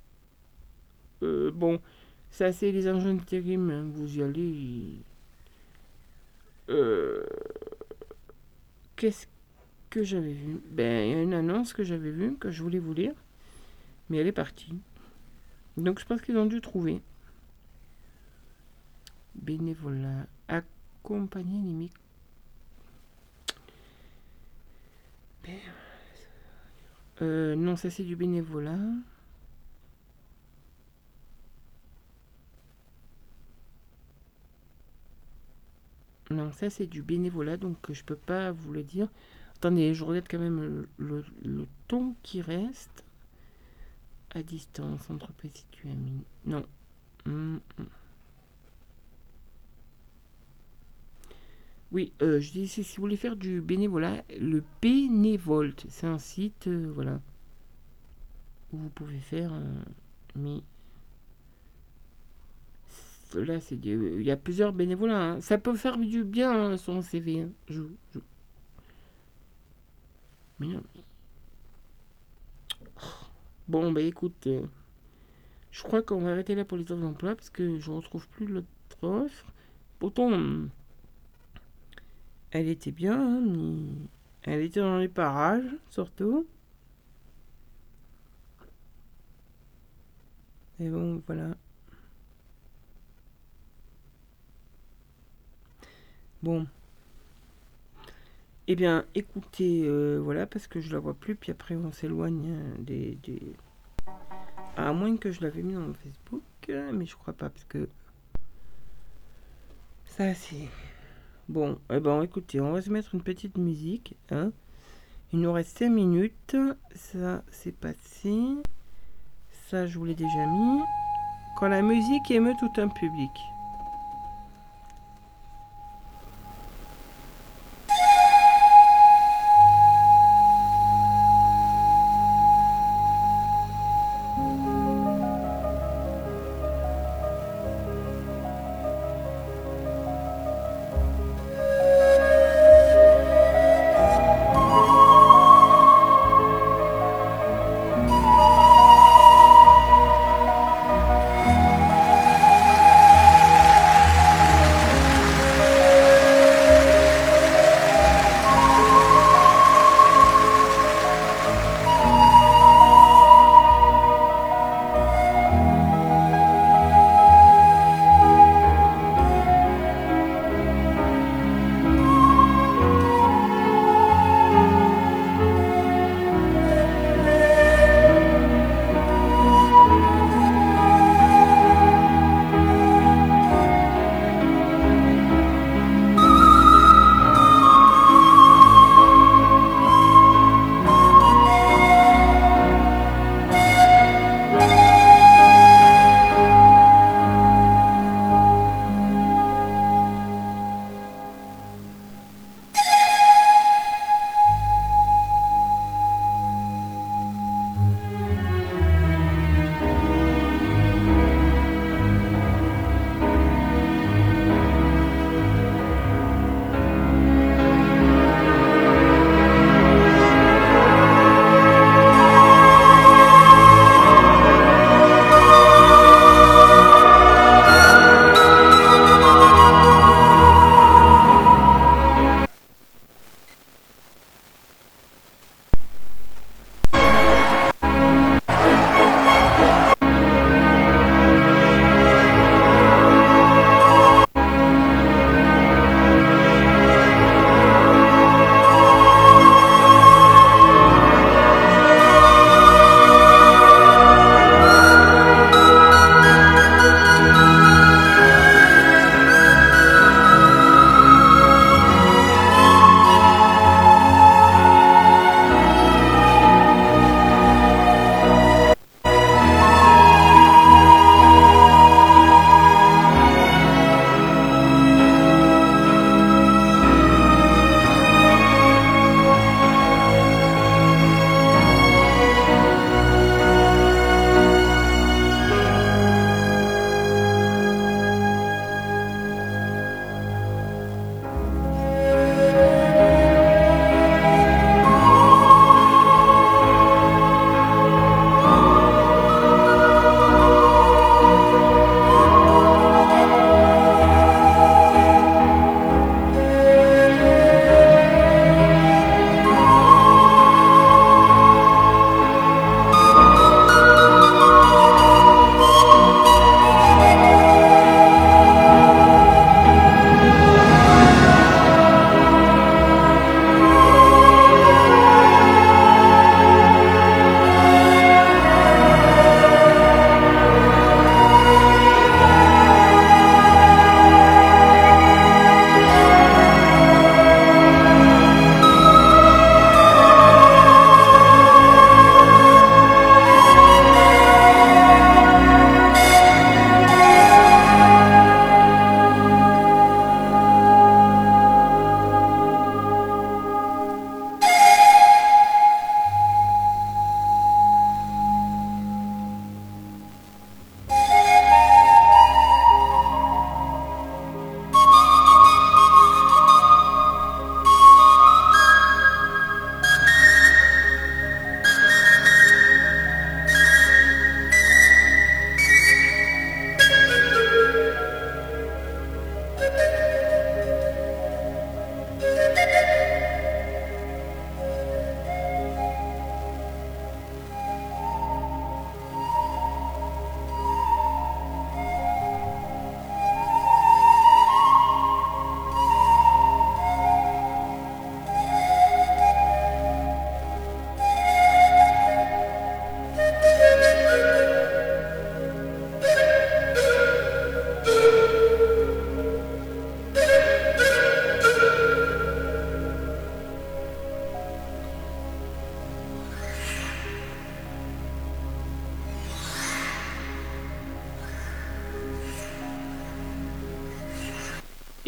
euh, bon, ça c'est les engins de hein, vous y allez. Euh, qu'est-ce que j'avais vu? Ben, il y a une annonce que j'avais vue, que je voulais vous lire, mais elle est partie. Donc je pense qu'ils ont dû trouver. Bénévolat, accompagner les Euh, non, ça c'est du bénévolat. Non, ça c'est du bénévolat, donc je peux pas vous le dire. Attendez, je regarde quand même le, ton qui reste. À distance, entreprise située à Non. Hum, hum. Oui, euh, je dis si vous voulez faire du bénévolat, le Bénévolte, c'est un site, euh, voilà, où vous pouvez faire, euh, mais là, c'est il y a plusieurs bénévolats. Hein. Ça peut faire du bien hein, son CV. Hein. Je, Bon, bah écoute, je crois qu'on va arrêter là pour les offres d'emploi parce que je retrouve plus l'autre offre. Pourtant, elle était bien, hein, elle était dans les parages, surtout. Et bon, voilà. Bon. Eh bien, écoutez, euh, voilà, parce que je la vois plus, puis après on s'éloigne hein, des, des, À moins que je l'avais mis dans mon Facebook, mais je crois pas, parce que... Ça, c'est... Bon, eh ben, écoutez, on va se mettre une petite musique. Hein. Il nous reste 5 minutes. Ça, c'est passé. Ça, je vous l'ai déjà mis. Quand la musique émeut tout un public.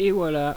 Et voilà.